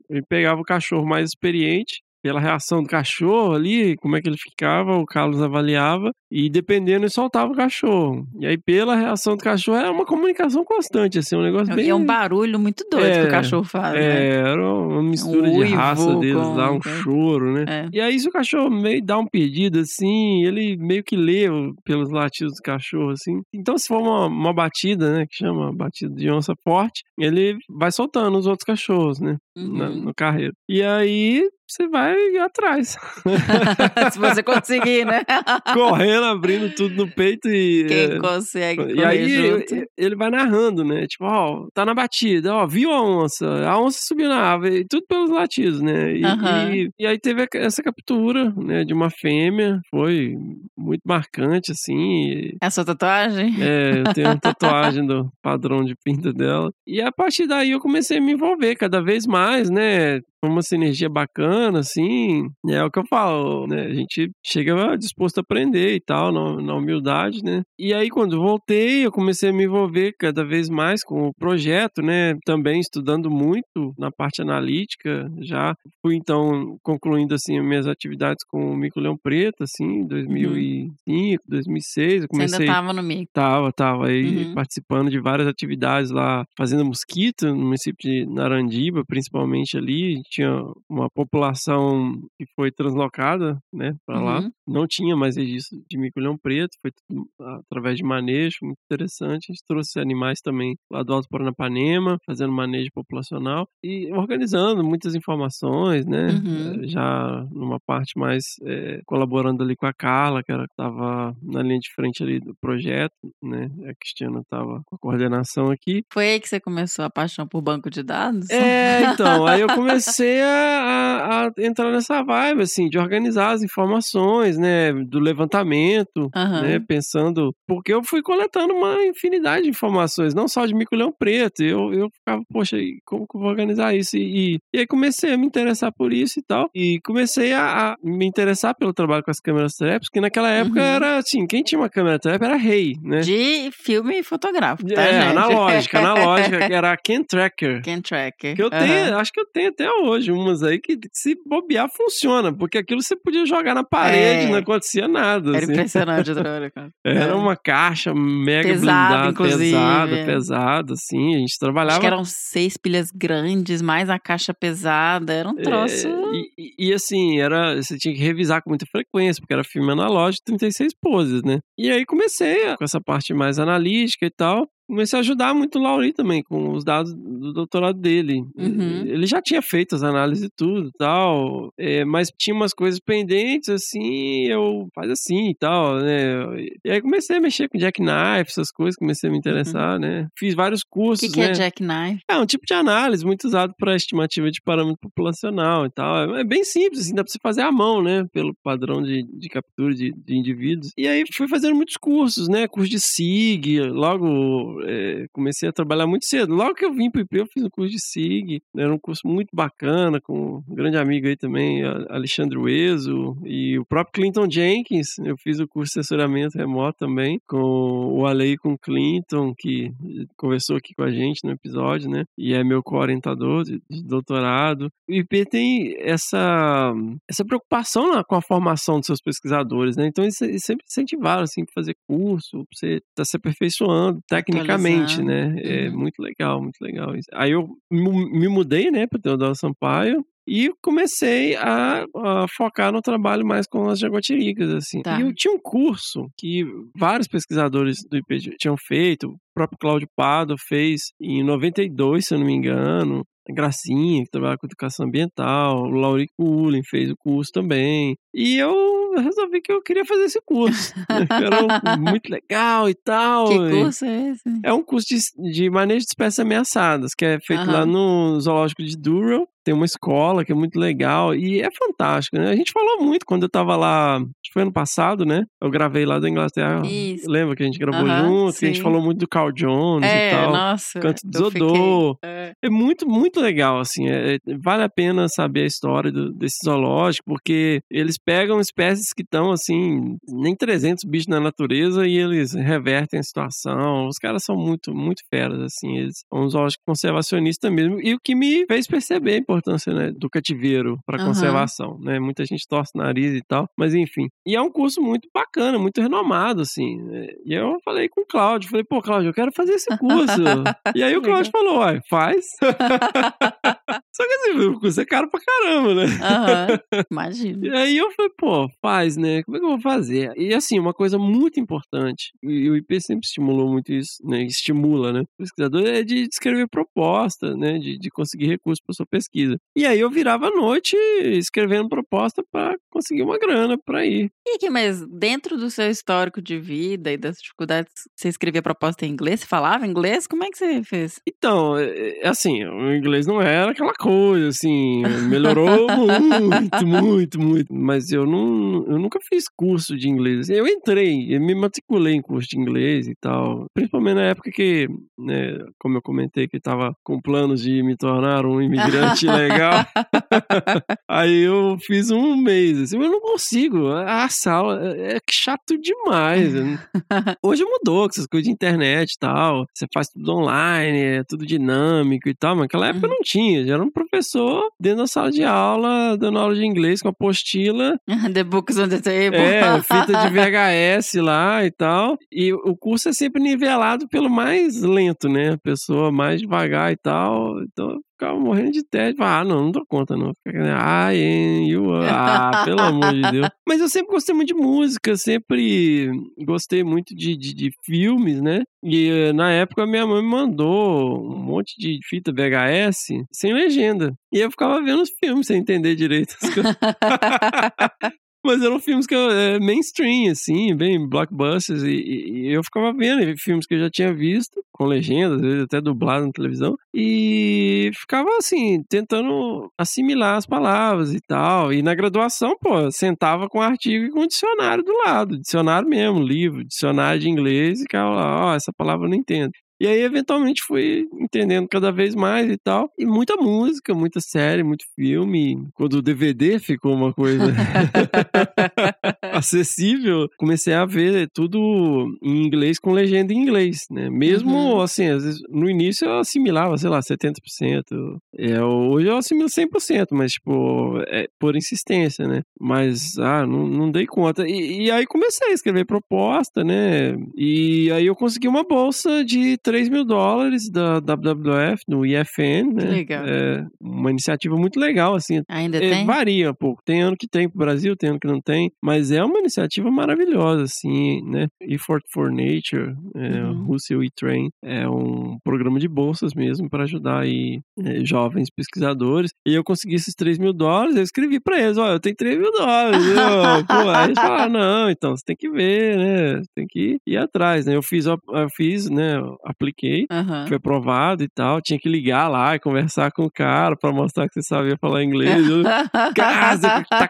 ele pegava o cachorro mais experiente pela reação do cachorro ali, como é que ele ficava, o Carlos avaliava e dependendo ele soltava o cachorro. E aí pela reação do cachorro era uma comunicação constante, assim, um negócio bem... E é um barulho muito doido É, que o cachorro faz, É, né? era uma mistura Um de raça deles com- lá, um choro, né? É. E aí se o cachorro meio dá um pedido assim, ele meio que lê pelos latidos do cachorro, assim. Então se for uma, uma batida, né, que chama batida de onça forte, ele vai soltando os outros cachorros, né, Uhum. no carreiro. E aí você vai atrás. *laughs* Se você conseguir, né? *laughs* Correndo, abrindo tudo no peito e... Quem é, consegue e aí junto. ele vai narrando, né? Tipo, ó, tá na batida, ó, viu a onça, a onça subiu na árvore, e tudo pelos latidos, né? E, Aham. e, e aí teve essa captura, né, de uma fêmea, foi muito marcante, assim. e- É a sua tatuagem? é, eu tenho uma tatuagem do padrão de pinta dela. E a partir daí eu comecei a me envolver cada vez mais, né? Uma sinergia bacana, assim. É o que eu falo, né? A gente chega disposto a aprender e tal, na, na humildade, né? E aí, quando eu voltei, eu comecei a me envolver cada vez mais com o projeto, né? Também estudando muito na parte analítica. Já fui, então, concluindo, assim, as minhas atividades com o Mico Leão Preto, assim, em 2005, 2006. Eu Você comecei... ainda tava no mico. Tava, tava aí Uhum. participando de várias atividades lá, fazendo mosquito, no município de Narandiba, principalmente ali. Tinha uma população que foi translocada, né, lá. Uhum. Não tinha mais registro de mico-leão preto, foi tudo através de manejo, muito interessante. A gente trouxe animais também lá do Alto Paranapanema, fazendo manejo populacional e organizando muitas informações, né, Uhum. eh, já numa parte mais eh, colaborando ali com a Carla, que era estava na linha de frente ali do projeto, né? A Cristiana estava com a coordenação aqui. Foi aí que você começou a paixão por banco de dados? É, então, aí eu *laughs* comecei a, a- a entrar nessa vibe, assim, de organizar as informações, né, do levantamento, Aham. né, pensando, porque eu fui coletando uma infinidade de informações, não só de mico-leão preto, eu, eu ficava, poxa, como que eu vou organizar isso? E, e aí comecei a me interessar por isso e tal, e comecei a, a me interessar pelo trabalho com as câmeras traps, que naquela época Uhum. era, assim, quem tinha uma câmera trap era rei, né? De filme fotográfico, tá, é, gente? analógica, analógica, que era a Ken Tracker. Ken Tracker. Que eu tenho, Aham. acho que eu tenho até hoje umas aí que se bobear funciona, porque aquilo você podia jogar na parede, É. não acontecia nada. Era assim. impressionante, *laughs* cara. Era É. uma caixa mega Pesada, blindada, inclusive. pesada, pesada, assim. A gente trabalhava. Acho que eram seis pilhas grandes, mais a caixa pesada. Era um troço. É, e, e- assim, era, você tinha que revisar com muita frequência, porque era filme analógico, 36 poses, né? E aí comecei com essa parte mais analítica e tal. Comecei a ajudar muito o Lauri também com os dados do doutorado dele. Uhum. Ele já tinha feito as análises e tudo e tal, é, mas tinha umas coisas pendentes, assim, eu faz assim e tal, né? E aí comecei a mexer com jackknife, essas coisas, comecei a me interessar, né? Fiz vários O cursos, que, que né? é jackknife? É um tipo de análise muito usado para estimativa de parâmetro populacional e tal. É bem simples, assim, dá para você fazer à mão, né? Pelo padrão de, de captura de, de indivíduos. E aí fui fazendo muitos cursos, né? Curso de SIG, logo é, comecei a trabalhar muito cedo. Logo que eu vim para o IP, eu fiz um curso de SIG. Era um curso muito bacana, com um grande amigo aí também, Alexandre Ueso, e o próprio Clinton Jenkins. Eu fiz o curso de assessoramento remoto também, com o Ale e com o Clinton, que conversou aqui com a gente no episódio, né? E é meu co-orientador de, de doutorado. O IP tem essa, essa preocupação na- com a formação dos seus pesquisadores, né? Então eles, sempre incentivaram, assim, fazer curso, você estar se aperfeiçoando tecnicamente, Atualizar. né? É Uhum. muito legal, muito legal isso. Aí eu me mudei, né, para Teodoro Sampaio. E comecei a, a focar no trabalho mais com as jaguatiricas, assim. Tá. E eu tinha um curso que vários pesquisadores do IP tinham feito, o próprio Cláudio Pado fez em 92, se eu não me engano. Gracinha, que trabalha com educação ambiental, o Lauri Cullen fez o curso também. E eu resolvi que eu queria fazer esse curso. né, era *laughs* muito legal e tal. Que curso é esse? é um curso de, de manejo de espécies ameaçadas, que é feito lá Aham. no Zoológico de Durham. Tem uma escola que é muito legal e é fantástico, né? A gente falou muito quando eu tava lá, acho que foi ano passado, né? Eu gravei lá da Inglaterra. Isso. Lembra que a gente gravou Aham, junto? Que a gente sim. falou muito do Carl Jones É, e tal. nossa, Canto fiquei- Zodô. é. É muito, muito legal, assim. é- é- vale a pena saber a história do- desse zoológico, porque eles pegam espécies que estão, assim, nem 300 bichos na natureza e eles revertem a situação. Os caras são muito, muito feras, assim. Eles são um zoológico conservacionista mesmo. E o que me fez perceber importância né, do cativeiro para Aham. conservação, né? Muita gente torce o nariz e tal, mas enfim. E é um curso muito bacana, muito renomado, assim. né? E eu falei com o Cláudio, falei, pô, Cláudio, eu quero fazer esse curso. *laughs* e aí o Cláudio falou, uai, faz. *laughs* Só que assim, o curso é caro pra caramba, né? Aham, *laughs* imagino. E aí eu falei, pô, faz, né? Como é que eu vou fazer? E assim, uma coisa muito importante, e o IP sempre estimulou muito isso, né? Estimula, né? O pesquisador é de escrever proposta, né? De, de conseguir recursos para sua pesquisa. E aí eu virava à noite escrevendo proposta para conseguir uma grana para ir. E aqui, mas dentro do seu histórico de vida e das dificuldades, você escrevia proposta em inglês? Você falava inglês? Como é que você fez? Então, é, é assim, o inglês não era aquela coisa, assim, melhorou *laughs* muito, muito, muito. Mas eu não, eu nunca fiz curso de inglês. Eu entrei, eu me matriculei em curso de inglês e tal. Principalmente na época que, né, como eu comentei, que estava com planos de me tornar um imigrante *laughs* legal. *laughs* Aí eu fiz um mês, assim, mas eu não consigo. A sala é é chato demais. Eu *laughs* Hoje mudou, com essas coisas de internet e tal. Você faz tudo online, é tudo dinâmico e tal. Mas naquela época não tinha. Já era um professor dentro da sala de aula, dando aula de inglês com apostila. *laughs* the books on the table. É, fita de VHS lá e tal. E o curso é sempre nivelado pelo mais lento, né? A pessoa mais devagar e tal. Então eu ficava morrendo de tédio. Ah, não, não dou conta, não. Fica, né, I am you are. Ah, pelo amor de Deus. *laughs* Mas eu sempre gostei muito de música, sempre gostei muito de, de, de filmes, né? E eh, na época minha mãe me mandou um monte de fita VHS sem legenda. E eu ficava vendo os filmes sem entender direito as coisas. *laughs* Mas eram filmes que eu, é, mainstream, assim, bem blockbusters, e, e- eu ficava vendo filmes que eu já tinha visto, com legenda, às vezes até dublado na televisão, e ficava assim, tentando assimilar as palavras e tal. E na graduação, pô, sentava com artigo e com dicionário do lado, dicionário mesmo, livro, dicionário de inglês, e ficava lá, ó, essa palavra eu não entendo. E aí, eventualmente, fui entendendo cada vez mais e tal. E muita música, muita série, muito filme. Quando o DVD ficou uma coisa *laughs* acessível, comecei a ver tudo em inglês com legenda em inglês, né? Mesmo, Uhum. assim, às vezes, no início eu assimilava, sei lá, 70%. É, hoje eu assimilo 100%, mas, tipo, é por insistência, né? Mas, ah, não, não dei conta. E, e aí comecei a escrever proposta, né? E aí eu consegui uma bolsa de 3 mil dólares da WWF, no IFN, né? Legal. É uma iniciativa muito legal, assim. Ainda É, tem? Varia um pouco. Tem ano que tem pro Brasil, tem ano que não tem. Mas é uma iniciativa maravilhosa, assim, né? Effort for Nature, é, Uhum. Rússia We Train, é um programa de bolsas mesmo para ajudar aí é, jovens pesquisadores. E eu consegui esses 3 mil dólares, eu escrevi para eles, ó, eu tenho 3 mil dólares. Eu, *laughs* pô, aí eles falaram, não, então você tem que ver, né? Você tem que ir atrás, né? Eu fiz, eu fiz, né? eu Apliquei, Aham. foi aprovado e tal. Tinha que ligar lá e conversar com o cara para mostrar que você sabia falar inglês. Eu, *laughs* Cara, você tá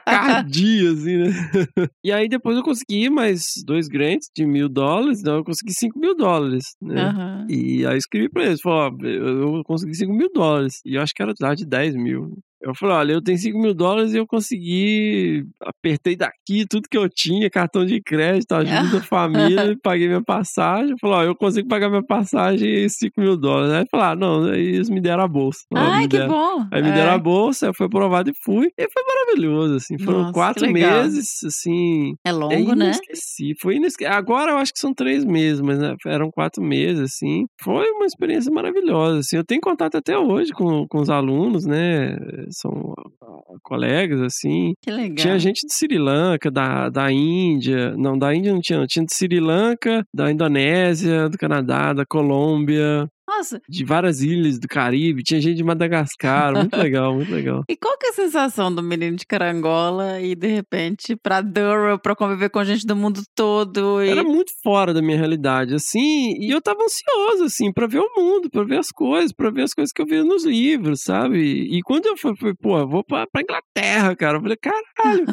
assim, né? *laughs* E aí depois eu consegui mais dois grants de mil dólares, então eu consegui cinco mil dólares, né? Aham. E aí eu escrevi pra eles, falei, ó, eu consegui cinco mil dólares. E eu acho que era de 10 mil. Eu falei, olha, eu tenho 5 mil dólares e eu consegui, apertei daqui tudo que eu tinha, cartão de crédito, ajuda da *laughs* família, paguei minha passagem. Eu falei, ó, eu consigo pagar minha passagem e 5 mil dólares. Aí falaram, não, aí eles me deram a bolsa. Ai, que deram- bom. Aí me É. deram a bolsa, eu fui aprovado e fui. E foi maravilhoso, assim. Foram Nossa, quatro meses, assim. É longo, né? Inesqueci. Foi inesque... Agora eu acho que são três meses, mas né, eram quatro meses, assim. Foi uma experiência maravilhosa, assim. Eu tenho contato até hoje com, com os alunos, né? São ah, colegas, assim. Que legal. Tinha gente de Sri Lanka, da, da Índia. Não, da Índia não tinha, não. Tinha de Sri Lanka, da Indonésia, do Canadá, da Colômbia. Nossa, De várias ilhas do Caribe, tinha gente de Madagascar, muito *laughs* legal, muito legal. E qual que é a sensação do menino de carangola e de repente pra Durham, pra conviver com gente do mundo todo? E... Era muito fora da minha realidade, assim, e eu tava ansioso, assim, pra ver o mundo, pra ver as coisas, pra ver as coisas que eu via nos livros, sabe? E quando eu fui, fui pô, eu vou pra, pra Inglaterra, cara, eu falei, caralho.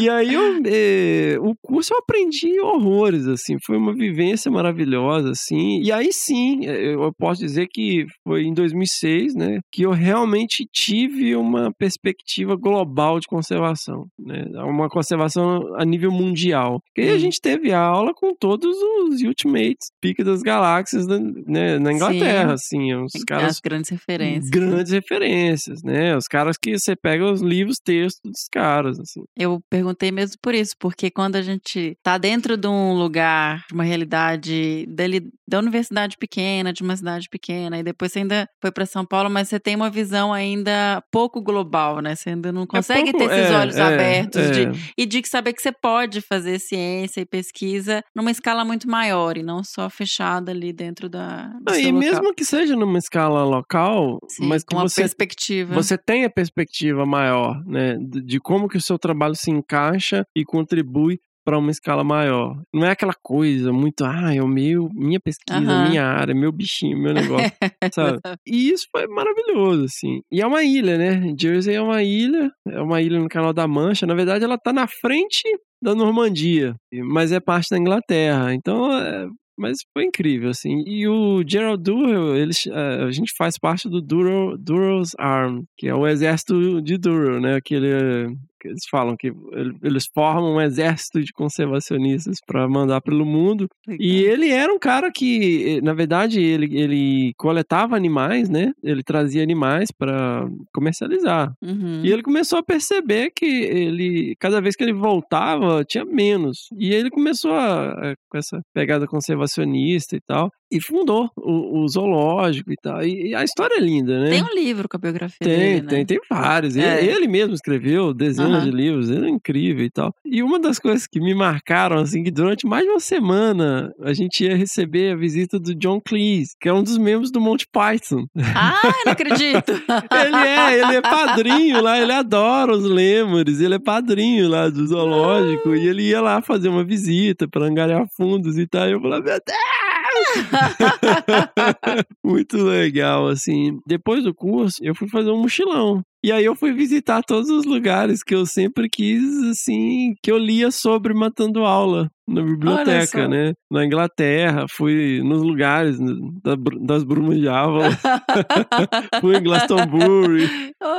e *laughs* aí eu, eh, o curso eu aprendi horrores, assim, foi uma vivência maravilhosa, assim, e aí sim, eh, eu posso dizer que foi em 2006, né, que eu realmente tive uma perspectiva global de conservação, né? Uma conservação a nível mundial. E aí a gente teve aula com todos os Ultimates, pique das galáxias né, na Inglaterra, Sim. assim, os caras As grandes referências. grandes referências, né? Os caras que você pega os livros, textos dos caras, assim. Eu perguntei mesmo por isso, porque quando a gente tá dentro de um lugar, de uma realidade dele, da universidade pequena, de uma cidade pequena, e depois você ainda foi para São Paulo, mas você tem uma visão ainda pouco global, né? Você ainda não consegue pouco- ter esses é, olhos é, abertos é. de, e de saber que você pode fazer ciência e pesquisa numa escala muito maior e não só fechada ali dentro da. do Ah, e local. mesmo que seja numa escala local, Sim, mas com uma você perspectiva. você tem a perspectiva maior, né, de, de como que o seu trabalho se encaixa e contribui para uma escala maior. Não é aquela coisa muito, ah, é o meu, minha pesquisa, Aham. minha área, meu bichinho, meu negócio, *laughs* sabe? E isso foi maravilhoso, assim. E é uma ilha, né? Jersey é uma ilha, é uma ilha no Canal da Mancha. Na verdade, ela tá na frente da Normandia, mas é parte da Inglaterra. Então, é, mas foi incrível, assim. E o Gerald Durrell, eles, eh, a gente faz parte do Durrell, Durrell's Arm, que é o exército de Durrell, né? Aquele, que eles falam que ele- eles formam um exército de conservacionistas para mandar pelo mundo. E ele era um cara que, eh, na verdade, ele, ele coletava animais, né? Ele trazia animais para comercializar. Uhum. E ele começou a perceber que ele, cada vez que ele voltava, tinha menos. E ele começou a, a- com essa pegada conservacionista e tal, e fundou o, o zoológico e tal. E, e a história é linda, né? Tem um livro com a biografia Tem, dele, né? tem, tem vários. É. Ele, ele mesmo escreveu dezenas Aham. de livros, ele é incrível e tal. E uma das coisas que me marcaram, assim, que durante mais de uma semana a gente ia receber a visita do John Cleese, que é um dos membros do Monty Python. Ah, eu não acredito! *laughs* Ele é, ele é padrinho lá, ele adora os lêmures, ele é padrinho lá do zoológico e ele ia lá fazer uma visita para angariar fundos e tal. E eu falei, meu Deus! *laughs* Muito legal, assim. Depois do curso, eu fui fazer um mochilão. E aí eu fui visitar todos os lugares que eu sempre quis, assim, que eu lia sobre matando aula na biblioteca, né? Na Inglaterra, fui nos lugares da das brumas de Avalon. *laughs* fui em Glastonbury,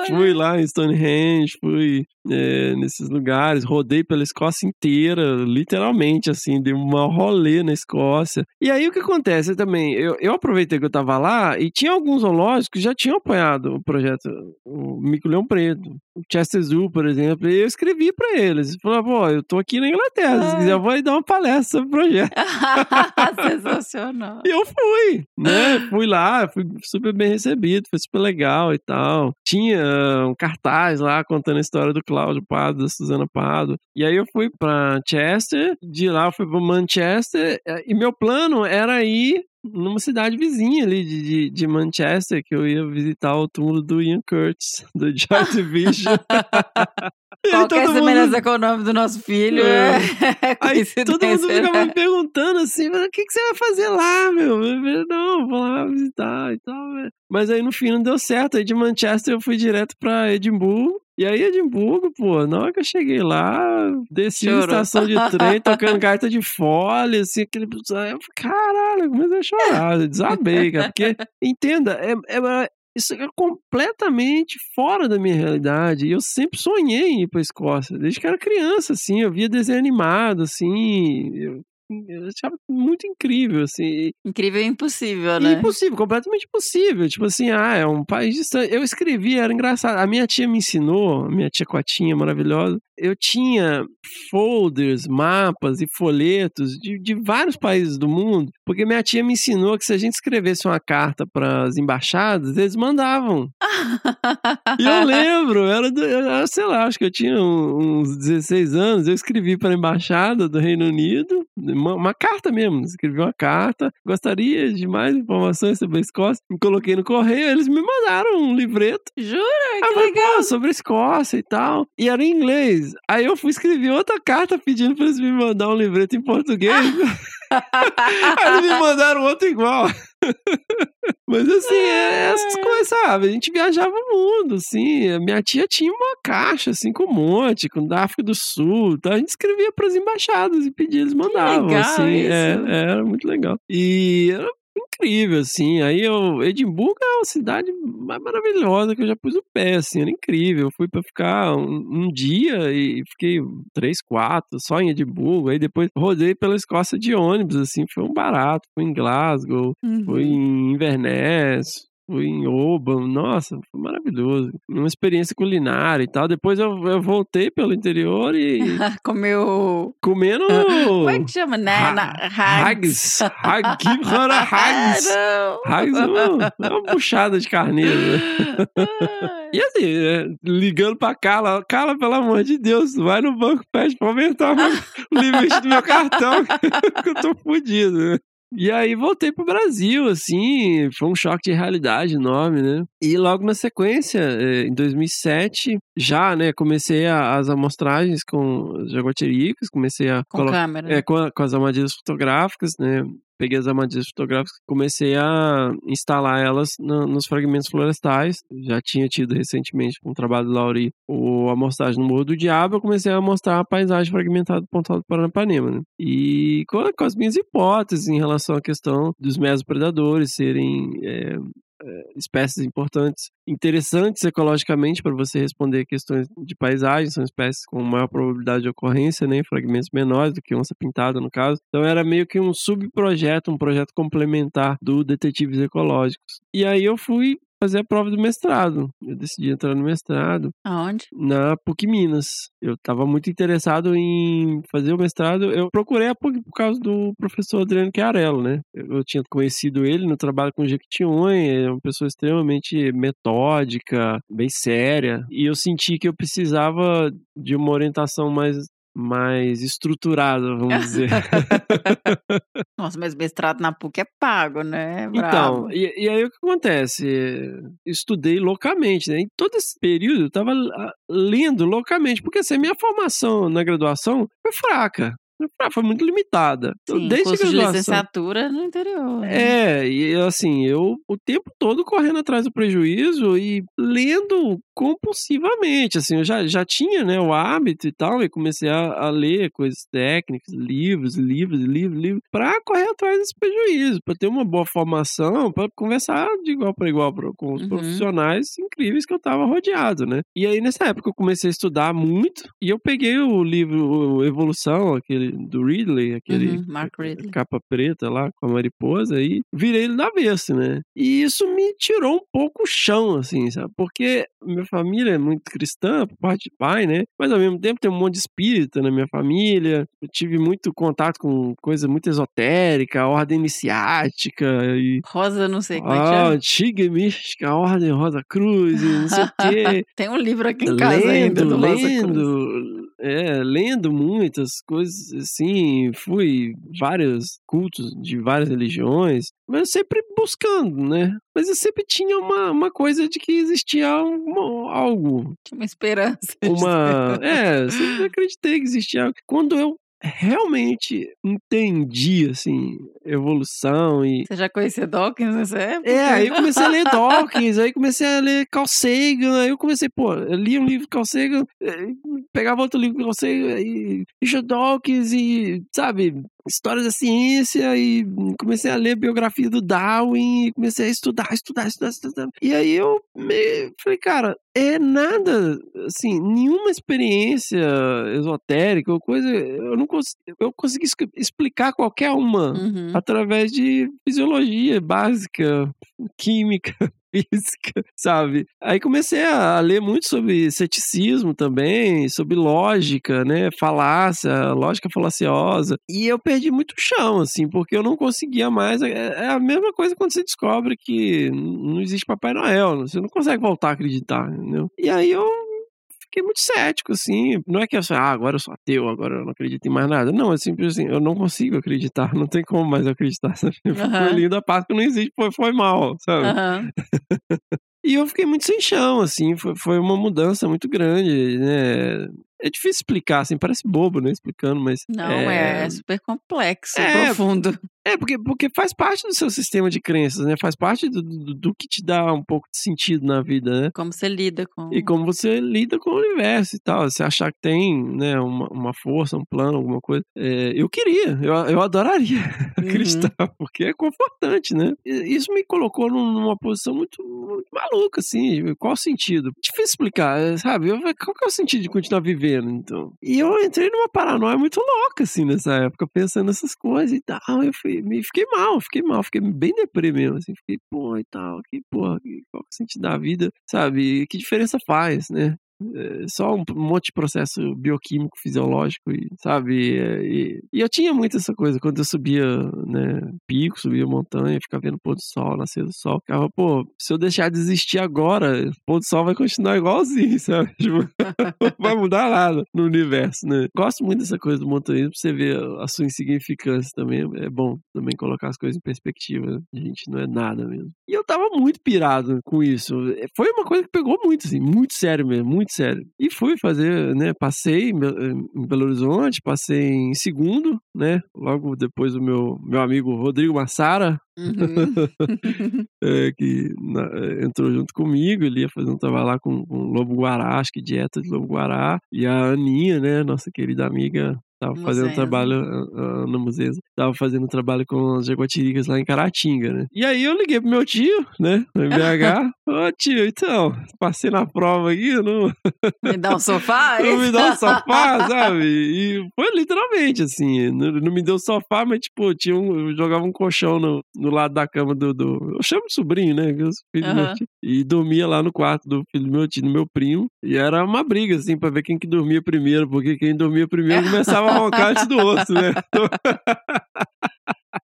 fui lá em Stonehenge, fui é, nesses lugares, rodei pela Escócia inteira, literalmente, assim, dei uma rolê na Escócia. E aí o que acontece também, eu, eu aproveitei que eu tava lá e tinha alguns zoológicos que já tinham apoiado o projeto, o Mico Leão Preto, Chester Zoo, por exemplo, e eu escrevi pra eles, falava, pô, eu tô aqui na Inglaterra, se quiser eu vou aí dar uma palestra sobre o projeto. *laughs* Sensacional. E eu fui, né? Fui lá, fui super bem recebido, foi super legal e tal. Tinha um cartaz lá contando a história do Cláudio Pado, da Suzana Pado. E aí eu fui pra Chester, de lá eu fui pra Manchester, eh, e meu plano era ir numa cidade vizinha ali de, de, de Manchester, que eu ia visitar o túmulo do Ian Curtis, do *laughs* Joy Division. *laughs* Qualquer todo mundo- semelhança com o nome do nosso filho é, É. *laughs* Aí todo mundo coincidência, ficava me perguntando assim, "Mas o que, que você vai fazer lá, meu? Falei, não, vou lá visitar e tal. né?" Mas aí no fim não deu certo. Aí de Manchester eu fui direto pra Edimburgo. E aí, Edimburgo, pô, na hora que eu cheguei lá, desci na estação de trem, tocando gaita de folha, assim, aquele. Eu caralho, comecei a chorar, desabei, cara. Porque, entenda, é, é- isso é completamente fora da minha realidade. Eu sempre sonhei em ir pra Escócia, desde que era criança, assim, eu via desenho animado, assim. Eu, eu achava muito incrível, assim. Incrível e impossível, E né? impossível, completamente impossível. Tipo assim, ah, é um país distante. Eu escrevi, era engraçado. A minha tia me ensinou, a minha tia Cotinha maravilhosa. Eu tinha folders, mapas e folhetos de, de vários países do mundo, porque minha tia me ensinou que se a gente escrevesse uma carta para as embaixadas, eles mandavam. E eu *laughs* lembro, era, do, era, sei lá, acho que eu tinha uns 16 anos, eu escrevi para a embaixada do Reino Unido, uma, uma carta mesmo, escrevi uma carta, gostaria de mais informações sobre a Escócia, me coloquei no correio, eles me mandaram um livreto. Jura? Que legal. sobre a Escócia e tal. E era em inglês. Aí eu fui escrever outra carta pedindo pra eles me mandar um livreto em português. *laughs* Aí me mandaram outro igual. *laughs* Mas assim, é essas coisas, sabe? A gente viajava o mundo, assim. A minha tia tinha uma caixa, assim, com um monte, com da África do Sul. Tá? A gente escrevia pras embaixadas e pedia, eles mandavam, assim. É, era muito legal. E era incrível, assim. Aí eu, Edimburgo é uma cidade mais maravilhosa que eu já pus o pé, assim, era incrível. Eu fui pra ficar um, um dia e fiquei três, quatro, só em Edimburgo. Aí depois rodei pela Escócia de ônibus, assim, foi um barato. Fui em Glasgow, Uhum. fui em Inverness, fui em Oban, nossa, foi maravilhoso. Uma experiência culinária e tal. Depois eu, eu voltei pelo interior e *laughs* Comeu. comendo. Como é que chama, né? Ha- Hags. Hags. Hags. Ah. Hags é uma, é uma puxada de carneiro. né? E assim, é, ligando pra Carla, Carla, pelo amor de Deus, vai no banco, pede pra aumentar o *laughs* limite do meu cartão, *laughs* que eu tô fudido, né? E aí voltei pro Brasil, assim, foi um choque de realidade enorme, né? E logo na sequência, eh, em 2007, já, né, comecei a- as amostragens com os jaguatiricas, comecei a... Com câmera. É, com, a- com as armadilhas fotográficas, né? Peguei as armadilhas fotográficas, comecei a instalar elas nos fragmentos florestais. Já tinha tido recentemente com o trabalho do Lauri o amostragem no Morro do Diabo. Eu comecei a mostrar a paisagem fragmentada do Pontal do Paranapanema, né? E com, com as minhas hipóteses em relação à questão dos mesopredadores serem é, espécies importantes, interessantes ecologicamente para você responder questões de paisagem, são espécies com maior probabilidade de ocorrência, né, fragmentos menores do que onça pintada no caso. Então era meio que um subprojeto, um projeto complementar do Detetives Ecológicos. E aí eu fui fazer a prova do mestrado. Eu decidi entrar no mestrado Aonde? na PUC Minas. Eu estava muito interessado em fazer o mestrado. Eu procurei a PUC por causa do professor Adriano Chiarello, né? Eu, tinha conhecido ele no trabalho com o Jequitinhonha, é uma pessoa extremamente metódica, bem séria, e eu senti que eu precisava de uma orientação mais mais estruturada, vamos dizer. *laughs* *laughs* Nossa, mas mestrado na PUC é pago, né? Então, Bravo. e, e aí o que acontece? Estudei loucamente, né? Em todo esse período eu tava ah, lendo loucamente, porque assim, a minha formação na graduação foi fraca. Foi fraca, Foi muito limitada. Sim, desde curso de graduação. licenciatura no interior. né? É, e assim, eu o tempo todo correndo atrás do prejuízo e lendo compulsivamente, assim, eu já, já tinha, né, o hábito e tal, e comecei a, a ler coisas técnicas, livros, livros, livros, livros, pra correr atrás desse prejuízo, pra ter uma boa formação, pra conversar de igual para igual pro- com os Uhum. profissionais incríveis que eu tava rodeado, né. E aí, nessa época, eu comecei a estudar muito, e eu peguei o livro o Evolução, aquele do Ridley, aquele Uhum, Mark Ridley. capa preta lá com a mariposa e virei ele do avesso, né? E isso me tirou um pouco o chão, assim, sabe? Porque minha família é muito cristã, por parte de pai, né? Mas ao mesmo tempo tem um monte de espírita na minha família. Eu tive muito contato com coisa muito esotérica, ordem iniciática e. Rosa, não sei como é que Ah, chama. antiga e mística, a ordem Rosa Cruz e não sei o quê. *laughs* Tem um livro aqui em casa ainda do Rosa Cruz. lendo, é, lendo muitas coisas assim, fui vários cultos de várias religiões, mas sempre buscando, né? Mas eu sempre tinha uma, uma coisa de que existia uma- algo, uma esperança. uma, *laughs* é, eu sempre acreditei que existia algo. Quando eu realmente entendi assim evolução e Você já conhecia Dawkins nessa época? é, aí eu comecei a ler *laughs* Dawkins, aí comecei a ler Carl Sagan, aí eu comecei, pô, eu li um livro do Carl Sagan, eh, pegava outro livro do Carl Sagan, e Richard Dawkins, e, sabe, história da ciência, e comecei a ler biografia do Darwin, e comecei a estudar, estudar, estudar, estudar. E aí eu me, falei, cara, é nada, assim, nenhuma experiência esotérica ou coisa, eu não cons eu consegui explicar qualquer uma Uhum. através de fisiologia básica, química, física, *laughs* sabe? Aí comecei a ler muito sobre ceticismo também, sobre lógica, né? Falácia, lógica falaciosa. E eu perdi muito chão, assim, porque eu não conseguia mais. É é a mesma coisa quando você descobre que não existe Papai Noel. Você não consegue voltar a acreditar, entendeu? E aí eu fiquei muito cético, assim. Não é que eu sou, ah, agora eu sou ateu, agora eu não acredito em mais nada. Não, é simples assim, eu não consigo acreditar, *laughs* não tem como mais acreditar. Sabe? O Aham. coelhinho da Páscoa não existe, foi, foi mal, sabe? Aham. E eu fiquei muito sem chão, assim, foi, foi uma mudança muito grande, né? é difícil explicar, assim, parece bobo, né? Explicando, mas. Não, é, é super complexo, É, profundo. É, porque, porque faz parte do seu sistema de crenças, né? Faz parte do, do, do que te dá um pouco de sentido na vida, né? Como você lida com. E como você lida com o universo e tal. Você achar que tem, né, uma, uma força, um plano, alguma coisa. É, eu queria, eu, eu adoraria *laughs* acreditar, porque é confortante, né? E Isso me colocou num- numa posição muito, muito maluca, assim. Qual o sentido? Difícil explicar, é, sabe? Eu, qual que é o sentido de continuar vivendo, então? E eu entrei numa paranoia muito louca, assim, nessa época, pensando nessas coisas e tal. Eu fui, me fiquei mal, fiquei mal, fiquei bem deprê mesmo, assim. Fiquei, pô, e tal, que porra, que- qual que é o sentido da vida, sabe? Que diferença faz, né? É, só um monte de processo bioquímico, fisiológico, e, sabe? É, E, e eu tinha muito essa coisa, quando eu subia, né, pico, subia montanha, ficava vendo pôr do sol, nascer do sol, ficava, pô, se eu deixar de existir agora, o pôr do sol vai continuar igualzinho, *laughs* sabe? Tipo, não vai mudar nada no universo, né? Gosto muito dessa coisa do montanhismo, pra você ver a sua insignificância também, é bom também colocar as coisas em perspectiva, né? a gente não é nada mesmo. E eu tava muito pirado com isso, foi uma coisa que pegou muito, assim, muito sério mesmo, muito sério. E fui fazer, né, passei em Be- em Belo Horizonte, passei em segundo, né, logo depois o meu, meu amigo Rodrigo Massara, *laughs* é, que na- é, entrou junto comigo, ele ia fazer um trabalho lá com, com Lobo Guará, acho que dieta de Lobo Guará, e a Aninha, né, nossa querida amiga, tava fazendo Muzenza. trabalho, a Ana Muzeza, tava fazendo trabalho com as jaguatiricas lá em Caratinga, né. E aí eu liguei pro meu tio, né, no MBH, *laughs* ô tio, então, passei na prova aqui, não... Me dá um sofá? *laughs* Não me dá um sofá, sabe? E foi literalmente assim. Não, não me deu sofá, mas tipo, tinha um, eu jogava um colchão no, no lado da cama do, do. Eu chamo de sobrinho, né? sou filho do meu tio. E dormia lá no quarto do filho do meu tio, do meu primo. E era uma briga, assim, pra ver quem que dormia primeiro, porque quem dormia primeiro *laughs* começava a roncar antes do outro, né?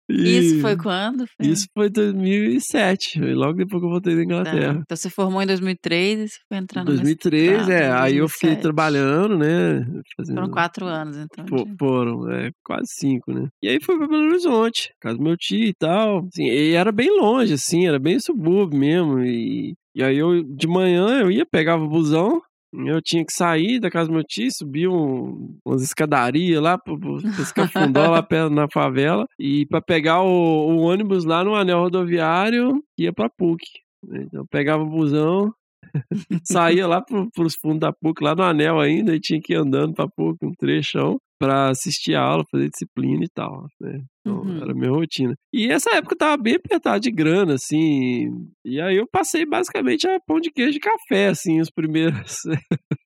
E *laughs* Isso foi quando? Foi- Isso foi 2007, foi logo depois que eu voltei da Tá. Inglaterra. Então você formou em 2003 e você foi entrar no 2003, mestrado é. em Aí eu fiquei 2007. trabalhando, né? Fazendo... Foram quatro anos, então. Foram, é, quase cinco, né? E aí fui pra Belo Horizonte, casa do meu tio e tal. Assim, e era bem longe, assim, era bem subúrbio mesmo. E, e aí eu, de manhã, eu ia, pegava o busão, eu tinha que sair da casa do meu tio, subir um, umas escadarias lá pro, pro escafundó lá perto na favela, e pra pegar o, o ônibus lá no anel rodoviário, ia pra PUC. né? Então pegava o busão, *laughs* saía lá pro, pros fundos da PUC, lá no anel ainda, e tinha que ir andando pra PUC, um trechão, pra assistir a aula, fazer disciplina e tal, né? Então, Uhum. era a minha rotina. E essa época eu tava bem apertado de grana, assim, e aí eu passei basicamente a pão de queijo e café, assim, os primeiros...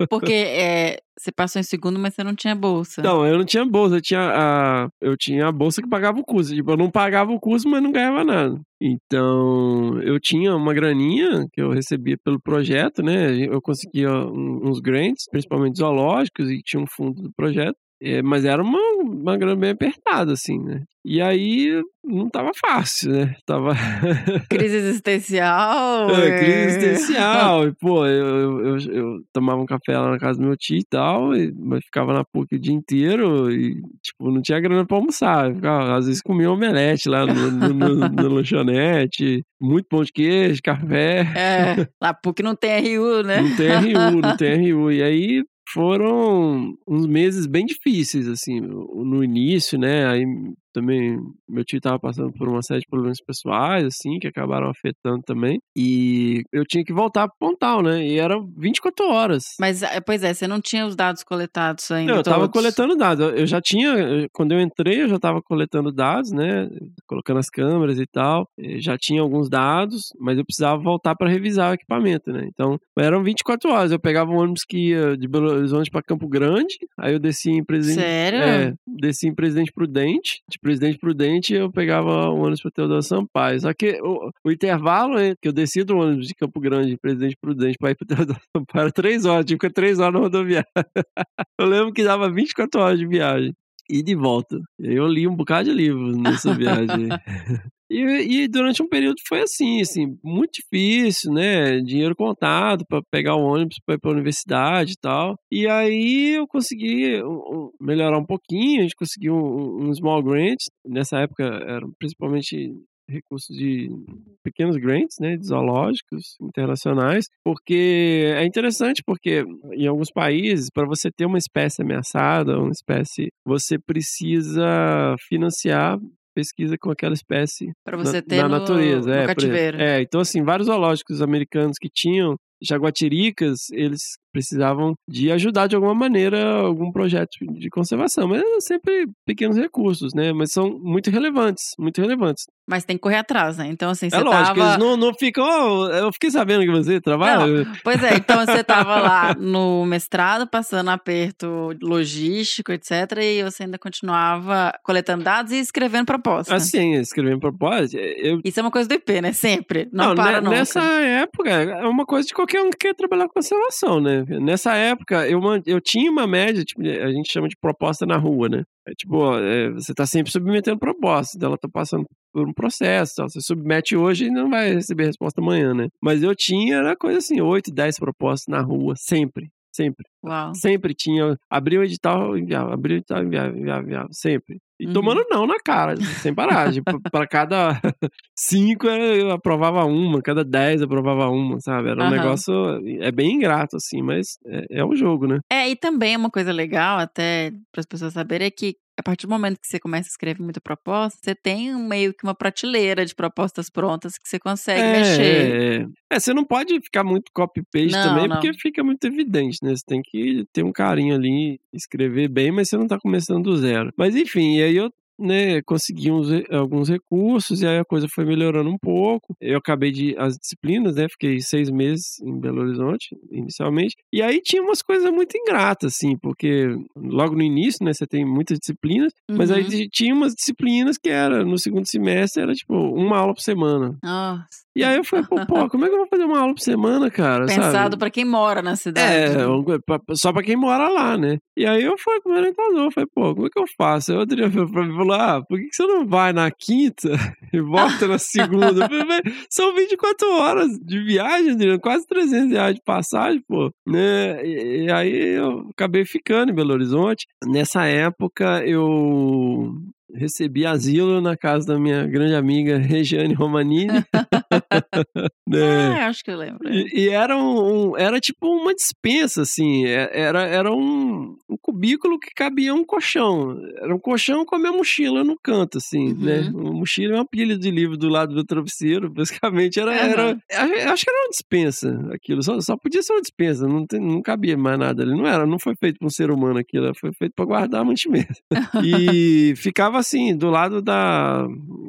Porque é, *laughs* você passou em segundo, mas você não tinha bolsa. Não, eu não tinha bolsa, eu tinha a, eu tinha a bolsa que pagava o curso. Tipo, eu não pagava o curso, mas não ganhava nada. Então, eu tinha uma graninha que eu recebia pelo projeto, né? Eu conseguia uns grants, principalmente zoológicos, e tinha um fundo do projeto. É, mas era uma, uma grana bem apertada, assim, né? E aí não tava fácil, né? Tava. *laughs* Crise existencial. É, crise existencial. *laughs* E, pô, eu, eu, eu, tomava um café lá na casa do meu tio e tal, e, mas ficava na PUC o dia inteiro e, tipo, não tinha grana pra almoçar. Ficava, às vezes comia omelete lá no, no, no, no *laughs* lanchonete, muito pão de queijo, café. É, lá PUC não tem RU, né? Não tem RU, não tem RU. E aí foram uns meses bem difíceis, assim, no início, né? Aí também meu tio tava passando por uma série de problemas pessoais, assim, que acabaram afetando também. E eu tinha que voltar pro Pontal, né? E era 24 horas. Mas, é, pois é, você não tinha os dados coletados ainda. Não, eu tava todos. coletando dados. Eu- Eu já tinha, eu- quando eu entrei, eu já tava coletando dados, né? Colocando as câmeras e tal. Eh, Já tinha alguns dados, mas eu precisava voltar para revisar o equipamento, né? Então, eram 24 horas. Eu pegava um ônibus que ia de Belo Horizonte para Campo Grande, aí eu descia em Presidente. Sério? É, descia em Presidente Prudente. De Presidente Prudente, eu pegava o ônibus para Teodoro Sampaio. Só que o, o intervalo né, que eu descia do ônibus de Campo Grande, Presidente Prudente, para ir para *laughs* Teodoro Sampaio era 3 horas. Tinha que ficar 3 horas na rodoviária. *laughs* Eu lembro que dava 24 horas de viagem. E de volta. Eu li um bocado de livros nessa viagem. *laughs* E, e durante um período foi assim, assim, muito difícil, né? Dinheiro contado para pegar o ônibus para ir para a universidade e tal. E aí eu consegui melhorar um pouquinho, a gente conseguiu um, um small grant. Nessa época eram principalmente recursos de pequenos grants, né, de zoológicos internacionais, porque é interessante porque em alguns países para você ter uma espécie ameaçada, uma espécie, você precisa financiar pesquisa com aquela espécie Pra você na, ter na no- natureza. no é, por exemplo. cativeiro. É, então assim, vários zoológicos americanos que tinham jaguatiricas, eles precisavam de ajudar de alguma maneira algum projeto de conservação, mas é sempre pequenos recursos, né? Mas são muito relevantes, muito relevantes. Mas tem que correr atrás, né? Então, assim, você é lógico, tava... eles não, não ficam, "Oh, eu fiquei sabendo que você trabalha. Não, pois é, então você tava lá *laughs* no mestrado, passando aperto logístico, etc. E você ainda continuava coletando dados e escrevendo proposta. Assim, escrevendo propósito, eu Isso é uma coisa do IP, né? Sempre. Não, Não, para nunca. Nessa época, é uma coisa de qualquer um que quer trabalhar com conservação, né? Nessa época, eu, eu tinha uma média, tipo, a gente chama de proposta na rua, né? É tipo, ó, é, você tá sempre submetendo proposta, então ela tá passando por um processo, você submete hoje e não vai receber resposta amanhã, né? Mas eu tinha, era coisa assim, 8, 10 propostas na rua, sempre, sempre. Uau. Sempre tinha, abria o edital, enviava, abria o edital, enviava, enviava, enviava, sempre. E Uhum. tomando não na cara, sem parar. para cada *laughs* cinco eu aprovava uma, cada dez eu aprovava uma, sabe? Era um Aham. negócio, é bem ingrato, assim, mas é, é o jogo, né? É, e também uma coisa legal, até para as pessoas saberem, é que a partir do momento que você começa a escrever muita proposta, você tem um- meio que uma prateleira de propostas prontas que você consegue é, mexer. É, é. Você não pode ficar muito copy-paste também, não. porque fica muito evidente, né? Você tem que ter um carinho ali, escrever bem, mas você não tá começando do zero. Mas enfim, e aí eu né, consegui uns, alguns recursos e aí a coisa foi melhorando um pouco. Eu acabei de as disciplinas, né? Fiquei seis meses em Belo Horizonte inicialmente. E aí tinha umas coisas muito ingratas, assim, porque logo no início, né, você tem muitas disciplinas, mas aí Uhum. tinha umas disciplinas que era no segundo semestre era tipo uma aula por semana. Nossa. E aí eu falei, pô, pô, como é que eu vou fazer uma aula por semana, cara? Pensado para quem mora na cidade. É, pra- só pra quem mora lá, né? E aí eu fui com o meu orientador, falei, pô, como é que eu faço? Aí o Adriano falou ah, por que você não vai na quinta *laughs* e volta na segunda? Falei, "Mas são 24 horas de viagem, Adriano, quase 300 reais de passagem, pô, né? E, e aí eu acabei ficando em Belo Horizonte. Nessa época eu recebi asilo na casa da minha grande amiga Regiane Romanini. *laughs* né? *laughs* Ah, acho que eu lembro. é. E, e era um, um- era tipo uma dispensa, assim. é- Era, era um, um cubículo que cabia um colchão. Era um colchão com a minha mochila no canto, assim, né? Uma mochila e uma pilha de livro do lado do travesseiro. *laughs* Basicamente era. era a- acho que era uma dispensa aquilo. Só, só podia ser uma dispensa. Não, tem- não cabia mais nada ali. Não era, não foi feito para um ser humano aquilo. Foi feito para guardar mantimento. *laughs* e ficava assim, do lado da,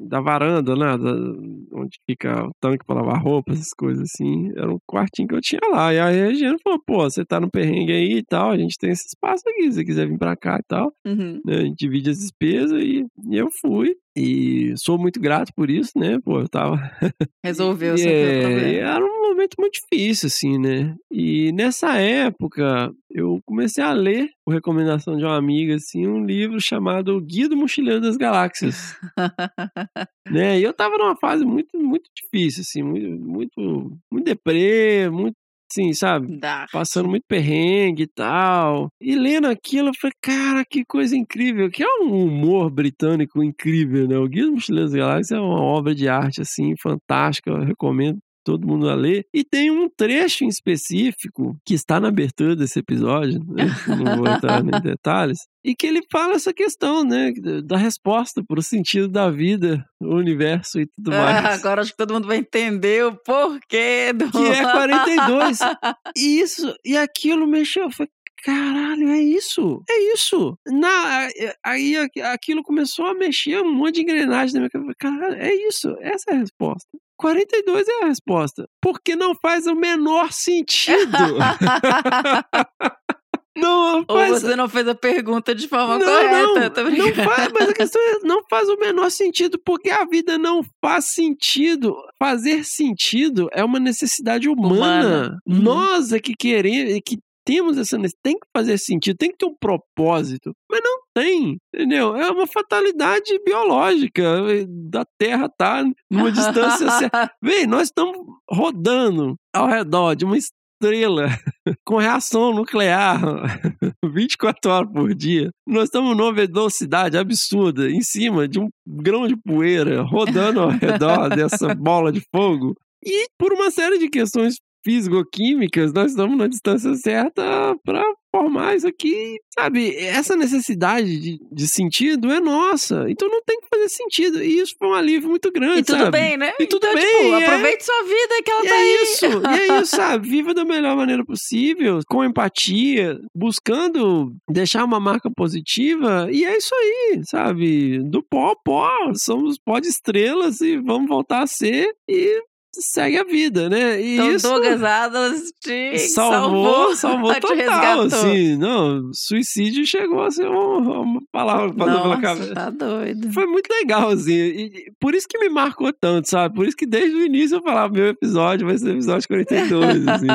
da varanda, né? da- onde fica tanque para lavar roupa, essas coisas assim. Era um quartinho que eu tinha lá. E aí a Regiane falou: pô, você tá no perrengue aí e tal, a gente tem esse espaço aqui, se você quiser vir pra cá e tal. Uhum. né, A gente divide as despesas e, e eu fui. E sou muito grato por isso, né? Pô, eu tava. *laughs* Resolveu, E, é, era um momento muito difícil, assim, né? E nessa época, eu comecei a ler, por recomendação de uma amiga, assim, um livro chamado Guia do Mochileiro das Galáxias. *laughs* né? E eu tava numa fase muito, muito difícil, assim, muito, muito, muito deprê, muito, assim, sabe? Dark. Passando muito perrengue e tal. E lendo aquilo, eu falei, cara, que coisa incrível. Que é um humor britânico incrível, né? O Guia dos Mochileiros Galáxias é uma obra de arte, assim, fantástica. Eu recomendo todo mundo a ler. E tem um trecho em específico que está na abertura desse episódio, né? não vou entrar em *laughs* detalhes, e que ele fala essa questão, né, da resposta para o sentido da vida, o universo e tudo mais. Ah, agora acho que todo mundo vai entender o porquê do. Que é 42. *laughs* E isso, e aquilo mexeu. Eu falei, caralho, é isso. É isso. Na, aí aqu- aquilo começou a mexer um monte de engrenagem na minha cabeça. Eu falei, Caralho, é isso. Essa é a resposta. 42 é a resposta. Porque não faz o menor sentido. *laughs* não Ou faz, você não fez a pergunta de forma não, correta. não, tô não brincando. faz, mas a questão é, não faz o menor sentido, porque a vida não faz sentido. Fazer sentido é uma necessidade humana. Humana. Uhum. Nós é que queremos, que temos essa necessidade, tem que fazer sentido, tem que ter um propósito, mas não tem, entendeu? É uma fatalidade biológica da Terra tá numa distância certa. *laughs* Vem, nós estamos rodando ao redor de uma estrela *laughs* com reação nuclear *laughs* 24 horas por dia. Nós estamos numa velocidade absurda em cima de um grão de poeira rodando ao redor dessa bola de fogo. E por uma série de questões físico-químicas, nós estamos na distância certa para formar isso aqui. Sabe, essa necessidade de, de, sentido é nossa. Então não tem que fazer sentido. E isso foi um alívio muito grande. E tudo sabe? bem, né? E tudo então, bem. Tipo, é... aproveite sua vida que ela e tá é aí. isso, e é isso, sabe? *laughs* Viva da melhor maneira possível, com empatia, buscando deixar uma marca positiva. E é isso aí, sabe? Do pó ao pó. Somos pó de estrelas e vamos voltar a ser. E segue a vida, né? E então, isso Douglas Adams te *laughs* salvou, salvou, *laughs* salvou *laughs* te total, resgatou. assim. Não, suicídio chegou a ser uma, uma palavra pela Nossa, cabeça. tá doido. Foi muito legal, assim. E por isso que me marcou tanto, sabe? Por isso que desde o início eu falava, meu episódio vai ser o episódio 42, assim.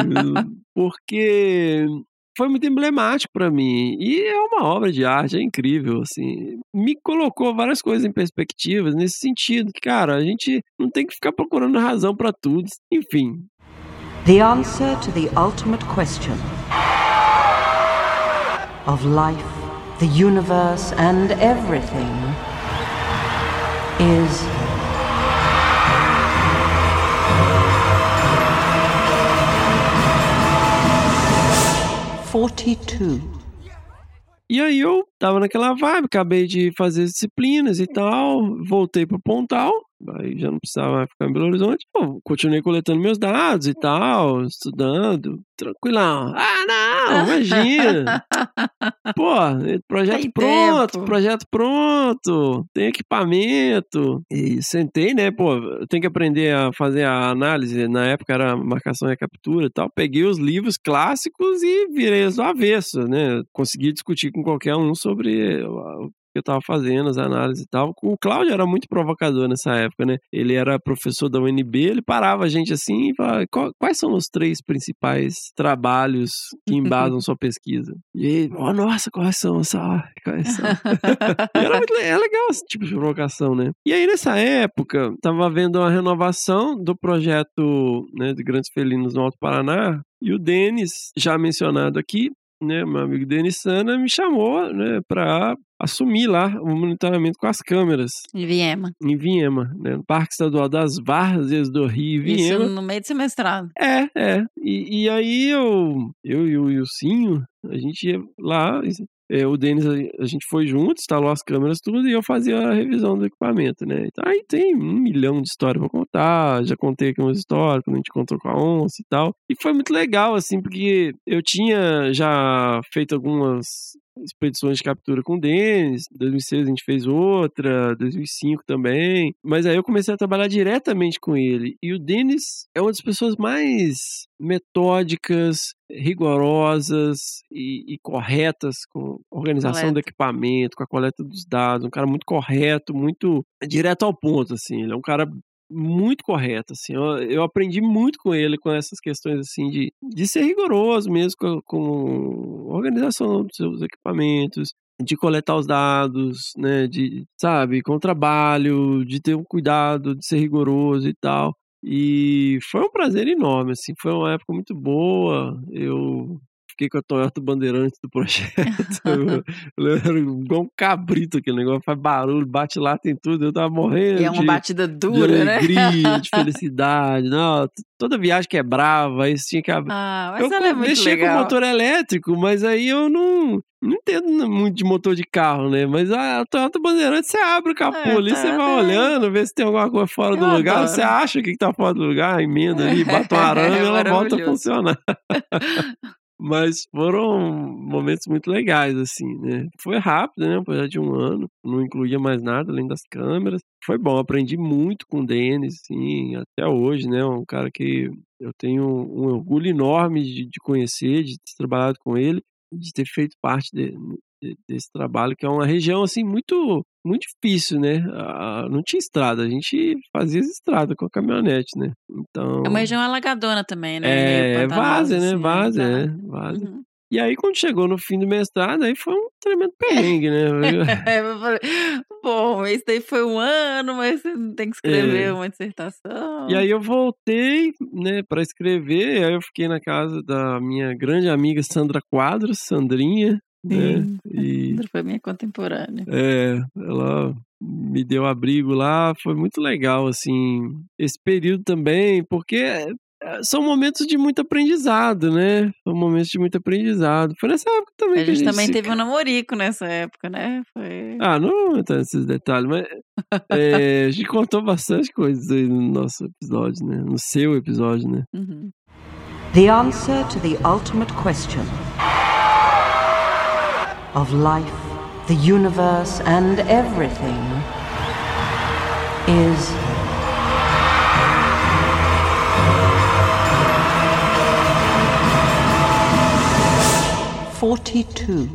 porque foi muito emblemático para mim e é uma obra de arte, é incrível, assim. Me colocou várias coisas em perspectivas nesse sentido, que cara, a gente não tem que ficar procurando razão para tudo. Enfim. The answer to the ultimate question of life, the universe and everything is forty-two. E aí eu tava naquela vibe, acabei de fazer as disciplinas e tal, voltei pro Pontal, aí já não precisava ficar em Belo Horizonte. Pô, continuei coletando meus dados e tal, estudando, tranquilão. Ah, não, imagina! *laughs* Pô, projeto Tem pronto, tempo. projeto pronto, tem equipamento. E sentei, né, pô, eu tenho que aprender a fazer a análise, na época era marcação e captura e tal. Peguei os livros clássicos e virei do avesso, né? Consegui discutir com qualquer um sobre que eu tava fazendo, as análises e tal. O Cláudio era muito provocador nessa época, né? Ele era professor da UNB, ele parava a gente assim e falava, "Qual- quais são os três principais trabalhos que embasam sua pesquisa? E ele, oh, nossa, quais são? Sabe? Quais são? Era muito é legal esse tipo de provocação, né? E aí, nessa época, tava vendo a renovação do projeto né, de Grandes Felinos no Alto Paraná, e o Denis, já mencionado aqui, né, meu amigo Denis Sana, me chamou né, para assumir lá o monitoramento com as câmeras Em Viema. em Viema, né, no Parque Estadual das Várzeas do Rio, Isso Viema. no meio do semestrado. É, é. E, e aí eu, eu e o Ilcinho, a gente ia lá, é, o Denis, a a gente foi junto, instalou as câmeras tudo e eu fazia a revisão do equipamento, né? Então, aí tem um milhão de histórias pra contar, já contei aqui umas histórias, quando a gente contou com a onça e tal. E foi muito legal, assim, porque eu tinha já feito algumas expedições de captura com o Denis. Em 2006 a gente fez outra, 2005 também. Mas aí eu comecei a trabalhar diretamente com ele. E o Denis é uma das pessoas mais metódicas, rigorosas e, e corretas com a organização do equipamento, com a coleta dos dados. Um cara muito correto, muito direto ao ponto, assim. Ele é um cara muito correto, assim. Eu, eu aprendi muito com ele com essas questões, assim, de, de ser rigoroso mesmo com, com organização dos seus equipamentos, de coletar os dados, né, de, sabe, com o trabalho, de ter um cuidado, de ser rigoroso e tal. E foi um prazer enorme, assim, foi uma época muito boa. Eu fiquei com a Toyota Bandeirante do projeto. *laughs* eu era igual um cabrito aquele negócio, faz barulho, bate lá, tem tudo. Eu tava morrendo. E é uma de, batida de dura, né? alegria, de *laughs* felicidade. Não, toda viagem quebrava, aí você tinha que abrir. Ah, mas eu ela é muito mexia legal. com motor elétrico, mas aí eu não, não entendo muito de motor de carro, né? Mas a Toyota Bandeirante, você abre o capô É, ali, você tá, vai né? olhando, vê se tem alguma coisa fora Eu do lugar. adoro. Você acha que tá fora do lugar, emenda ali, bate um *laughs* arame É ela volta a funcionar. Mas foram momentos muito legais, assim, né? Foi rápido, né? Projeto de um ano, não incluía mais nada além das câmeras. Foi bom, aprendi muito com o Denis, assim, até hoje, né? Um cara que eu tenho um orgulho enorme de, de conhecer, de ter trabalhado com ele, de ter feito parte de- de- desse trabalho, que é uma região, assim, muito muito difícil, né? Ah, não tinha estrada, a gente fazia as estradas com a caminhonete, né? Então... É uma região alagadona também, né? É, é pantanosa, várzea, né? assim, Várzea, tá. é, várzea. Uhum. E aí, quando chegou no fim do mestrado, aí foi um tremendo perrengue, né? *laughs* Eu falei, Bom, esse daí foi um ano, mas você não tem que escrever É. uma dissertação. E aí eu voltei, né, para escrever, aí eu fiquei na casa da minha grande amiga Sandra Quadros, Sandrinha, né? Sim, E Sandra foi minha contemporânea. é, ela me deu abrigo lá, foi muito legal, assim, esse período também, porque é, são momentos de muito aprendizado, né? São momentos de muito aprendizado. Foi nessa época também A que a gente gente também se teve um namorico nessa época, né? Foi. Ah, não vou entrar nesses detalhes, mas é, *laughs* a gente contou bastante coisas aí no nosso episódio, né? No seu episódio, né? Uhum. The answer to the ultimate question of life, the universe, and everything is. Forty-two.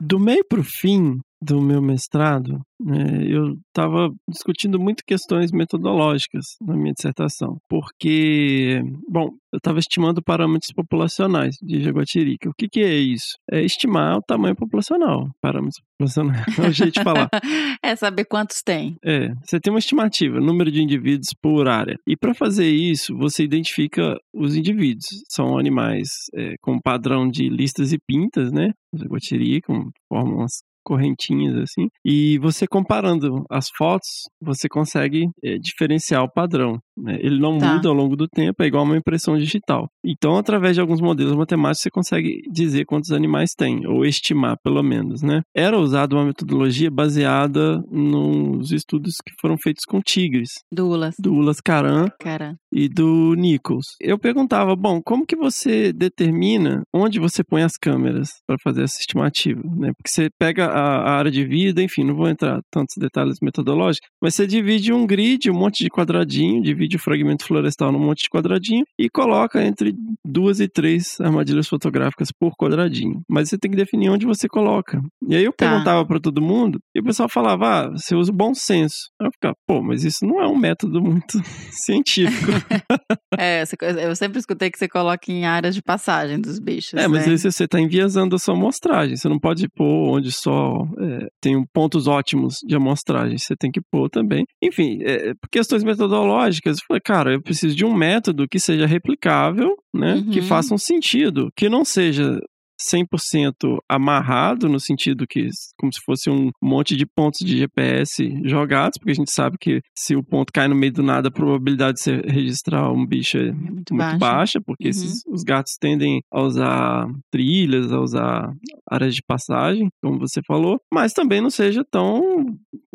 Do meio pro fim do meu mestrado, né, eu estava discutindo muito questões metodológicas na minha dissertação, porque, bom, eu estava estimando parâmetros populacionais de Jaguatirica. O que, que é isso? É estimar o tamanho populacional, parâmetros populacionais, *laughs* é o jeito de falar. *laughs* É saber quantos tem. É, você tem uma estimativa, número de indivíduos por área. E para fazer isso, você identifica os indivíduos. São animais é, com padrão de listas e pintas, né? Jaguatirica, com formam umas correntinhas assim. E você comparando as fotos, você consegue é, diferenciar o padrão. Né? Ele não Tá. muda ao longo do tempo, é igual a uma impressão digital. Então, através de alguns modelos matemáticos, você consegue dizer quantos animais tem, ou estimar pelo menos, né? Era usada uma metodologia baseada nos estudos que foram feitos com tigres, Dulas. do Ulas Caran Cara. e do Nichols. Eu perguntava, bom, como que você determina onde você põe as câmeras para fazer essa estimativa, né? Porque você pega a, a área de vida, enfim, não vou entrar tantos detalhes metodológicos, mas você divide um grid, um monte de quadradinho, divide o fragmento florestal num monte de quadradinho e coloca entre duas e três armadilhas fotográficas por quadradinho. Mas você tem que definir onde você coloca. E aí eu Tá. perguntava para todo mundo e o pessoal falava, ah, você usa o bom senso. Aí eu ficava, pô, mas isso não é um método muito *laughs* científico. *laughs* É, eu sempre escutei que você coloca em áreas de passagem dos bichos. É, mas né? aí você está enviesando a sua amostragem. Você não pode pôr onde só é, tem pontos ótimos de amostragem. Você tem que pôr também. Enfim, é, questões metodológicas, eu falei, cara, eu preciso de um método que seja replicável, né? Que Uhum. faça um sentido, que não seja 100% amarrado, no sentido que, como se fosse um monte de pontos de GPS jogados, porque a gente sabe que se o ponto cai no meio do nada, a probabilidade de você registrar um bicho é muito, baixa. baixa, porque Uhum. esses, os gatos tendem a usar trilhas, a usar áreas de passagem, como você falou, mas também não seja tão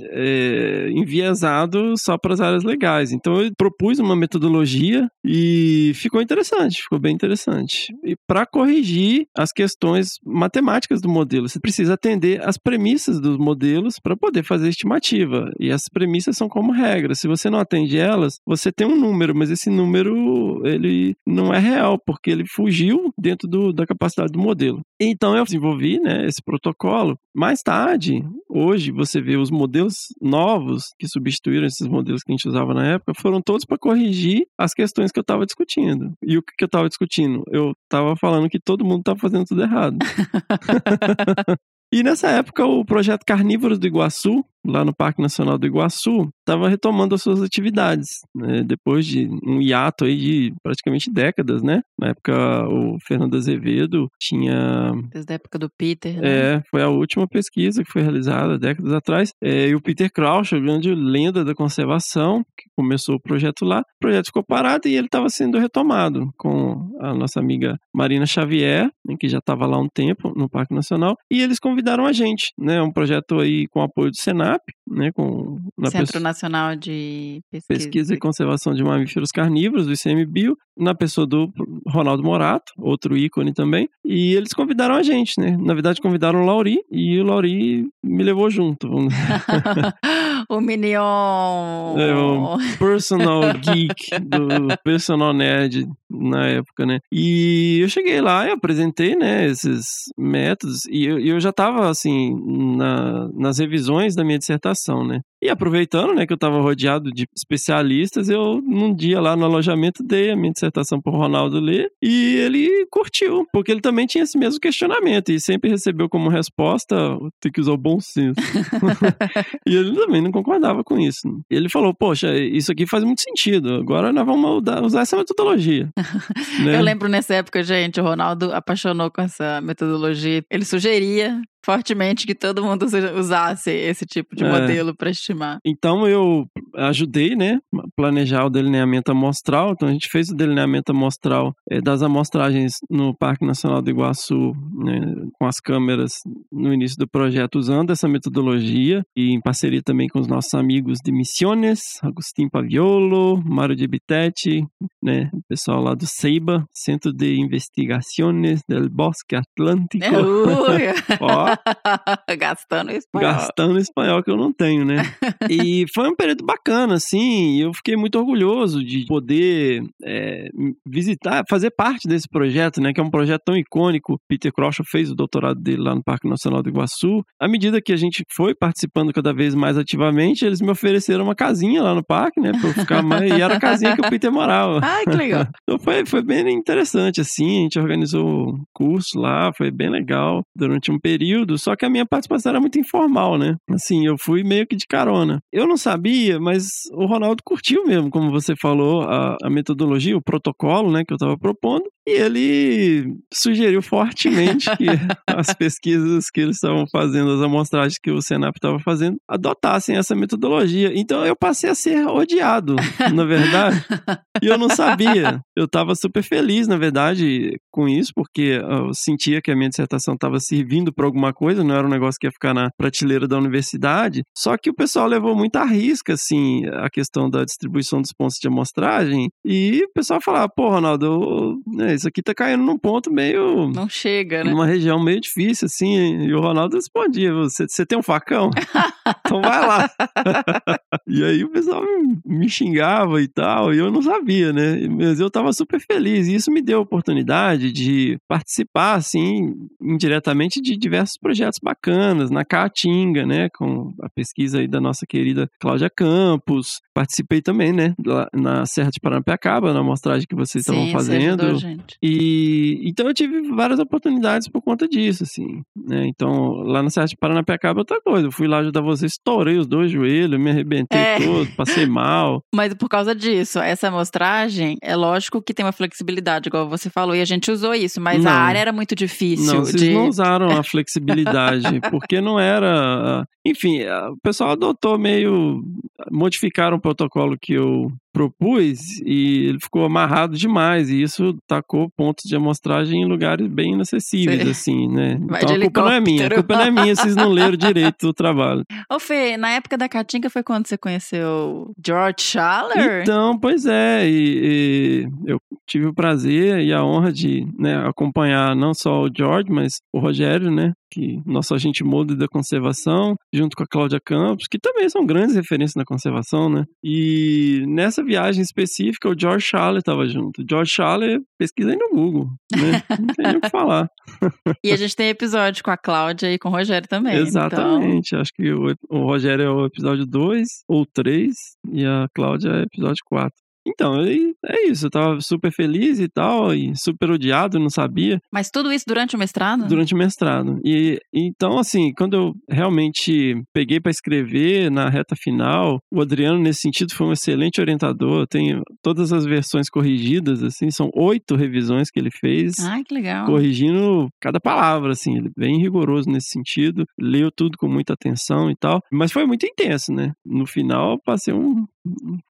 é, enviesado só para as áreas legais. Então eu propus uma metodologia e ficou interessante, ficou bem interessante. E para corrigir as questões matemáticas do modelo, você precisa atender às premissas dos modelos para poder fazer estimativa. E as premissas são como regra. Se você não atende elas, você tem um número, mas esse número ele não é real, porque ele fugiu dentro do, da capacidade do modelo. Então eu desenvolvi né, esse protocolo. Mais tarde, hoje, você vê os modelos novos que substituíram esses modelos que a gente usava na época, foram todos para corrigir as questões que eu estava discutindo. E o que eu estava discutindo? Eu estava falando que todo mundo estava fazendo tudo errado. *laughs* E nessa época, o projeto Carnívoros do Iguaçu, lá no Parque Nacional do Iguaçu, estava retomando as suas atividades, né? depois de um hiato aí de praticamente décadas, né? Na época, o Fernando Azevedo tinha Desde a época do Peter, né? é, foi a última pesquisa que foi realizada décadas atrás. É, e o Peter Crouch, a grande lenda da conservação, que começou o projeto lá, o projeto ficou parado e ele estava sendo retomado com a nossa amiga Marina Xavier, né, que já estava lá um tempo no Parque Nacional, e eles convidaram a gente, né? Um projeto aí com apoio do Senap, né? Com na Centro pessoa- Nacional de Pesquisa. Pesquisa e Conservação de Mamíferos Carnívoros, do ICMBio, na pessoa do Ronaldo Morato, outro ícone também. E eles convidaram a gente, né? Na verdade, convidaram o Lauri e o Lauri me levou junto. *laughs* o Minion. É, o personal geek do *laughs* personal nerd na época, né? E eu cheguei lá e apresentei, né, esses métodos e eu, eu já estava assim na- nas revisões da minha dissertação, né? E aproveitando, né, que eu estava rodeado de especialistas, eu num dia lá no alojamento dei a minha dissertação para o Ronaldo ler e ele curtiu, porque ele também tinha esse mesmo questionamento e sempre recebeu como resposta tem que usar o bom senso. *laughs* e ele também não concordava com isso. Ele falou, poxa, isso aqui faz muito sentido, agora nós vamos usar essa metodologia. *laughs* né? Eu lembro nessa época, gente, o Ronaldo apaixonou com essa metodologia. Ele sugeria fortemente que todo mundo usasse esse tipo de é. modelo para estimar. Então eu ajudei, né, a planejar o delineamento amostral. Então a gente fez o delineamento amostral é, das amostragens no Parque Nacional do Iguaçu, né, com as câmeras no início do projeto usando essa metodologia e em parceria também com os nossos amigos de Missiones, Agostinho Paviolo, Mário de Bittetti, né, o pessoal lá do CEIBA, Centro de Investigações del Bosque Atlântico. *laughs* Ó, *laughs* Gastando espanhol. Gastando espanhol que eu não tenho, né? *laughs* e foi um período bacana, assim. Eu fiquei muito orgulhoso de poder é, visitar, fazer parte desse projeto, né? Que é um projeto tão icônico. Peter Crouch fez o doutorado dele lá no Parque Nacional do Iguaçu. À medida que a gente foi participando cada vez mais ativamente, eles me ofereceram uma casinha lá no parque, né? Pra eu ficar mais. e era a casinha que o Peter morava. *laughs* Ai, que legal. então foi, foi bem interessante, assim. A gente organizou um curso lá, foi bem legal durante um período período, só que a minha participação era muito informal, né? Assim, eu fui meio que de carona. Eu não sabia, mas o Ronaldo curtiu mesmo, como você falou, a, a metodologia, o protocolo, né, que eu estava propondo. E ele sugeriu fortemente que *laughs* as pesquisas que eles estavam fazendo, as amostragens que o Senap estava fazendo, adotassem essa metodologia. Então eu passei a ser odiado, na verdade. e eu não sabia. Eu estava super feliz, na verdade, com isso, porque eu sentia que a minha dissertação estava servindo para alguma coisa, não era um negócio que ia ficar na prateleira da universidade. Só que o pessoal levou muito à risca, assim, a questão da distribuição dos pontos de amostragem. E o pessoal falava, pô, Ronaldo, né, isso aqui tá caindo num ponto meio. Não chega, né? Numa região meio difícil, assim. E o Ronaldo respondia: você tem um facão? *laughs* então vai lá. e aí o pessoal me xingava e tal, e eu não sabia, né? Mas eu tava super feliz. E isso me deu a oportunidade de participar, assim, indiretamente de diversos projetos bacanas, na Caatinga, né? Com a pesquisa aí da nossa querida Cláudia Campos. Participei também, né? Na Serra de Paranapiacaba, na amostragem que vocês estavam fazendo. Ajudou, gente. E então eu tive várias oportunidades por conta disso, assim, né? Então, lá na Serra de Paranapiacaba, outra coisa. Eu fui lá ajudar você, estourei os dois joelhos, me arrebentei é. todo, passei mal. *laughs* Mas por causa disso, essa amostragem, é lógico que tem uma flexibilidade, igual você falou, e a gente usou isso, mas não. a área era muito difícil. Não, vocês de... não usaram a *laughs* flexibilidade, porque não era. Enfim, o pessoal adotou meio. modificaram o protocolo que eu propus e ele ficou amarrado demais e isso tacou pontos de amostragem em lugares bem inacessíveis, Sim. assim, né? *laughs* Vai então a culpa não é minha, a culpa não é minha, vocês não leram direito o trabalho. Ô Fê, na época da Caatinga foi quando você conheceu George Schaller? Então, pois é, e, e eu tive o prazer e a honra de né, acompanhar não só o George, mas o Rogério, né? Que nosso agente molde da conservação, junto com a Cláudia Campos, que também são grandes referências na conservação, né? E nessa viagem específica, o George Schaller estava junto. George Schaller, pesquisa aí no Google, né? Não tem nem o que falar. *laughs* e a gente tem episódio com a Cláudia e com o Rogério também. Então Exatamente. Então... Acho que o, o Rogério é o episódio 2 ou 3 e a Cláudia é o episódio 4. Então, é isso. Eu tava super feliz e tal, e super odiado, não sabia. Mas tudo isso durante o mestrado? Durante o mestrado. E então, assim, quando eu realmente peguei para escrever na reta final, o Adriano, nesse sentido, foi um excelente orientador. Tem todas as versões corrigidas, assim, são oito revisões que ele fez. Ai, que legal. Corrigindo cada palavra, assim, ele é bem rigoroso nesse sentido. Leu tudo com muita atenção e tal. Mas foi muito intenso, né? No final, passei um,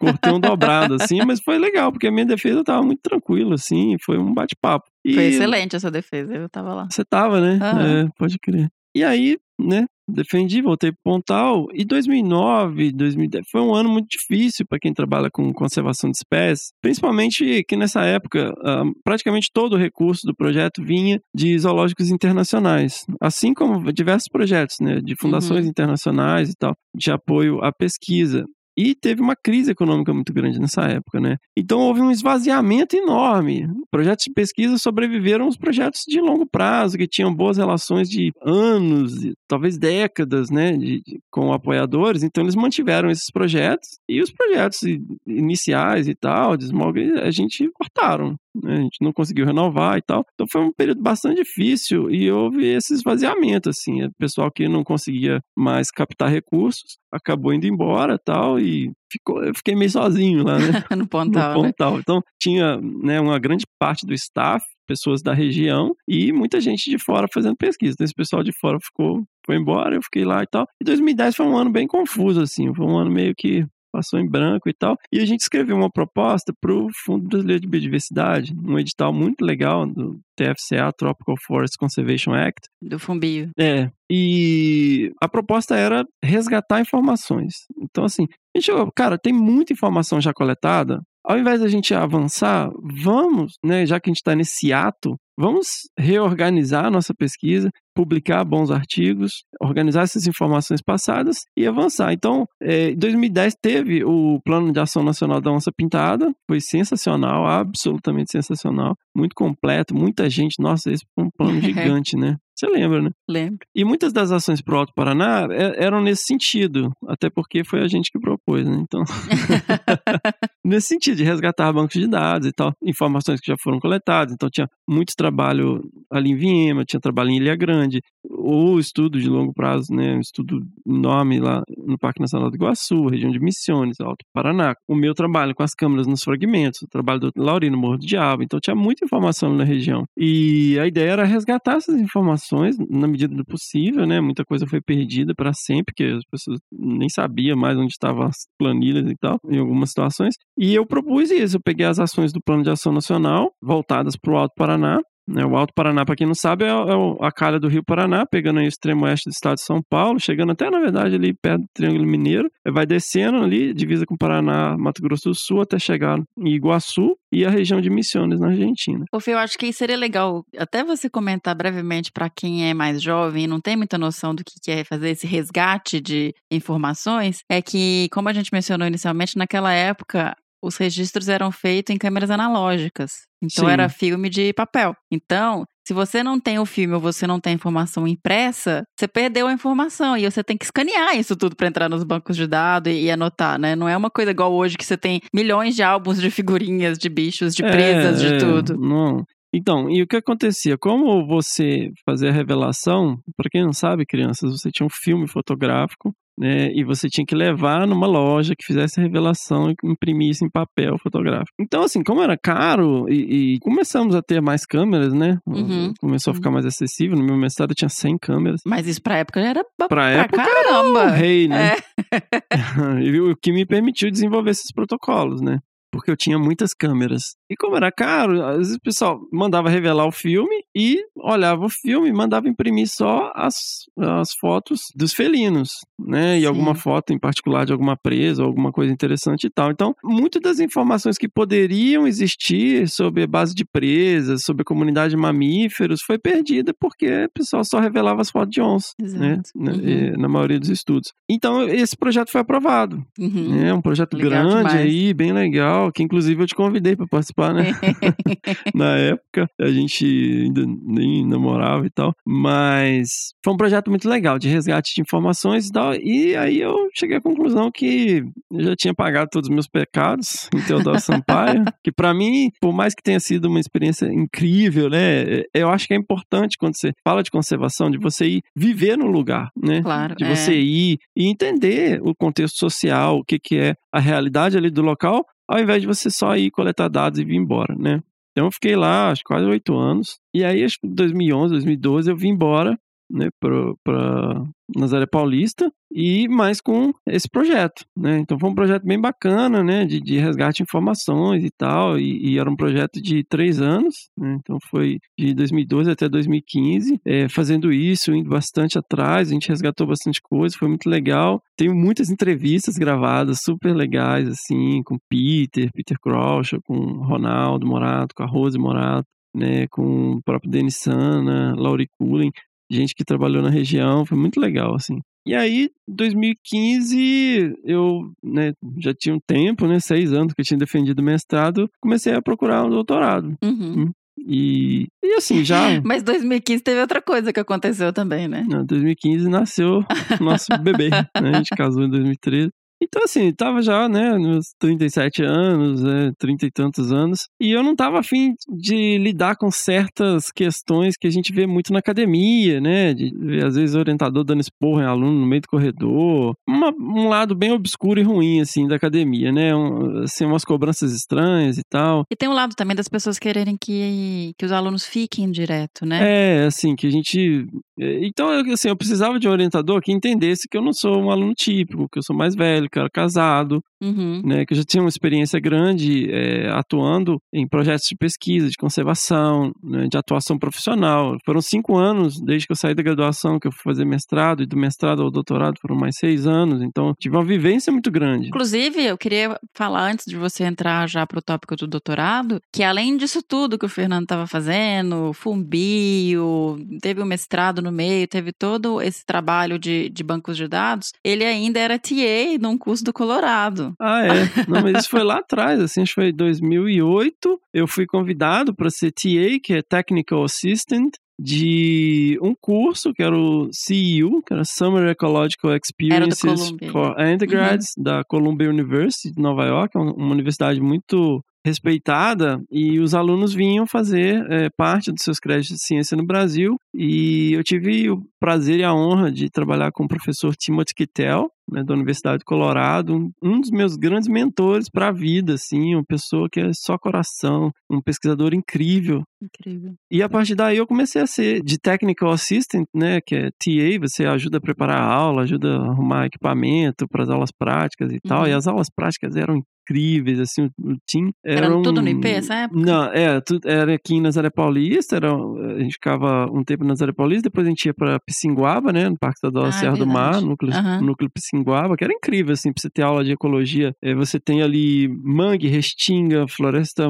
um dobrado, *laughs* assim, mas foi legal, porque a minha defesa tava muito tranquila, assim, foi um bate-papo. Foi excelente essa defesa, eu tava lá. Você tava, né? Uhum. É, pode crer. E aí, né, defendi, voltei pro Pontal. E 2009, 2010 foi um ano muito difícil para quem trabalha com conservação de espécies, principalmente que nessa época uh, praticamente todo o recurso do projeto vinha de zoológicos internacionais, assim como diversos projetos, né, de fundações uhum. internacionais e tal, de apoio à pesquisa. E teve uma crise econômica muito grande nessa época, né? Então houve um esvaziamento enorme. Projetos de pesquisa sobreviveram os projetos de longo prazo, que tinham boas relações de anos, talvez décadas, né, de, de, com apoiadores. Então eles mantiveram esses projetos e os projetos iniciais e tal, de small a gente cortaram. Né? A gente não conseguiu renovar e tal. Então foi um período bastante difícil e houve esse esvaziamento, assim. O pessoal que não conseguia mais captar recursos acabou indo embora tal, e ficou, eu fiquei meio sozinho lá, né? *laughs* no Pontal. *laughs* No Pontal. Né? Então tinha né, uma grande parte do staff, pessoas da região e muita gente de fora fazendo pesquisa. Então esse pessoal de fora ficou, foi embora, eu fiquei lá e tal. E 2010 foi um ano bem confuso, assim. Foi um ano meio que passou em branco e tal. E a gente escreveu uma proposta para o Fundo Brasileiro de Biodiversidade, um edital muito legal do TFCA, Tropical Forest Conservation Act. Do Fumbio. É. E a proposta era resgatar informações. Então, assim, a gente, cara, tem muita informação já coletada. Ao invés da gente avançar, vamos, né, já que a gente está nesse ato, vamos reorganizar a nossa pesquisa, publicar bons artigos, organizar essas informações passadas e avançar. Então, é, em 2010 teve o Plano de Ação Nacional da Onça Pintada, foi sensacional, absolutamente sensacional, muito completo, muita gente, nossa, esse foi um plano *laughs* gigante, né? Você lembra, né? Lembro. E muitas das ações pro Alto Paraná eram nesse sentido, até porque foi a gente que propôs, né? Então, *laughs* *laughs* nesse sentido de resgatar bancos de dados e tal, informações que já foram coletadas. Então, tinha muito trabalho ali em Viema, tinha trabalho em Ilha Grande, o estudo de longo prazo, né? Um estudo enorme lá no Parque Nacional do Iguaçu, região de Missões, Alto Paraná. O meu trabalho com as câmeras nos fragmentos, o trabalho do Laurino Morro do Diabo. Então, tinha muita informação na região. E a ideia era resgatar essas informações informações na medida do possível, né? Muita coisa foi perdida para sempre, porque as pessoas nem sabiam mais onde estavam as planilhas e tal, em algumas situações. E eu propus isso, eu peguei as ações do Plano de Ação Nacional, voltadas para o Alto Paraná, o Alto Paraná, para quem não sabe, é, é a calha do Rio Paraná, pegando aí o extremo oeste do estado de São Paulo, chegando até, na verdade, ali perto do Triângulo Mineiro, vai descendo ali, divisa com Paraná, Mato Grosso do Sul, até chegar em Iguaçu e a região de Missões, na Argentina. Ô, Fê, eu acho que seria legal até você comentar brevemente para quem é mais jovem e não tem muita noção do que é fazer esse resgate de informações, é que, como a gente mencionou inicialmente, naquela época os registros eram feitos em câmeras analógicas. Então Sim. era filme de papel. Então, se você não tem o filme ou você não tem a informação impressa, você perdeu a informação e você tem que escanear isso tudo para entrar nos bancos de dados e, e, anotar, né? Não é uma coisa igual hoje que você tem milhões de álbuns de figurinhas, de bichos, de presas, é, de tudo. Não. Então, e o que acontecia? Como você fazia a revelação, para quem não sabe, crianças, você tinha um filme fotográfico né? E você tinha que levar numa loja que fizesse a revelação e imprimisse em papel fotográfico. Então, assim, como era caro e, e começamos a ter mais câmeras, né? Uhum. Começou a ficar mais acessível. No meu mestrado tinha 100 câmeras. Mas isso pra época era pra, pra, época caramba. Era o rei, né? É. *laughs* o que me permitiu desenvolver esses protocolos, né? porque eu tinha muitas câmeras. E como era caro, às vezes o pessoal mandava revelar o filme e olhava o filme mandava imprimir só as, as fotos dos felinos, né? E Sim. alguma foto em particular de alguma presa, alguma coisa interessante e tal. Então, muitas das informações que poderiam existir sobre a base de presas, sobre a comunidade de mamíferos, foi perdida porque o pessoal só revelava as fotos de onça, né? né? Uhum. Na maioria dos estudos. Então, esse projeto foi aprovado. Uhum. É um projeto legal grande demais. aí, bem legal, que inclusive eu te convidei para participar, né? *laughs* Na época, a gente ainda nem namorava e tal, mas foi um projeto muito legal de resgate de informações e tal, e aí eu cheguei à conclusão que eu já tinha pagado todos os meus pecados *laughs* em Teodoro Sampaio, que para mim, por mais que tenha sido uma experiência incrível, né, eu acho que é importante quando você fala de conservação, de você ir viver no lugar, né? Claro. De você é. ir e entender o contexto social, o que, que é a realidade ali do local, ao invés de você só ir coletar dados e vir embora, né? Então eu fiquei lá, acho quase oito anos. E aí, acho que em 2011, 2012, eu vim embora né, para Nazaré Paulista e mais com esse projeto, né? Então foi um projeto bem bacana, né? De, de resgate de informações e tal, e, e, era um projeto de três anos, né? Então foi de 2012 até 2015, é, fazendo isso, indo bastante atrás, a gente resgatou bastante coisa, foi muito legal. Tenho muitas entrevistas gravadas, super legais, assim, com Peter, Peter Crouch, com Ronaldo Morato, com a Rose Morato, né, com o próprio Denis Sana, Laurie Cullen, gente que trabalhou na região, foi muito legal, assim. E aí, 2015, eu né, já tinha um tempo, né, seis anos que eu tinha defendido o mestrado, comecei a procurar um doutorado. Uhum. E, e assim, já. *laughs* Mas 2015 teve outra coisa que aconteceu também, né? Em 2015 nasceu nosso bebê. né? A gente casou em 2013. Então, assim, tava já, né, nos 37 anos, né, 30 e tantos anos, e eu não tava afim de lidar com certas questões que a gente vê muito na academia, né, de ver, às vezes, orientador dando esporro em aluno no meio do corredor, Uma, um lado bem obscuro e ruim, assim, da academia, né, um, assim, umas cobranças estranhas e tal. E tem um lado também das pessoas quererem que, que os alunos fiquem direto, né? É, assim, que a gente... Então, assim, eu precisava de um orientador que entendesse que eu não sou um aluno típico, que eu sou mais velho, que eu era casado, uhum. né, que eu já tinha uma experiência grande é, atuando em projetos de pesquisa, de conservação, né, de atuação profissional. Foram cinco anos desde que eu saí da graduação, que eu fui fazer mestrado, e do mestrado ao doutorado foram mais seis anos, então tive uma vivência muito grande. Inclusive, eu queria falar antes de você entrar já para o tópico do doutorado, que além disso tudo que o Fernando estava fazendo, fumbio, teve o um mestrado no meio, teve todo esse trabalho de, de bancos de dados, ele ainda era TA num curso do Colorado. Ah, é. Não, mas isso foi lá atrás, assim, acho que foi 2008. Eu fui convidado para ser TA, que é Technical Assistant, de um curso que era o CEU, que era Summer Ecological Experiences for Undergrads, uhum. da Columbia University de Nova York, é uma universidade muito respeitada e os alunos vinham fazer é, parte dos seus créditos de ciência no Brasil e eu tive o prazer e a honra de trabalhar com o professor Timothy Kittel, né, da Universidade de Colorado, um, um dos meus grandes mentores para a vida, assim, uma pessoa que é só coração, um pesquisador incrível. Incrível. E a partir daí eu comecei a ser de technical assistant, né, que é TA, você ajuda a preparar a aula, ajuda a arrumar equipamento para as aulas práticas e uhum. tal, e as aulas práticas eram incríveis, assim, o, team era, era um... tudo no IP essa época? Não, é, tudo, era aqui em Nazaré Paulista, era, a gente ficava um tempo em Nazaré Paulista, depois a gente ia para Piscinguaba, né, no Parque Estadual ah, Serra é do Mar, núcleo, uhum. núcleo Piscinguaba, que era incrível, assim, pra você ter aula de ecologia. É, você tem ali mangue, restinga, floresta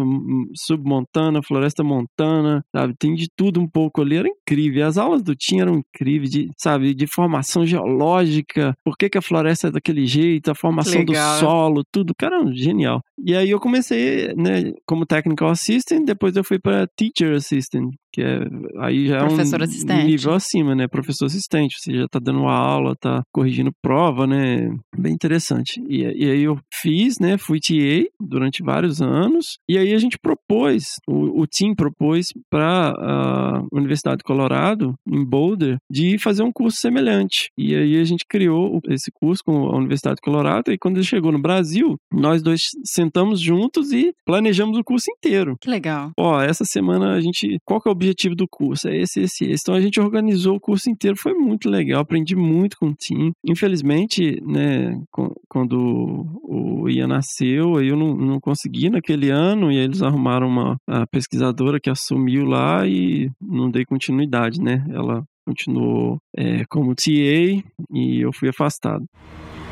submontana, floresta montana, sabe, tem de tudo um pouco ali, era incrível. As aulas do TIM eram incríveis, de, sabe, de formação geológica, por que, que a floresta é daquele jeito, a formação do solo, tudo, cara, genial. E aí eu comecei, né, como technical assistant, depois eu fui para teacher assistant, que é aí já é um assistente. nível acima, né, professor assistente, você já tá dando uma aula, tá corrigindo prova, né, bem interessante. E, e aí eu fiz, né, fui TA durante vários anos, e aí a gente propôs, o, o team propôs para a Universidade de Colorado, em Boulder, de fazer um curso semelhante. E aí a gente criou esse curso com a Universidade de Colorado, e quando ele chegou no Brasil, nós dois sentamos juntos e planejamos o curso inteiro. Que legal. Ó, essa semana a gente, qual que é o objetivo do curso? É esse, esse, esse. Então a gente organizou o curso inteiro, foi muito legal, aprendi muito com o team. Infelizmente, né, quando o Ian nasceu, eu não, não consegui naquele ano, e aí eles arrumaram uma pesquisadora que assumiu lá e não dei continuidade, né? Ela continuou é, como TA e eu fui afastado.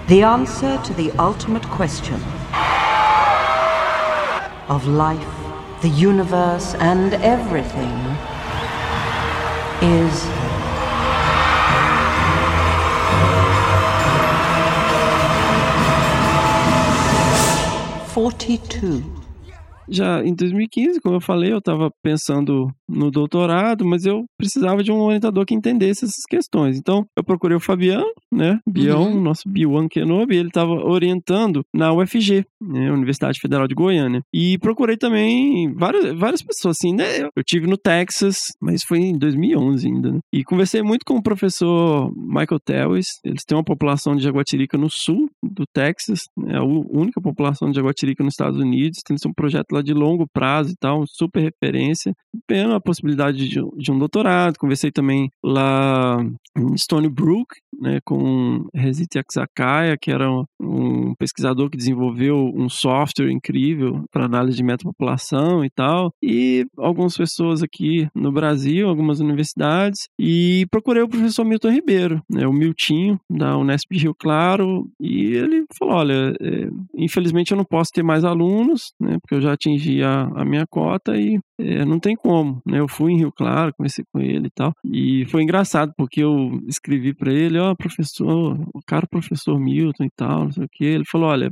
The answer to the ultimate question of life, the universe, and everything is. Forty-two. Já em 2015, como eu falei, eu estava pensando no doutorado, mas eu precisava de um orientador que entendesse essas questões. Então, eu procurei o Fabiano, né? Bião, uhum. nosso Biwan Kenobi, ele estava orientando na UFG, né? Universidade Federal de Goiânia. E procurei também várias, várias pessoas, assim, né? Eu, tive no Texas, mas foi em 2011 ainda, né? E conversei muito com o professor Michael Tewis. Eles têm uma população de jaguatirica no sul do Texas, né? a única população de jaguatirica nos Estados Unidos. Tem um projeto lá de longo prazo e tal, super referência. Pena a possibilidade de, de, um doutorado. Conversei também lá em Stony Brook, né, com Rezit Aksakaya, que era um, pesquisador que desenvolveu um software incrível para análise de metapopulação e tal. E algumas pessoas aqui no Brasil, algumas universidades. E procurei o professor Milton Ribeiro, né, o Miltinho, da Unesp Rio Claro. E ele falou: olha, é, infelizmente eu não posso ter mais alunos, né, porque eu já atingi a, a minha cota e é, não tem como, né? Eu fui em Rio Claro, conversei com ele e tal, e foi engraçado porque eu escrevi para ele, ó, oh, professor, o cara professor Milton e tal, não sei o que. Ele falou, olha,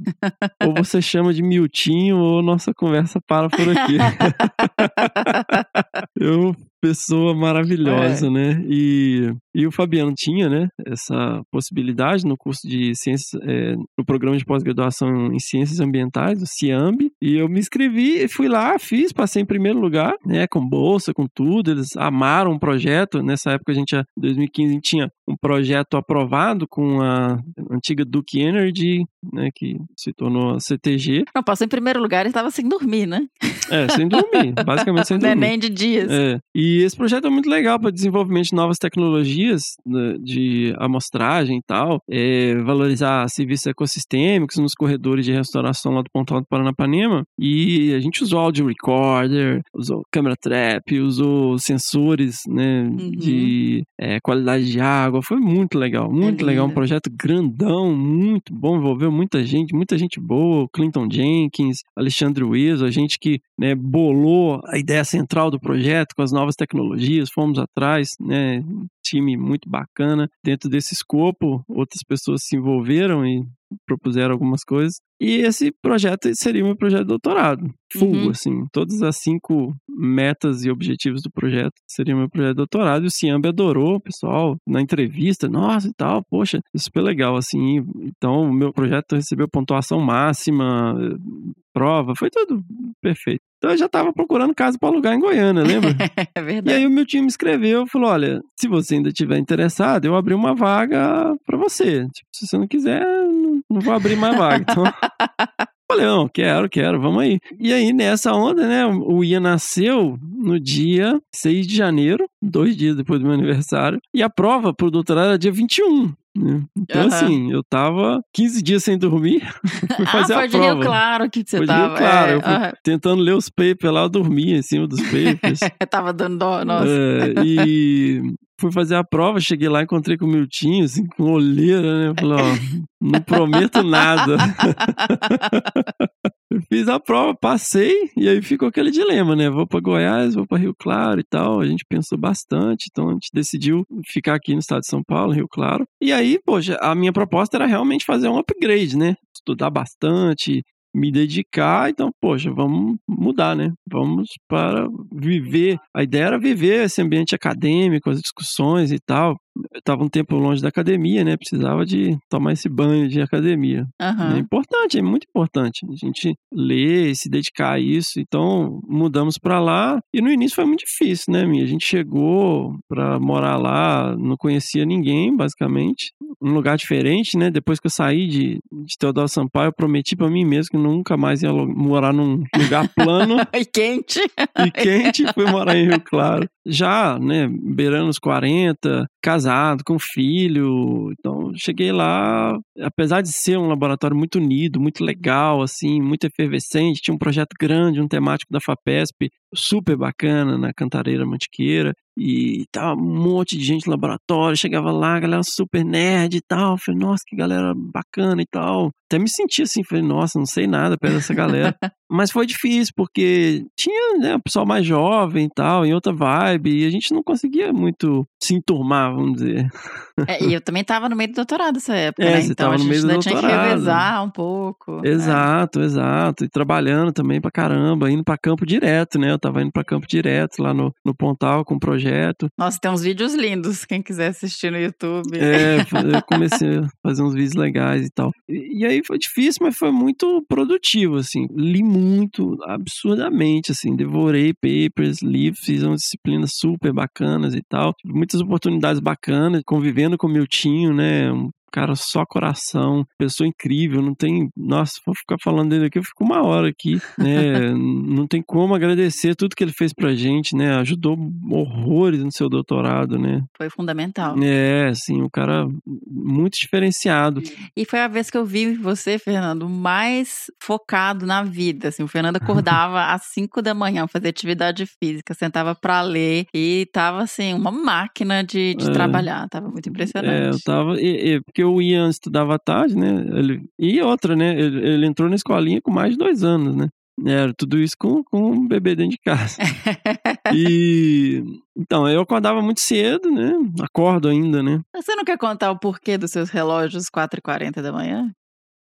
ou você chama de Miltinho ou nossa conversa para por aqui. *laughs* eu pessoa maravilhosa, é. né? E, e o Fabiano tinha, né, essa possibilidade no curso de ciências, é, no programa de pós-graduação em ciências ambientais, o CIAMB, e eu me inscrevi, fui lá, fiz, passei em primeiro lugar, né, com bolsa, com tudo, eles amaram o projeto, nessa época a gente, em 2015, a gente tinha um projeto aprovado com a antiga Duke Energy, né, que se tornou a CTG. Não, passou em primeiro lugar e estava sem dormir, né? É, sem dormir, *laughs* basicamente sem dormir. Neném de dias. É, e esse projeto é muito legal para desenvolvimento de novas tecnologias né, de amostragem e tal, é, valorizar serviços ecossistêmicos nos corredores de restauração lá do Pontal do Paranapanema. E a gente usou audio recorder, usou câmera trap, usou sensores né, uhum. de é, qualidade de água. Foi muito legal, muito é legal. Um projeto grandão, muito bom, envolveu muita gente, muita gente boa. Clinton Jenkins, Alexandre Wiesel, a gente que né, bolou a ideia central do projeto com as novas tecnologias, fomos atrás, né, time muito bacana. Dentro desse escopo, outras pessoas se envolveram e propuseram algumas coisas. E esse projeto seria o meu projeto de doutorado. Full, uhum. assim. Todas as cinco metas e objetivos do projeto seriam meu projeto de doutorado. E o Ciambe adorou, pessoal, na entrevista, nossa e tal, poxa, super legal, assim. Então, o meu projeto recebeu pontuação máxima, prova, foi tudo perfeito. Então eu já estava procurando casa para alugar em Goiânia, lembra? *laughs* é verdade. E aí o meu time escreveu, falou: olha, se você ainda estiver interessado, eu abri uma vaga para você. Tipo, se você não quiser, não vou abrir mais vaga. Então. *laughs* Falei, quero, quero, vamos aí. E aí, nessa onda, né, o Ian nasceu no dia 6 de janeiro, dois dias depois do meu aniversário, e a prova pro doutorado era dia 21. Né? Então, uhum. assim, eu tava 15 dias sem dormir, *laughs* fui fazer ah, a prova. Rio claro que você foi tava. claro, é, eu fui uhum. tentando ler os papers lá, eu dormia em cima dos papers. *laughs* tava dando dó, nossa. É, e fui fazer a prova, cheguei lá, encontrei com o Miltinho, assim, com olheira, né? Falei, ó, não prometo nada. *laughs* Fiz a prova, passei, e aí ficou aquele dilema, né? Vou para Goiás, vou para Rio Claro e tal. A gente pensou bastante, então a gente decidiu ficar aqui no estado de São Paulo, Rio Claro. E aí, poxa, a minha proposta era realmente fazer um upgrade, né? Estudar bastante, me dedicar, então, poxa, vamos mudar, né? Vamos para viver. A ideia era viver esse ambiente acadêmico, as discussões e tal estava um tempo longe da academia, né? Precisava de tomar esse banho de academia. Uhum. É importante, é muito importante a gente ler se dedicar a isso. Então, mudamos para lá e no início foi muito difícil, né, minha? A gente chegou para morar lá, não conhecia ninguém, basicamente. Um lugar diferente, né? Depois que eu saí de, de Teodoro Sampaio, eu prometi para mim mesmo que nunca mais ia morar num lugar plano. *laughs* e quente. E quente, fui morar em Rio Claro. Já, né, beirando os 40, casado, com filho. Então, cheguei lá, apesar de ser um laboratório muito unido, muito legal, assim, muito efervescente, tinha um projeto grande, um temático da FAPESP, super bacana na Cantareira Mantiqueira. E tava um monte de gente no laboratório, chegava lá, galera super nerd e tal. Falei, nossa, que galera bacana e tal. Até me senti assim, falei, nossa, não sei nada perto dessa galera. *laughs* Mas foi difícil, porque tinha, né, o pessoal mais jovem e tal, em outra vibe, e a gente não conseguia muito se enturmar, vamos dizer. É, e eu também tava no meio do doutorado nessa época, é, né? Você então tava a gente no meio do ainda tinha que revezar um pouco. É. Exato, é. exato. E trabalhando também pra caramba, indo pra campo direto, né? Eu tava indo pra campo direto lá no, no Pontal com o projeto. Nossa, tem uns vídeos lindos, quem quiser assistir no YouTube. É, eu comecei a fazer uns vídeos legais e tal. E, e aí foi difícil, mas foi muito produtivo, assim. Li muito, absurdamente, assim. Devorei papers, li, fiz umas disciplinas super bacanas e tal. Muitas oportunidades bacanas, convivendo com o Miltinho, né? Um cara só coração, pessoa incrível, não tem, nossa, vou ficar falando dele aqui, eu fico uma hora aqui, né, *laughs* não tem como agradecer tudo que ele fez pra gente, né, ajudou horrores no seu doutorado, né. Foi fundamental. É, assim, o um cara muito diferenciado. E foi a vez que eu vi você, Fernando, mais focado na vida, assim, o Fernando acordava *laughs* às 5 da manhã, fazia atividade física, sentava para ler e tava, assim, uma máquina de, de é. trabalhar, tava muito impressionante. É, eu tava, e, e, porque o Ian estudava tarde, né? Ele, e outra, né? Ele, ele, entrou na escolinha com mais de dois anos, né? Era tudo isso com, com um bebê dentro de casa. *laughs* e então, eu acordava muito cedo, né? Acordo ainda, né? Você não quer contar o porquê dos seus relógios 4h40 da manhã?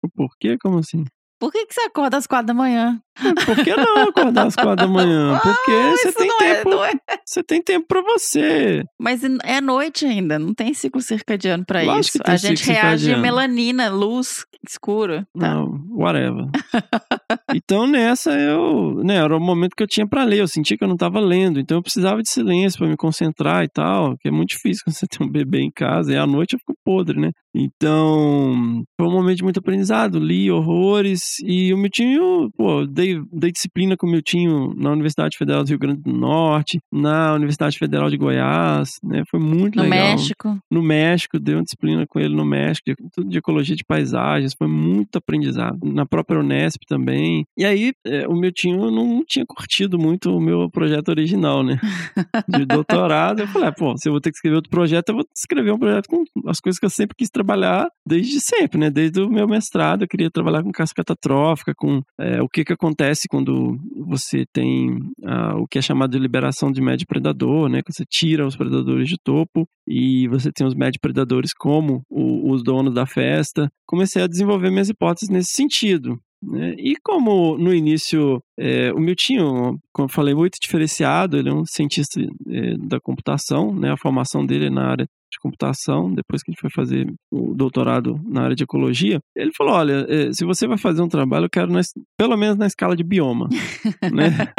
O porquê? Como assim? Por que, que você acorda às quatro da manhã? Por que não acordar às quatro da manhã? *laughs* Porque ah, você tem tempo. É, é. Você tem tempo para você. Mas é noite ainda, não tem ciclo circadiano para isso. A gente reage melanina, luz escuro. Tá? Não, whatever. *laughs* então nessa eu, né, era o momento que eu tinha para ler. Eu sentia que eu não tava lendo, então eu precisava de silêncio para me concentrar e tal, que é muito difícil *laughs* quando você tem um bebê em casa e à noite eu fico podre, né? Então, foi um momento de muito aprendizado, li horrores e o meu tio, pô, dei, dei disciplina com o meu tio na Universidade Federal do Rio Grande do Norte, na Universidade Federal de Goiás, né? Foi muito no legal. No México. No México, dei uma disciplina com ele no México, de, tudo de ecologia de paisagens, foi muito aprendizado. Na própria Unesp também. E aí, é, o meu tio não tinha curtido muito o meu projeto original, né? *laughs* De doutorado. Eu falei, ah, pô, se eu vou ter que escrever outro projeto, eu vou escrever um projeto com as coisas que eu sempre quis trabalhar desde sempre, né? Desde o meu mestrado, eu queria trabalhar com cascata catastrófica, com é, o que, que acontece quando você tem ah, o que é chamado de liberação de médio predador, né? Que você tira os predadores de topo e você tem os médio predadores como o, os donos da festa. Comecei a desenvolver minhas hipóteses nesse sentido. Né? E como no início é, o Miltinho, como eu falei, muito diferenciado, ele é um cientista é, da computação, né? a formação dele é na área de computação, depois que ele foi fazer o doutorado na área de ecologia, ele falou: olha, eh, se você vai fazer um trabalho, eu quero na, pelo menos na escala de bioma. *laughs* né?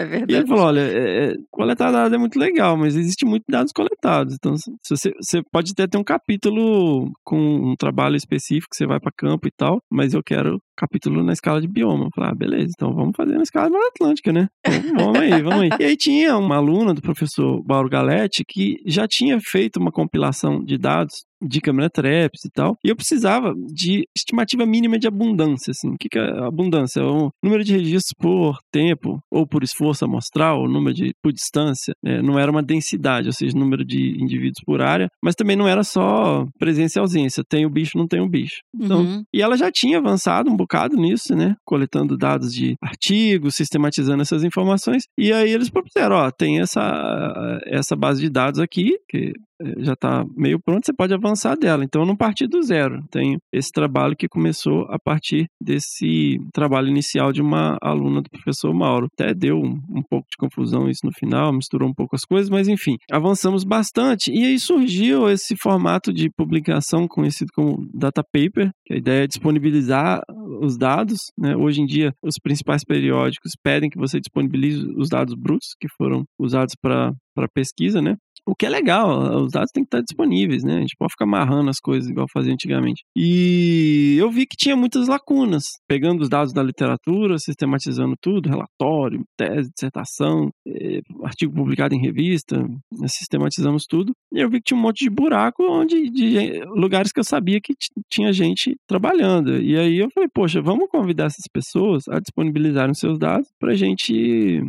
É verdade. E ele falou: olha, é, coletar dados é muito legal, mas existe muitos dados coletados. Então, se você, você pode até ter um capítulo com um trabalho específico, que você vai para campo e tal, mas eu quero capítulo na escala de bioma. Eu falei, ah, beleza, então vamos fazer na escala Atlântica, né? Então, vamos aí, vamos aí. *laughs* E aí tinha uma aluna do professor Bauro Galetti que já tinha feito uma compilação de dados de câmera traps e tal. E eu precisava de estimativa mínima de abundância, assim. O que, que é abundância? É o número de registros por tempo, ou por esforço amostral, o número de por distância. É, não era uma densidade, ou seja, número de indivíduos por área, mas também não era só presença e ausência. Tem o bicho, não tem o bicho. Então, uhum. E ela já tinha avançado um bocado nisso, né? Coletando dados de artigos, sistematizando essas informações. E aí eles propuseram, ó, tem essa, essa base de dados aqui, que já está meio pronto, você pode avançar dela. Então, não partir do zero. Tem esse trabalho que começou a partir desse trabalho inicial de uma aluna do professor Mauro. Até deu um, um pouco de confusão isso no final, misturou um pouco as coisas, mas enfim, avançamos bastante. E aí surgiu esse formato de publicação conhecido como data paper, que a ideia é disponibilizar os dados. Né? Hoje em dia, os principais periódicos pedem que você disponibilize os dados brutos que foram usados para pesquisa, né? O que é legal, os dados têm que estar disponíveis, né? A gente pode ficar amarrando as coisas igual fazia antigamente. E eu vi que tinha muitas lacunas, pegando os dados da literatura, sistematizando tudo, relatório, tese, dissertação, eh, artigo publicado em revista, né? sistematizamos tudo. E eu vi que tinha um monte de buraco onde de lugares que eu sabia que tinha gente trabalhando. E aí eu falei, poxa, vamos convidar essas pessoas a disponibilizarem seus dados para a gente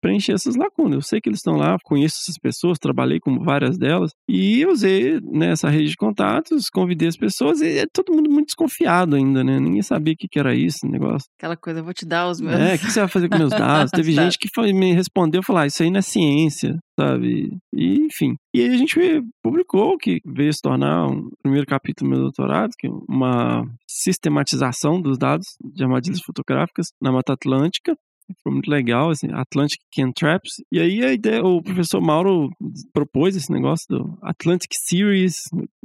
preencher essas lacunas. Eu sei que eles estão lá, conheço essas pessoas, trabalhei com várias delas, e usei nessa né, rede de contatos, convidei as pessoas, e é todo mundo muito desconfiado ainda, né? Ninguém sabia o que, que era isso, o negócio. Aquela coisa, vou te dar os meus. É, o que você vai fazer com meus dados? *laughs* Teve gente que foi, me respondeu, falou, ah, isso aí não é ciência, sabe? E, enfim. E aí a gente publicou que veio se tornar um primeiro capítulo do meu doutorado, que é uma sistematização dos dados de armadilhas fotográficas na Mata Atlântica, foi muito legal, assim, Atlantic Can Traps. E aí a ideia, o professor Mauro propôs esse negócio do Atlantic Series,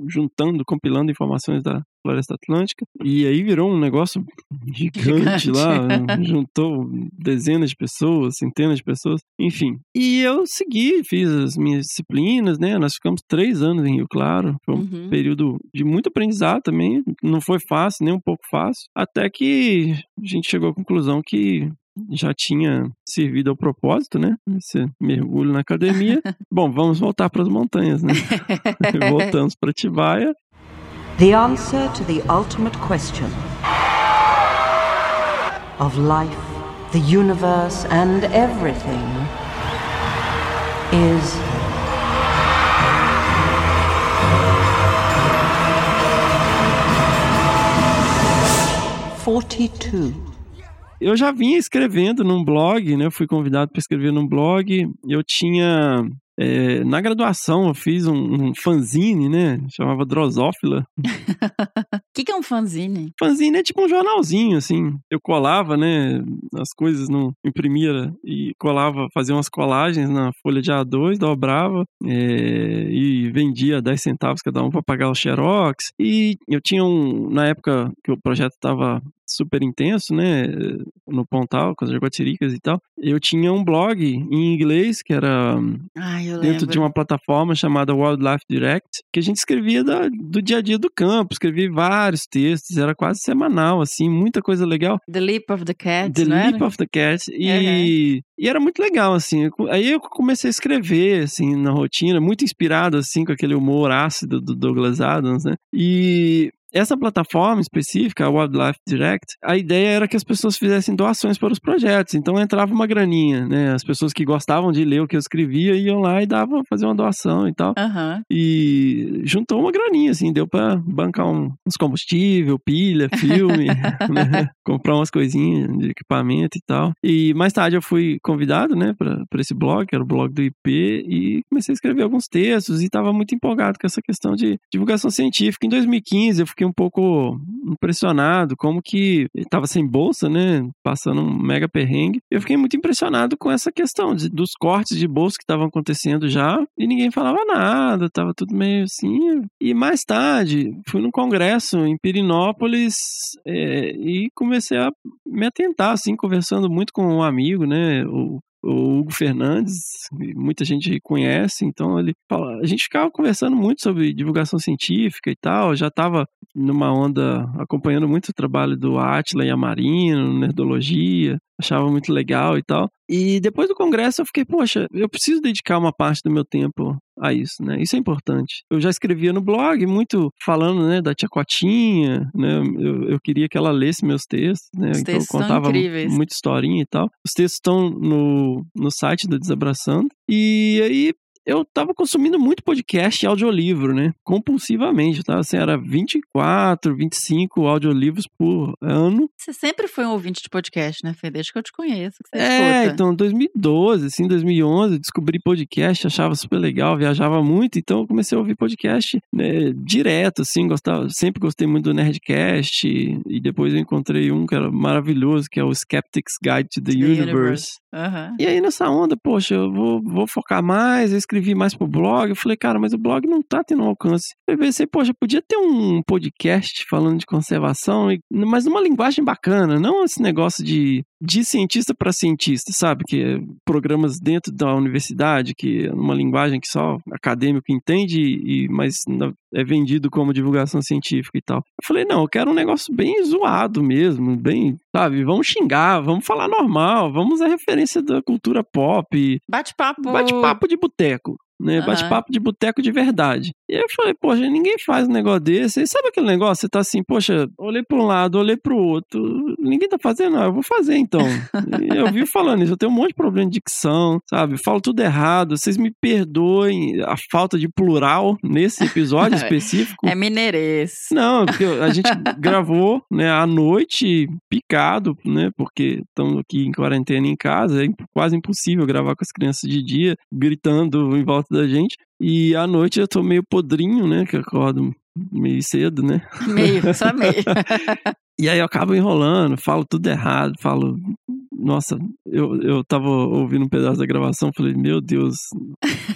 juntando, compilando informações da Floresta Atlântica. E aí virou um negócio gigante, gigante. lá, *laughs* juntou dezenas de pessoas, centenas de pessoas, enfim. E eu segui, fiz as minhas disciplinas, né? Nós ficamos três anos em Rio Claro. Foi um uhum. período de muito aprendizado também. Não foi fácil, nem um pouco fácil. Até que a gente chegou à conclusão que já tinha servido ao propósito, né? Esse mergulho na academia. *laughs* Bom, vamos voltar para as montanhas, né? *laughs* Voltamos para Tibaia. The answer to the ultimate question of life, the universe and everything is forty-two. Eu já vinha escrevendo num blog, né? Eu fui convidado para escrever num blog. Eu tinha é, na graduação eu fiz um, um fanzine, né? Chamava Drosófila. O *laughs* que, que é um fanzine? Fanzine é tipo um jornalzinho, assim. Eu colava, né? As coisas, não imprimia e colava, fazia umas colagens na folha de A2, dobrava é, e vendia 10 centavos cada um para pagar o xerox. E eu tinha um. Na época que o projeto estava super intenso, né? No Pontal, com as jaguatiricas e tal. Eu tinha um blog em inglês que era Ai, dentro lembro. de uma plataforma chamada Wildlife Direct, que a gente escrevia da- do dia a dia do campo, escrevia vários textos, era quase semanal, assim, muita coisa legal. The Leap of the Cat, The Leap era? of the Cat. E, e era muito legal, assim. Aí eu comecei a escrever, assim, na rotina, muito inspirado, assim, com aquele humor ácido do Douglas Adams, né? E essa plataforma específica, a Wildlife Direct, a ideia era que as pessoas fizessem doações para os projetos. Então entrava uma graninha, né? As pessoas que gostavam de ler o que eu escrevia iam lá e davam fazer uma doação e tal. Aham. E juntou uma graninha, assim, deu pra bancar um- uns combustível, pilha, filme, *laughs* né? comprar umas coisinhas de equipamento e tal. E mais tarde eu fui convidado, né, pra esse blog, que era o blog do IP, e comecei a escrever alguns textos e tava muito empolgado com essa questão de divulgação científica. Em 2015 eu fiquei um pouco impressionado como que ele tava sem bolsa, né, passando um mega perrengue. Eu fiquei muito impressionado com essa questão de- dos cortes de bolsa que estavam acontecendo já e ninguém falava nada, tava tudo meio assim. E mais tarde, fui num congresso em Pirinópolis é, e comecei a me atentar, assim, conversando muito com um amigo, né, o o Hugo Fernandes, muita gente conhece, então ele fala, a gente ficava conversando muito sobre divulgação científica e tal, já estava numa onda acompanhando muito o trabalho do Atila e a Marino, nerdologia, achava muito legal e tal. E depois do congresso eu fiquei, poxa, eu preciso dedicar uma parte do meu tempo a isso, né? Isso é importante. Eu já escrevia no blog, muito falando, né, da tia Cotinha, né? Eu, eu queria que ela lesse meus textos, né? Os então eu contava muita historinha e tal. Os textos estão no, no site do Desabraçando. E aí eu tava consumindo muito podcast e audiolivro, né? Compulsivamente, tá? Assim, era 24, 25 audiolivros por ano. Você sempre foi um ouvinte de podcast, né, Fê? Desde que eu te conheço, que você É, escuta. então 2012, assim, 2011, descobri podcast, achava super legal, viajava muito, então eu comecei a ouvir podcast né, direto, assim, gostava, sempre gostei muito do Nerdcast, e depois eu encontrei um que era maravilhoso, que é o Skeptic's Guide to the, The Universe. Universe. Aham. E aí nessa onda, poxa, eu vou, vou focar mais, eu escrevi mais pro blog, eu falei, cara, mas o blog não tá tendo alcance. Eu pensei, poxa, podia ter um podcast falando de conservação, mas numa linguagem bacana, não esse negócio de, de cientista para cientista, sabe? Que é programas dentro da universidade, que é uma linguagem que só acadêmico entende, e, mas é vendido como divulgação científica e tal. Eu falei, não, eu quero um negócio bem zoado mesmo, bem, sabe? Vamos xingar, vamos falar normal, vamos à referência da cultura pop, Bate-papo. bate-papo de boteco. Né, Aham. bate-papo de boteco de verdade. E eu falei, poxa, ninguém faz um negócio desse. E sabe aquele negócio? Você tá assim, poxa, olhei pra um lado, olhei pro outro. Ninguém tá fazendo, ah, eu vou fazer então. eu vi falando isso, eu tenho um monte de problema de dicção, sabe? Falo tudo errado. Vocês me perdoem a falta de plural nesse episódio *laughs* específico. É mineirês. Não, porque a gente gravou, né, à noite, picado, né, porque estamos aqui em quarentena em casa, é quase impossível gravar com as crianças de dia, gritando em volta da gente. E à noite eu tô meio podrinho, né, que eu acordo meio cedo, né. Meio, *laughs* só meio. E aí eu acabo enrolando, falo tudo errado, falo. Nossa, eu, eu tava ouvindo um pedaço da gravação, falei, meu Deus,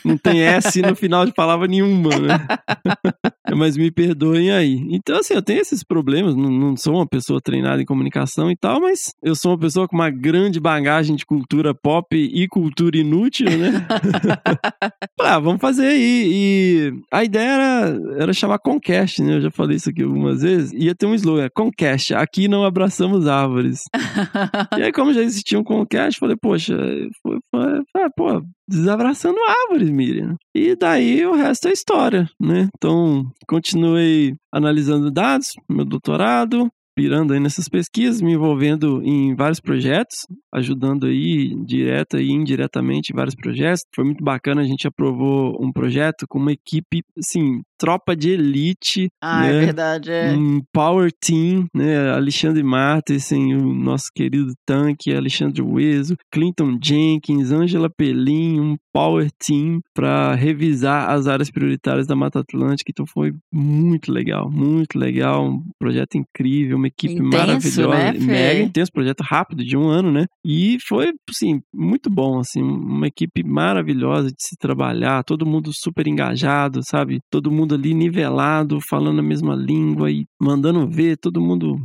não tem S no final de palavra nenhuma, né? *laughs* Mas me perdoem aí. Então, assim, eu tenho esses problemas, não, não sou uma pessoa treinada em comunicação e tal, mas eu sou uma pessoa com uma grande bagagem de cultura pop e cultura inútil, né? *laughs* Ah, vamos fazer aí. E a ideia era, era chamar Concast, né? Eu já falei isso aqui algumas vezes. Ia ter um slogan, Concast, aqui não abraçamos árvores. *laughs* e aí, como já existia um Concast, falei, poxa, foi, foi, foi, pô, desabraçando árvores, Miriam. E daí o resto é história, né? Então, continuei analisando dados, meu doutorado, pirando aí nessas pesquisas, me envolvendo em vários projetos, ajudando aí direta e indiretamente em vários projetos. Foi muito bacana, a gente aprovou um projeto com uma equipe, assim, tropa de elite. Ah, né? é verdade, é. Um power team, né? Alexandre Martensen, o nosso querido tanque, Alexandre Weso, Clinton Jenkins, Angela Pelim, um power team para revisar as áreas prioritárias da Mata Atlântica. Então foi muito legal, muito legal, um projeto incrível, uma equipe Intenso, maravilhosa, né, Fê? mega intenso, projeto rápido de um ano, né? E foi, assim, muito bom, assim, uma equipe maravilhosa de se trabalhar, todo mundo super engajado, sabe? Todo mundo ali nivelado, falando a mesma língua e mandando ver, todo mundo.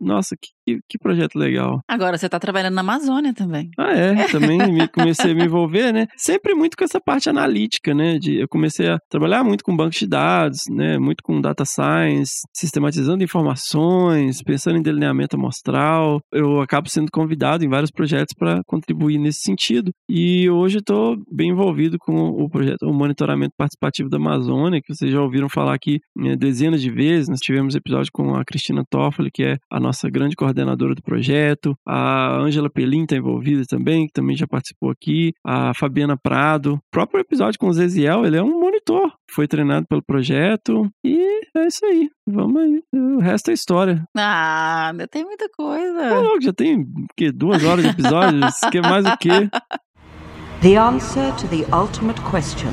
Nossa, que, que- que projeto legal. Agora você tá trabalhando na Amazônia também. Ah, é, *laughs* também me, comecei a me envolver, né? Sempre muito com essa parte analítica, né? De, eu comecei a trabalhar muito com bancos de dados, né? Muito com data science, sistematizando informações, pensando em delineamento amostral. Eu acabo sendo convidado em vários projetos para contribuir nesse sentido. E hoje estou bem envolvido com o projeto, o monitoramento participativo da Amazônia, que vocês já ouviram falar aqui né, dezenas de vezes. Nós tivemos episódio com a Cristina Toffoli, que é a nossa grande coordenadora do projeto. A Ângela Pelim está envolvida também, que também já participou aqui. A Fabiana Prado. O próprio episódio com o Zeziel, ele é um monitor. Foi treinado pelo projeto. E é isso aí. Vamos aí. O resto é história. Ah, ainda tem muita coisa. Ô, louco, já tem o quê? duas horas de episódios? *laughs* Quer mais o quê? The answer to the ultimate question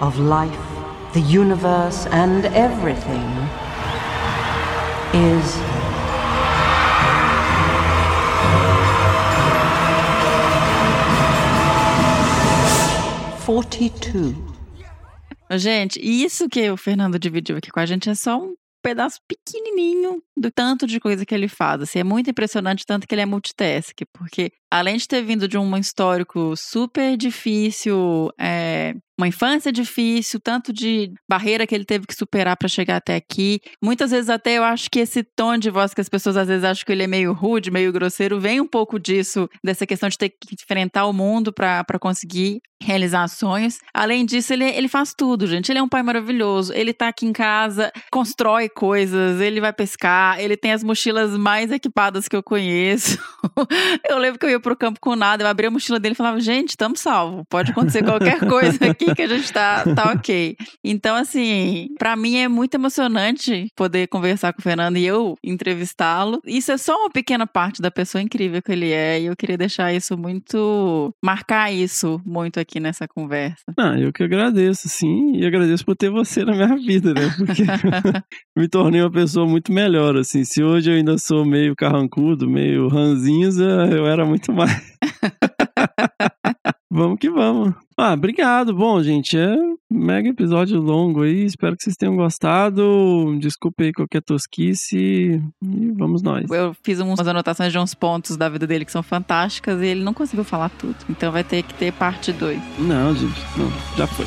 of life, the universe, and everything is. Forty-two. Gente, isso que o Fernando dividiu aqui com a gente é só um pedaço pequenininho do tanto de coisa que ele faz. Assim, é muito impressionante tanto que ele é multitask, porque além de ter vindo de um histórico super difícil, é, uma infância difícil, tanto de barreira que ele teve que superar para chegar até aqui. Muitas vezes até eu acho que esse tom de voz que as pessoas às vezes acham que ele é meio rude, meio grosseiro, vem um pouco disso, dessa questão de ter que enfrentar o mundo para conseguir realizar sonhos. Além disso, ele, ele faz tudo, gente. Ele é um pai maravilhoso. Ele tá aqui em casa, constrói coisas, ele vai pescar, ele tem as mochilas mais equipadas que eu conheço. *laughs* eu lembro que eu ia pro campo com nada, eu abria a mochila dele e falava, gente, estamos salvo. Pode acontecer qualquer coisa *laughs* aqui *laughs* que a gente tá, tá ok. Então, assim, para mim é muito emocionante poder conversar com o Fernando e eu entrevistá-lo. Isso é só uma pequena parte da pessoa incrível que ele é, e eu queria deixar isso muito. marcar isso muito aqui nessa conversa. Ah, eu que agradeço, sim, e agradeço por ter você na minha vida, né? Porque *laughs* me tornei uma pessoa muito melhor, assim. Se hoje eu ainda sou meio carrancudo, meio ranzinza, eu era muito mais. *laughs* vamos que vamos. Ah, obrigado. Bom, gente, é um mega episódio longo aí. Espero que vocês tenham gostado. Desculpe aí qualquer tosquice. E vamos nós. Eu fiz umas anotações de uns pontos da vida dele que são fantásticas e ele não conseguiu falar tudo. Então vai ter que ter parte 2. Não, gente, não, já foi.